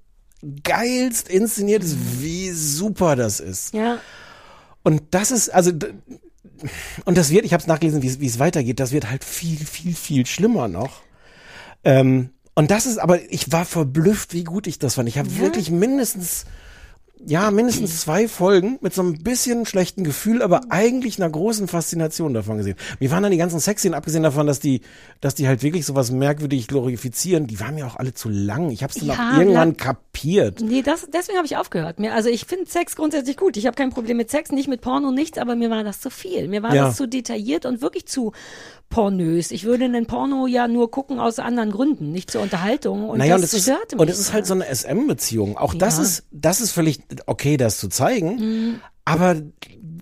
Speaker 2: geilst inszeniert ist, wie super das ist.
Speaker 1: Ja.
Speaker 2: Und das ist, also, und das wird, ich habe es nachgelesen, wie es- weitergeht, das wird halt viel, viel, viel schlimmer noch. Ähm, und das ist, aber ich war verblüfft, wie gut ich das fand. Ich habe wirklich mindestens, ja, mindestens zwei Folgen mit so ein bisschen schlechten Gefühl, aber eigentlich einer großen Faszination davon gesehen. Mir waren dann die ganzen Sexszenen, abgesehen davon, dass die, dass die halt wirklich sowas merkwürdig glorifizieren, die waren mir auch alle zu lang. Ich habe es dann
Speaker 1: Ja,
Speaker 2: auch irgendwann
Speaker 1: la-
Speaker 2: kapiert.
Speaker 1: Nee, das, deswegen habe ich aufgehört. Mir, also ich finde Sex grundsätzlich gut. Ich habe kein Problem mit Sex, nicht mit Porno, nichts, aber mir war das zu viel. Mir war
Speaker 2: Ja.
Speaker 1: das zu detailliert und wirklich zu pornös. Ich würde einen Porno ja nur gucken aus anderen Gründen, nicht zur Unterhaltung. Und
Speaker 2: naja,
Speaker 1: das
Speaker 2: und es ist,
Speaker 1: störte mich.
Speaker 2: und es ist halt so eine SM-Beziehung. Auch das
Speaker 1: Ja.
Speaker 2: ist, das ist völlig okay, das zu zeigen. Aber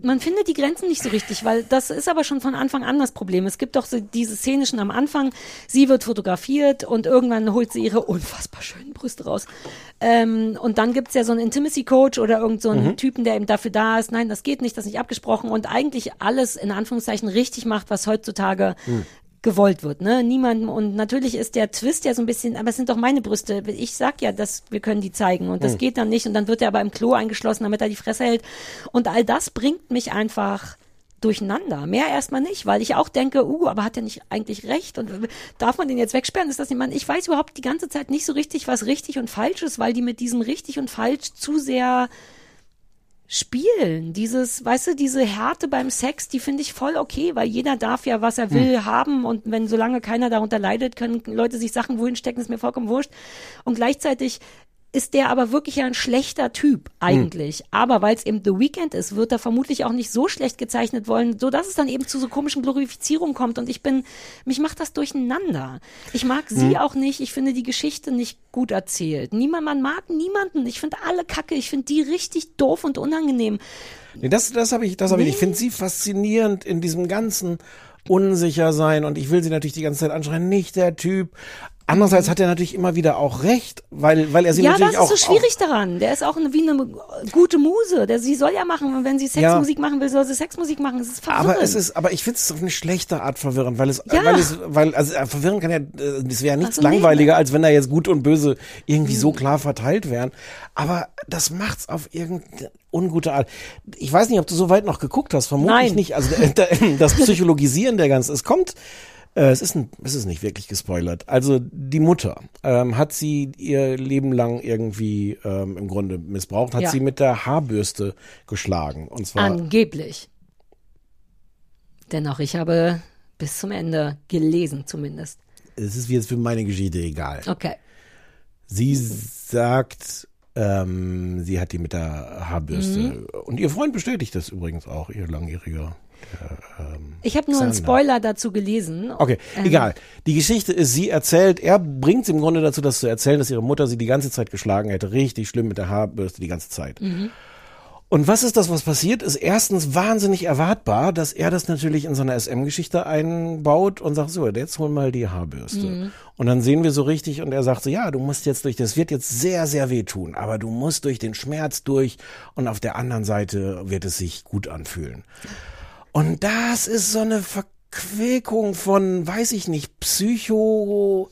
Speaker 1: man findet die Grenzen nicht so richtig, weil das ist aber schon von Anfang an das Problem. Es gibt doch so diese Szene schon am Anfang, sie wird fotografiert und irgendwann holt sie ihre unfassbar schönen Brüste raus. Ähm, und dann gibt's ja so einen Intimacy-Coach oder irgend so einen Typen, der eben dafür da ist, nein, das geht nicht, das ist nicht abgesprochen und eigentlich alles in Anführungszeichen richtig macht, was heutzutage gewollt wird, ne? Niemand und natürlich ist der Twist ja so ein bisschen, aber es sind doch meine Brüste. Ich sag ja, dass wir können die zeigen und das geht dann nicht und dann wird er aber im Klo eingeschlossen, damit er die Fresse hält und all das bringt mich einfach durcheinander. Mehr erstmal nicht, weil ich auch denke, uh, aber hat er nicht eigentlich recht und darf man den jetzt wegsperren? Ist das jemand? Ich weiß überhaupt die ganze Zeit nicht so richtig, was richtig und falsch ist, weil die mit diesem richtig und falsch zu sehr spielen. Dieses, weißt du, diese Härte beim Sex, die finde ich voll okay, weil jeder darf ja, was er will, haben und wenn solange keiner darunter leidet, können Leute sich Sachen wohin stecken, ist mir vollkommen wurscht. Und gleichzeitig ist der aber wirklich ja ein schlechter Typ eigentlich. Aber weil es eben The Weekend ist, wird er vermutlich auch nicht so schlecht gezeichnet wollen, so dass es dann eben zu so komischen Glorifizierungen kommt. Und ich bin, mich macht das durcheinander. Ich mag sie auch nicht. Ich finde die Geschichte nicht gut erzählt. Niemand, man mag niemanden. Ich finde alle Kacke. Ich finde die richtig doof und unangenehm.
Speaker 2: Nee, das, das habe ich, das habe ich. Ich finde sie faszinierend in diesem ganzen Unsichersein und ich will sie natürlich die ganze Zeit anschreien, nicht der Typ. Andererseits hat er natürlich immer wieder auch recht, weil, weil er sie
Speaker 1: ja, das
Speaker 2: natürlich
Speaker 1: ist
Speaker 2: auch.
Speaker 1: so schwierig daran. Der ist auch eine, wie eine gute Muse. Der, sie soll ja machen, wenn sie Sexmusik machen will, soll sie Sexmusik machen. Es ist verwirrend.
Speaker 2: aber es ist, aber ich finde es auf eine schlechte Art verwirrend, weil es,
Speaker 1: Ja.
Speaker 2: weil es, weil, also äh, verwirren kann ja, äh, es wäre nichts
Speaker 1: Also nee.
Speaker 2: langweiliger, als wenn da jetzt gut und böse irgendwie so klar verteilt wären. Aber das macht's auf irgendeine ungute Art. Ich weiß nicht, ob du so weit noch geguckt hast, vermutlich
Speaker 1: Nein.
Speaker 2: nicht. Also *laughs* da- das Psychologisieren der ganzen, es kommt, äh, es ist, ein, es ist nicht wirklich gespoilert. Also die Mutter ähm, hat sie ihr Leben lang irgendwie ähm, im Grunde missbraucht, hat
Speaker 1: Ja.
Speaker 2: sie mit der Haarbürste geschlagen. Und zwar
Speaker 1: Angeblich. Dennoch, ich habe bis zum Ende gelesen zumindest.
Speaker 2: es ist jetzt für meine Geschichte egal.
Speaker 1: Okay.
Speaker 2: Sie sagt, Ähm, sie hat die mit der Haarbürste.
Speaker 1: Mhm.
Speaker 2: Und ihr Freund bestätigt das übrigens auch, ihr langjähriger. Der, ähm,
Speaker 1: Ich habe nur einen
Speaker 2: Xander.
Speaker 1: Spoiler dazu gelesen.
Speaker 2: Okay,
Speaker 1: Ähm,
Speaker 2: egal. Die Geschichte ist, sie erzählt, er bringt sie im Grunde dazu, das zu erzählen, dass ihre Mutter sie die ganze Zeit geschlagen hätte. Richtig schlimm mit der Haarbürste die ganze Zeit.
Speaker 1: Mhm.
Speaker 2: Und was ist das, was passiert? Ist erstens wahnsinnig erwartbar, dass er das natürlich in so eine SM-Geschichte einbaut und sagt, so, jetzt hol mal die Haarbürste.
Speaker 1: Mhm.
Speaker 2: Und dann sehen wir so richtig und er sagt so, ja, du musst jetzt durch, das wird jetzt sehr, sehr wehtun, aber du musst durch den Schmerz durch und auf der anderen Seite wird es sich gut anfühlen. Und das ist so eine Verquickung von, weiß ich nicht, Psycho-Kram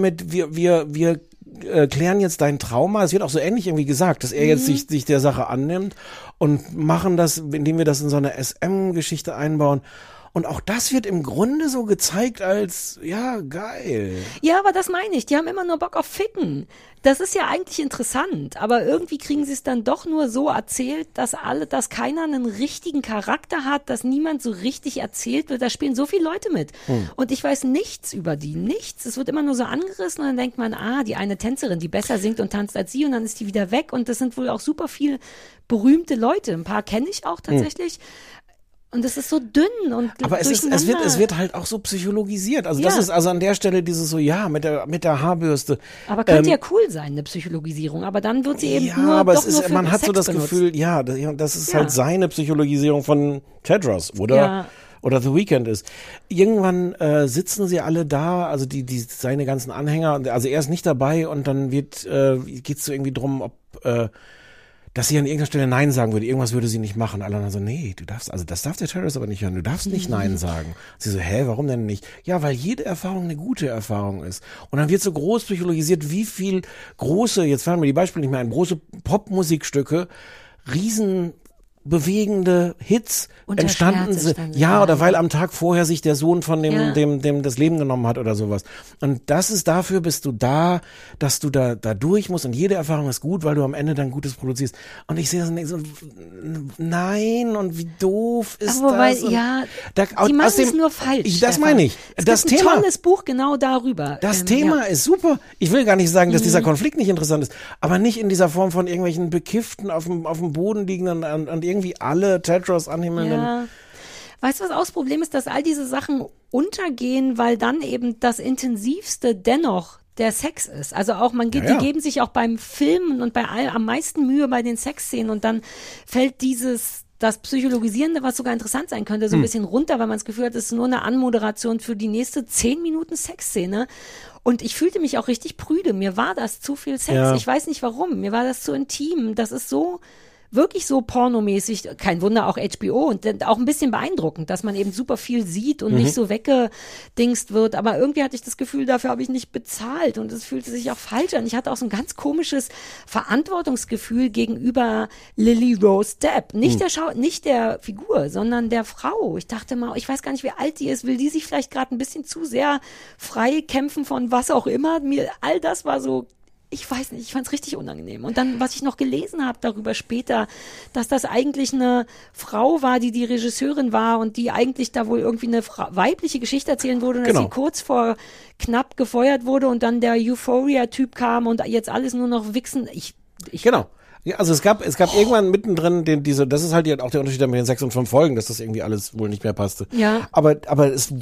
Speaker 2: mit, wir, wir, wir äh, klären jetzt dein Trauma. Es wird auch so ähnlich irgendwie gesagt, dass er jetzt sich, sich der Sache annimmt und machen das, indem wir das in so eine SM-Geschichte einbauen. Und auch das wird im Grunde so gezeigt als, ja, geil.
Speaker 1: Ja, aber das meine ich. Die haben immer nur Bock auf Ficken. Das ist ja eigentlich interessant, aber irgendwie kriegen sie es dann doch nur so erzählt, dass alle, dass keiner einen richtigen Charakter hat, dass niemand so richtig erzählt wird. Da spielen so viele Leute mit.
Speaker 2: Hm.
Speaker 1: Und ich weiß nichts über die, nichts. Es wird immer nur so angerissen und dann denkt man, ah, die eine Tänzerin, die besser singt und tanzt als sie und dann ist die wieder weg und das sind wohl auch super viele berühmte Leute. Ein paar kenne ich auch tatsächlich. Und es ist so dünn und.
Speaker 2: Aber es, ist, es, wird, es wird halt auch so psychologisiert. Also das
Speaker 1: Ja.
Speaker 2: ist also an der Stelle dieses so, ja, mit der, mit der Haarbürste.
Speaker 1: Aber könnte
Speaker 2: Ähm,
Speaker 1: ja cool sein, eine Psychologisierung. Aber dann wird sie eben
Speaker 2: ja,
Speaker 1: nur,
Speaker 2: aber
Speaker 1: doch
Speaker 2: es ist,
Speaker 1: nur für
Speaker 2: man hat so das
Speaker 1: benutzt.
Speaker 2: Gefühl, ja, das, das ist
Speaker 1: Ja.
Speaker 2: halt seine Psychologisierung von Tedros, oder?
Speaker 1: Ja.
Speaker 2: Oder The Weeknd ist. Irgendwann äh, sitzen sie alle da, also die, die seine ganzen Anhänger, also er ist nicht dabei und dann wird äh, geht's so irgendwie drum, ob äh, dass sie an irgendeiner Stelle Nein sagen würde, irgendwas würde sie nicht machen. Alle anderen so, nee, du darfst, also das darf der Terrorist aber nicht hören, du darfst nicht Nein sagen. Sie so, hä, warum denn nicht? Ja, weil jede Erfahrung eine gute Erfahrung ist. Und dann wird so groß psychologisiert, wie viel große, jetzt fallen mir die Beispiele nicht mehr ein, große Popmusikstücke, riesen bewegende Hits
Speaker 1: Unter
Speaker 2: entstanden sind. Ja, oder weil am Tag vorher sich der Sohn von dem,
Speaker 1: Ja.
Speaker 2: dem, dem das Leben genommen hat oder sowas. Und das ist dafür bist du da, dass du da, da durch musst und jede Erfahrung ist gut, weil du am Ende dann Gutes produzierst. Und ich sehe das denke so, nein, und wie doof ist
Speaker 1: Aber wobei,
Speaker 2: das? Und
Speaker 1: ja,
Speaker 2: da,
Speaker 1: die machen es nur falsch.
Speaker 2: Ich, das
Speaker 1: Stefan.
Speaker 2: meine ich.
Speaker 1: Es
Speaker 2: das
Speaker 1: gibt ein
Speaker 2: Thema.
Speaker 1: tolles Buch genau darüber.
Speaker 2: Das
Speaker 1: Ähm,
Speaker 2: Thema
Speaker 1: ja.
Speaker 2: ist super. Ich will gar nicht sagen, dass dieser
Speaker 1: Mhm.
Speaker 2: Konflikt nicht interessant ist, aber nicht in dieser Form von irgendwelchen Bekifften auf dem, auf dem Boden liegenden und, und irgendwie alle Tetros anhimmelnden.
Speaker 1: Ja. Weißt du, was auch das Problem ist, dass all diese Sachen untergehen, weil dann eben das Intensivste dennoch der Sex ist. Also auch, man geht,
Speaker 2: Ja, ja.
Speaker 1: die geben sich auch beim Filmen und bei all, am meisten Mühe bei den Sexszenen und dann fällt dieses das Psychologisierende, was sogar interessant sein könnte, so ein
Speaker 2: Hm.
Speaker 1: bisschen runter, weil man das Gefühl hat, es ist nur eine Anmoderation für die nächste zehn Minuten Sexszene. Und ich fühlte mich auch richtig prüde. Mir war das zu viel Sex.
Speaker 2: Ja.
Speaker 1: Ich weiß nicht warum. Mir war das zu intim. Das ist so, wirklich so pornomäßig. Kein Wunder, auch HBO. Und auch ein bisschen beeindruckend, dass man eben super viel sieht und
Speaker 2: Mhm.
Speaker 1: nicht so weggedingst wird. Aber irgendwie hatte ich das Gefühl, dafür habe ich nicht bezahlt. Und es fühlte sich auch falsch an. Ich hatte auch so ein ganz komisches Verantwortungsgefühl gegenüber Lily Rose Depp. Nicht
Speaker 2: Hm.
Speaker 1: der Schau, nicht der Figur, sondern der Frau. Ich dachte mal, ich weiß gar nicht, wie alt die ist. Will die sich vielleicht gerade ein bisschen zu sehr frei kämpfen von was auch immer? Mir, all das war so ich weiß nicht, ich fand es richtig unangenehm. Und dann, was ich noch gelesen habe darüber später, dass das eigentlich eine Frau war, die die Regisseurin war und die eigentlich da wohl irgendwie eine Fra weibliche Geschichte erzählen wurde und dass
Speaker 2: Genau.
Speaker 1: sie kurz vor knapp gefeuert wurde und dann der Euphoria-Typ kam und jetzt alles nur noch wichsen. Ich, ich
Speaker 2: Genau. Ja, also es gab, es gab irgendwann mittendrin den, diese, das ist halt auch der Unterschied mit den sechs und fünf Folgen, dass das irgendwie alles wohl nicht mehr passte.
Speaker 1: Ja.
Speaker 2: Aber, aber es,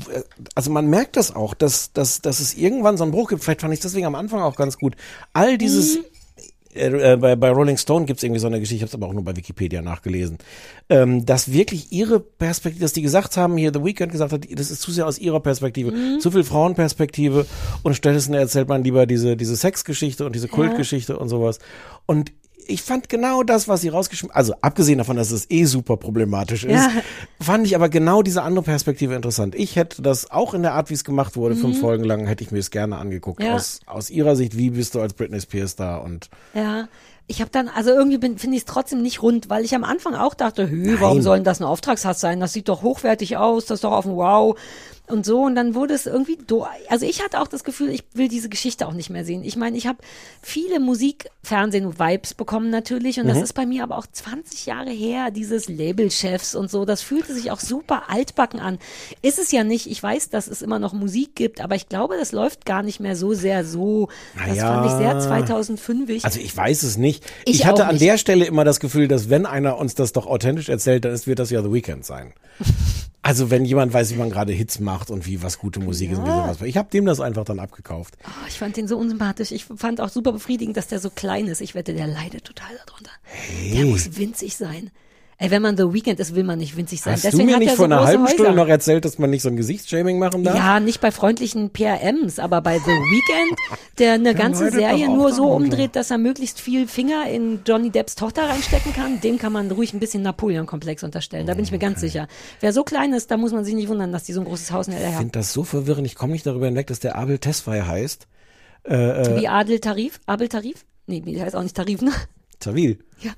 Speaker 2: also man merkt das auch, dass, dass, dass es irgendwann so einen Bruch gibt. Vielleicht fand ich deswegen am Anfang auch ganz gut. All dieses,
Speaker 1: Mhm.
Speaker 2: äh, äh, bei, bei Rolling Stone gibt's irgendwie so eine Geschichte, ich habe es aber auch nur bei Wikipedia nachgelesen, ähm, dass wirklich ihre Perspektive, dass die gesagt haben, hier The Weeknd gesagt hat, das ist zu sehr aus ihrer Perspektive,
Speaker 1: Mhm.
Speaker 2: zu viel Frauenperspektive und stattdessen erzählt man lieber diese, diese Sexgeschichte und diese Kultgeschichte und sowas. Und ich fand genau das, was sie rausgeschmissen, also abgesehen davon, dass es eh super problematisch ist,
Speaker 1: Ja.
Speaker 2: fand ich aber genau diese andere Perspektive interessant. Ich hätte das auch in der Art, wie es gemacht wurde, fünf
Speaker 1: Mhm.
Speaker 2: Folgen lang, hätte ich mir es gerne angeguckt.
Speaker 1: Ja.
Speaker 2: Aus, aus ihrer Sicht, wie bist du als Britney Spears da und
Speaker 1: Ja, ich habe dann, also irgendwie finde ich es trotzdem nicht rund, weil ich am Anfang auch dachte, hö, warum soll denn das ein Auftragshass sein? Das sieht doch hochwertig aus, das ist doch auf dem Wow. Und so und dann wurde es irgendwie do also ich hatte auch das Gefühl, ich will diese Geschichte auch nicht mehr sehen. Ich meine, ich habe viele Musik-Fernsehen-Vibes bekommen natürlich und das ist bei mir aber auch 20 Jahre her, dieses Labelchefs und so, das fühlte sich auch super altbacken an. Ist es ja nicht, ich weiß, dass es immer noch Musik gibt, aber ich glaube, das läuft gar nicht mehr so sehr so. Das
Speaker 2: Naja.
Speaker 1: fand ich sehr 2005ig.
Speaker 2: Also ich weiß es nicht.
Speaker 1: Ich
Speaker 2: Ich, hatte an
Speaker 1: nicht.
Speaker 2: der Stelle immer das Gefühl, dass wenn einer uns das doch authentisch erzählt, dann ist, wird das ja The Weeknd sein. *laughs* Also wenn jemand weiß, wie man gerade Hits macht und wie was gute Musik ist und wie sowas. Ich habe dem das einfach dann abgekauft.
Speaker 1: Oh, ich fand den so unsympathisch. Ich fand auch super befriedigend, dass der so klein ist. Ich wette, der leidet total darunter. Der muss winzig sein. Ey, wenn man The Weeknd ist, will man nicht winzig sein.
Speaker 2: Hast
Speaker 1: Deswegen
Speaker 2: du mir
Speaker 1: hat
Speaker 2: nicht vor
Speaker 1: so
Speaker 2: einer halben Stunde
Speaker 1: Häuser.
Speaker 2: noch erzählt, dass man nicht so ein Gesichtsshaming machen darf?
Speaker 1: Ja, nicht bei freundlichen PRMs, aber bei The Weeknd, der eine ganze Serie nur so umdreht, dass er möglichst viel Finger in Johnny Depps Tochter reinstecken kann, dem kann man ruhig ein bisschen Napoleon-Komplex unterstellen. Da bin ich mir ganz sicher. Wer so klein ist, da muss man sich nicht wundern, dass die so ein großes Haus in
Speaker 2: Ich
Speaker 1: haben.
Speaker 2: finde das so verwirrend. Ich komme nicht darüber hinweg, dass der Abel Tesfaye heißt.
Speaker 1: Wie Adel Tarif? Abel Tarif? Nee, die heißt auch nicht Tarif, ne?
Speaker 2: Tawil.
Speaker 1: Ja.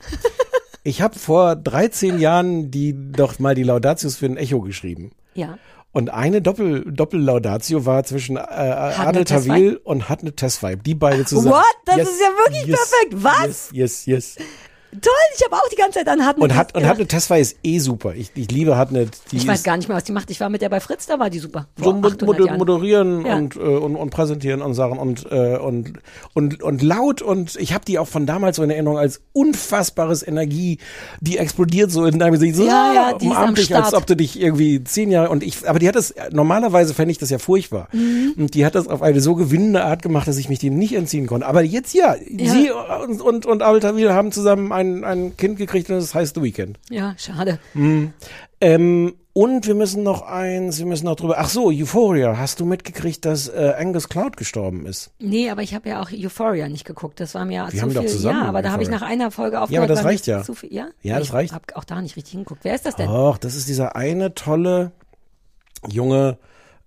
Speaker 2: Ich habe vor 13 Jahren die doch mal die Laudatius für ein Echo geschrieben.
Speaker 1: Ja.
Speaker 2: Und eine Doppel Doppellaudatio war zwischen äh, Adel? Tawil und Hatne Tesfaye. Die beide zusammen.
Speaker 1: What? Das ist ja wirklich perfekt. Was?
Speaker 2: Yes, yes, yes.
Speaker 1: Toll, ich habe auch die ganze Zeit an Hartmut.
Speaker 2: Und, hat, und Hatne Tesfaye ist eh super. Ich, ich liebe Hatne. Die
Speaker 1: ich weiß gar nicht mehr, was die macht. Ich war mit der bei Fritz, da war die super.
Speaker 2: so
Speaker 1: Vor
Speaker 2: mod
Speaker 1: 800
Speaker 2: mod
Speaker 1: Jahren.
Speaker 2: moderieren
Speaker 1: Ja.
Speaker 2: und, äh, und, und präsentieren und Sachen und, äh, und, und, und laut und ich habe die auch von damals so in Erinnerung als unfassbares Energie, die explodiert so in deinem Gesicht. So,
Speaker 1: Ja, ja, die
Speaker 2: umarmt dich, als ob du dich irgendwie zehn Jahre und ich, aber die hat das, normalerweise fände ich das ja furchtbar.
Speaker 1: Mhm.
Speaker 2: Und die hat das auf eine so gewinnende Art gemacht, dass ich mich dem nicht entziehen konnte. Aber jetzt ja, sie und, und, und Abel Tawil haben zusammen ein, ein Kind gekriegt und das heißt The Weekend.
Speaker 1: Ja, schade.
Speaker 2: Ähm, und wir müssen noch eins, wir müssen noch drüber. Ach so, Euphoria. Hast du mitgekriegt, dass äh, Angus Cloud gestorben ist?
Speaker 1: Nee, aber ich habe ja auch Euphoria nicht geguckt. Das war mir ja
Speaker 2: Wir
Speaker 1: zu
Speaker 2: haben
Speaker 1: viel.
Speaker 2: doch zusammen
Speaker 1: ja, aber da habe ich nach einer Folge aufgehört.
Speaker 2: aber das reicht ja.
Speaker 1: Zu viel, ja?
Speaker 2: Ja, das
Speaker 1: ich
Speaker 2: reicht.
Speaker 1: habe auch da nicht richtig hingeguckt. Wer ist das denn?
Speaker 2: Och, das ist dieser eine tolle junge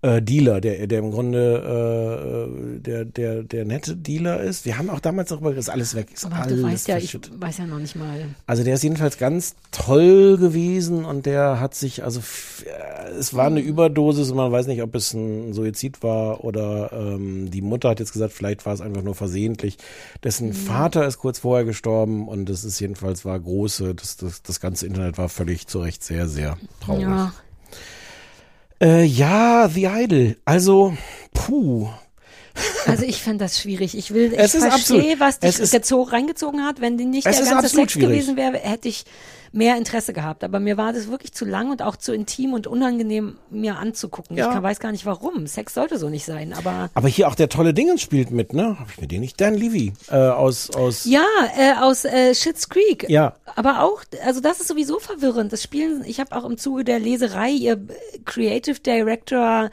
Speaker 2: äh, Dealer, der, der im Grunde äh, der, der, der nette Dealer ist. Wir haben auch damals darüber, ist alles weg. Ist
Speaker 1: aber
Speaker 2: alles
Speaker 1: du weißt ja, ich weiß ja noch nicht mal.
Speaker 2: Also der ist jedenfalls ganz toll gewesen und der hat sich, also äh, es war eine Überdosis und man weiß nicht, ob es ein Suizid war oder ähm, die Mutter hat jetzt gesagt, vielleicht war es einfach nur versehentlich. Dessen Vater ist kurz vorher gestorben und es ist jedenfalls war große, das, das, das ganze Internet war völlig zu Recht sehr, sehr traurig.
Speaker 1: Ja.
Speaker 2: Äh, ja, The Idol. Also, puh.
Speaker 1: Also ich finde das schwierig. Ich will, ich
Speaker 2: Es ist
Speaker 1: verstehe, was dich
Speaker 2: es ist-
Speaker 1: gezo reingezogen hat. Wenn die nicht der ganze Sex
Speaker 2: schwierig.
Speaker 1: gewesen wäre, hätte ich mehr Interesse gehabt. Aber mir war das wirklich zu lang und auch zu intim und unangenehm, mir anzugucken.
Speaker 2: Ja.
Speaker 1: Ich kann, weiß gar nicht warum. Sex sollte so nicht sein, aber
Speaker 2: Aber hier auch der tolle Dingens spielt mit, ne? Hab ich mir den nicht? Dan Levy äh, aus aus
Speaker 1: ja, äh, aus äh, Schitt's Creek.
Speaker 2: Ja.
Speaker 1: Aber auch, also das ist sowieso verwirrend. Das Spielen, ich habe auch im Zuge der Leserei, ihr Creative Director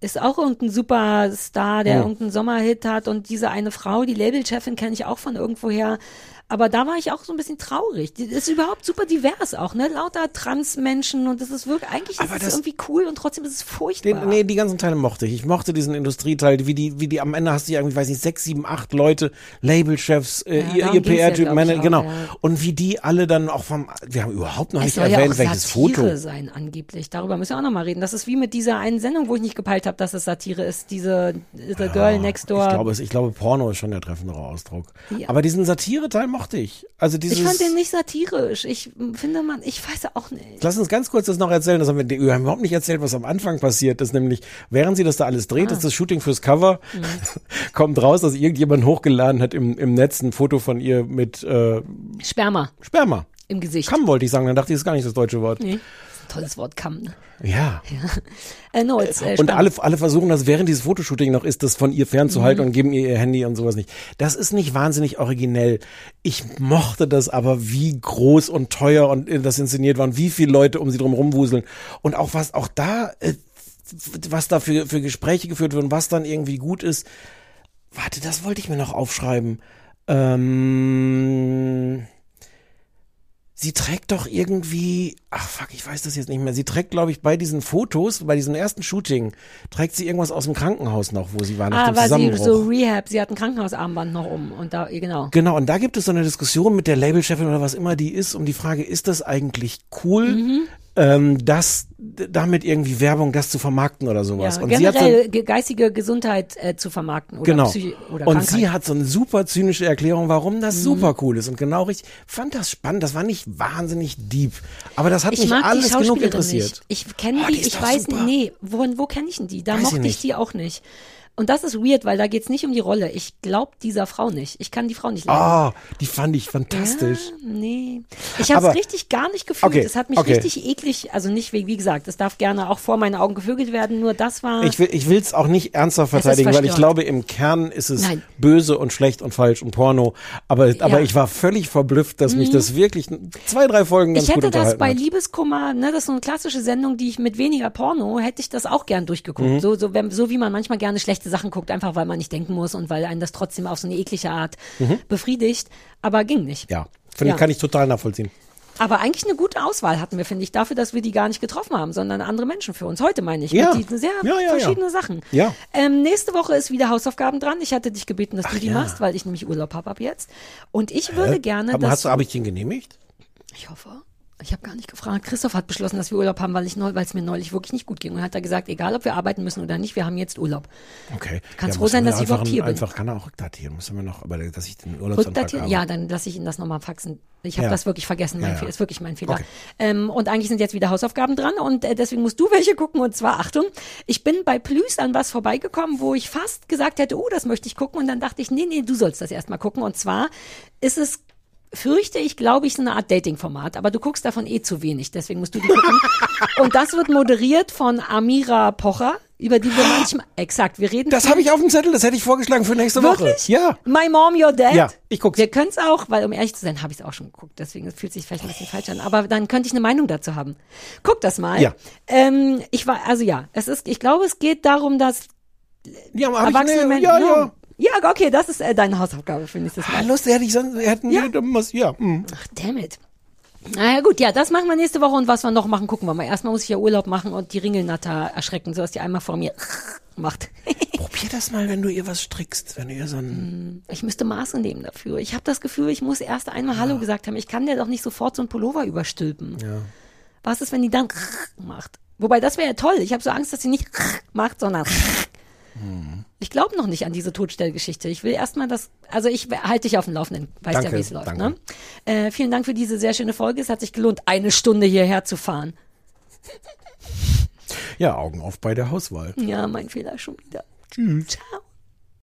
Speaker 1: ist auch irgendein Superstar, der
Speaker 2: Oh.
Speaker 1: irgendeinen Sommerhit hat und diese eine Frau, die Labelchefin kenne ich auch von irgendwoher. Aber da war ich auch so ein bisschen traurig. Die ist überhaupt super divers auch, ne? Lauter Transmenschen und das ist wirklich, eigentlich ist es
Speaker 2: das-
Speaker 1: irgendwie cool und trotzdem ist es furchtbar.
Speaker 2: Den, nee, die ganzen Teile mochte ich. Ich mochte diesen Industrieteil, wie die, wie die am Ende hast du ja irgendwie, weiß nicht, sechs, sieben, acht Leute, Labelchefs, äh,
Speaker 1: Ja,
Speaker 2: ihr, ihr
Speaker 1: ja,
Speaker 2: PR-Typ,
Speaker 1: auch,
Speaker 2: genau.
Speaker 1: ja.
Speaker 2: Und wie die alle dann auch vom, wir haben überhaupt noch
Speaker 1: es
Speaker 2: nicht
Speaker 1: ja
Speaker 2: erwähnt,
Speaker 1: auch
Speaker 2: welches
Speaker 1: Satire
Speaker 2: Foto.
Speaker 1: sein angeblich. Darüber müssen wir auch noch mal reden. Das ist wie mit dieser einen Sendung, wo ich nicht gepeilt habe, dass es Satire ist. Diese The Girl Next Door.
Speaker 2: Ich glaube, es, ich glaube, Porno ist schon der treffendere Ausdruck.
Speaker 1: Ja.
Speaker 2: Aber diesen Satire-Teil mochte ich. Also dieses.
Speaker 1: ich fand den nicht satirisch. Ich finde man, ich weiß auch nicht.
Speaker 2: Lass uns ganz kurz das noch erzählen. Das haben wir, wir haben überhaupt nicht erzählt, was am Anfang passiert ist. Nämlich, während sie das da alles dreht,
Speaker 1: Ah.
Speaker 2: ist das Shooting fürs Cover,
Speaker 1: Mhm. *laughs*
Speaker 2: kommt raus, dass irgendjemand hochgeladen hat im, im Netz ein Foto von ihr mit äh,
Speaker 1: Sperma
Speaker 2: Sperma.
Speaker 1: im Gesicht.
Speaker 2: Kamm wollte ich sagen, dann dachte ich, das ist gar nicht das deutsche Wort.
Speaker 1: Nee. Tolles Wort, Kamm. Ne?
Speaker 2: Ja.
Speaker 1: Äh, no, it's, äh,
Speaker 2: Und alle, alle versuchen das während dieses Fotoshooting noch ist, das von ihr fernzuhalten
Speaker 1: Mhm.
Speaker 2: und geben ihr ihr Handy und sowas nicht. Das ist nicht wahnsinnig originell. Ich mochte das aber, wie groß und teuer und äh, das inszeniert war und wie viele Leute um sie drum rumwuseln. Und auch was, auch da, äh, was da für, für Gespräche geführt wird und was dann irgendwie gut ist. Warte, das wollte ich mir noch aufschreiben. Ähm, sie trägt doch irgendwie, ach fuck, ich weiß das jetzt nicht mehr. Sie trägt, glaube ich, bei diesen Fotos, bei diesem ersten Shooting, trägt sie irgendwas aus dem Krankenhaus noch, wo sie war nach
Speaker 1: ah,
Speaker 2: dem
Speaker 1: war sie
Speaker 2: Zusammenbruch.
Speaker 1: so Rehab. Sie hat ein Krankenhausarmband noch um. Und da, genau.
Speaker 2: Genau, und da gibt es so eine Diskussion mit der Labelchefin oder was immer die ist, um die Frage, ist das eigentlich cool,
Speaker 1: Mhm.
Speaker 2: Ähm, dass d- damit irgendwie Werbung, das zu vermarkten oder sowas.
Speaker 1: Ja,
Speaker 2: und sie hat so,
Speaker 1: generell ge- geistige Gesundheit äh, zu vermarkten oder,
Speaker 2: Genau.
Speaker 1: Psychi oder
Speaker 2: und
Speaker 1: Krankheit. Mhm.
Speaker 2: sie hat so eine super zynische Erklärung, warum das super cool ist. Und genau richtig, fand das spannend. Das war nicht wahnsinnig deep. Aber das hat
Speaker 1: ich
Speaker 2: mich alles
Speaker 1: die
Speaker 2: genug interessiert.
Speaker 1: nicht. Ich kenne
Speaker 2: Oh,
Speaker 1: die,
Speaker 2: die ist
Speaker 1: ich weiß
Speaker 2: super.
Speaker 1: nicht, nee, wo, wo kenne ich denn die? Da
Speaker 2: Weiß ich
Speaker 1: mochte ich
Speaker 2: nicht.
Speaker 1: die auch nicht. Und das ist weird, weil da geht's nicht um die Rolle. Ich glaube dieser Frau nicht. Ich kann die Frau nicht leiden.
Speaker 2: Ah, die fand ich fantastisch.
Speaker 1: Ja, nee. Ich habe es richtig gar nicht gefühlt.
Speaker 2: Okay,
Speaker 1: Es hat mich
Speaker 2: okay.
Speaker 1: richtig eklig, also nicht, wie, wie gesagt, es darf gerne auch vor meinen Augen gevögelt werden, nur das war.
Speaker 2: Ich will ich will's auch nicht ernsthaft verteidigen, weil ich glaube, im Kern ist es
Speaker 1: Nein.
Speaker 2: böse und schlecht und falsch und Porno. Aber, aber ich war völlig verblüfft, dass mich das wirklich zwei, drei Folgen ganz
Speaker 1: Mhm. ich hätte das bei
Speaker 2: hat.
Speaker 1: Liebeskummer, ne, das ist so eine klassische Sendung, die ich mit weniger Porno, hätte ich das auch gern durchgeguckt.
Speaker 2: Mhm.
Speaker 1: So, so, wenn, so wie man manchmal gerne schlechte Sachen guckt, einfach weil man nicht denken muss und weil einen das trotzdem auf so eine eklige Art befriedigt. Aber ging nicht.
Speaker 2: Mhm. Ja, finde
Speaker 1: Ja.
Speaker 2: ich, kann ich total nachvollziehen.
Speaker 1: Aber eigentlich eine gute Auswahl hatten wir, finde ich, dafür, dass wir die gar nicht getroffen haben, sondern andere Menschen für uns. Heute meine ich.
Speaker 2: Ja.
Speaker 1: Mit die, sehr
Speaker 2: Ja, ja,
Speaker 1: verschiedene
Speaker 2: ja.
Speaker 1: Sachen.
Speaker 2: Ja.
Speaker 1: Ähm, nächste Woche ist wieder Hausaufgaben dran. Ich hatte dich gebeten, dass du die machst, weil ich nämlich Urlaub habe ab jetzt. Und ich würde gerne, dass
Speaker 2: hast du, habe ich den genehmigt?
Speaker 1: ich hoffe. Ich habe gar nicht gefragt. Christoph hat beschlossen, dass wir Urlaub haben, weil ich neu, es mir neulich wirklich nicht gut ging und hat da gesagt, egal ob wir arbeiten müssen oder nicht, wir haben jetzt Urlaub.
Speaker 2: Okay.
Speaker 1: Kannst
Speaker 2: Ja,
Speaker 1: froh sein, dass ich überhaupt hier bin.
Speaker 2: Einfach kann er auch rückdatieren. Muss man noch, aber dass ich den Urlaubsantrag
Speaker 1: Rückdatieren?
Speaker 2: habe.
Speaker 1: Ja, dann lasse ich Ihnen das nochmal faxen. Ich habe
Speaker 2: Ja.
Speaker 1: das wirklich vergessen. Mein
Speaker 2: Ja, ja.
Speaker 1: Fehler ist wirklich mein Fehler.
Speaker 2: Okay.
Speaker 1: Ähm, und eigentlich sind jetzt wieder Hausaufgaben dran und äh, deswegen musst du welche gucken. Und zwar, Achtung, ich bin bei Plüs an was vorbeigekommen, wo ich fast gesagt hätte, oh, das möchte ich gucken. Und dann dachte ich, nee, nee, du sollst das erstmal gucken. Und zwar ist es fürchte ich, glaube ich, so eine Art Dating-Format, aber du guckst davon eh zu wenig, deswegen musst du die gucken. *laughs* Und das wird moderiert von Amira Pocher, über die wir manchmal, exakt, wir reden
Speaker 2: Das habe ich auf dem Zettel, das hätte ich vorgeschlagen für nächste Woche.
Speaker 1: Wirklich?
Speaker 2: Ja.
Speaker 1: My Mom, Your Dad?
Speaker 2: Ja, ich guck's.
Speaker 1: Wir können es auch, weil um ehrlich zu sein, habe ich es auch schon geguckt. Deswegen fühlt sich vielleicht ein bisschen falsch an. Aber dann könnte ich eine Meinung dazu haben. Guck das mal.
Speaker 2: Ja.
Speaker 1: Ähm, ich war, also ja, es ist, ich glaube, es geht darum, dass
Speaker 2: Ja, aber
Speaker 1: erwachsene
Speaker 2: ich,
Speaker 1: Menschen.
Speaker 2: ja, ja.
Speaker 1: Ja, okay, das ist äh, deine Hausaufgabe für nächstes
Speaker 2: Ah,
Speaker 1: Mal.
Speaker 2: lustig, hätte ich sonst, hätten
Speaker 1: Ja.
Speaker 2: wir, was, ja, hm.
Speaker 1: Ach, damn it. Naja, gut, ja, das machen wir nächste Woche und was wir noch machen, gucken wir mal. Erstmal muss ich ja Urlaub machen und die Ringelnatter erschrecken, sodass die einmal vor mir *laughs* macht. *laughs*
Speaker 2: Probier das mal, wenn du ihr was strickst, wenn du ihr so ein,
Speaker 1: Ich müsste Maße nehmen dafür. Ich habe das Gefühl, ich muss erst einmal Hallo gesagt haben. Ich kann dir doch nicht sofort so ein Pullover überstülpen.
Speaker 2: ja.
Speaker 1: Was ist, wenn die dann *laughs* macht? Wobei, das wäre ja toll. Ich habe so Angst, dass sie nicht macht, sondern ich glaube noch nicht an diese Todstellgeschichte. Ich will erstmal das, also ich halte dich auf dem Laufenden, weißt ja, wie es läuft. Ne? Äh, vielen Dank für diese sehr schöne Folge. Es hat sich gelohnt, eine Stunde hierher zu fahren.
Speaker 2: ja, Augen auf bei der Hauswahl.
Speaker 1: Ja, mein Fehler schon wieder.
Speaker 2: Tschüss.
Speaker 1: Ciao.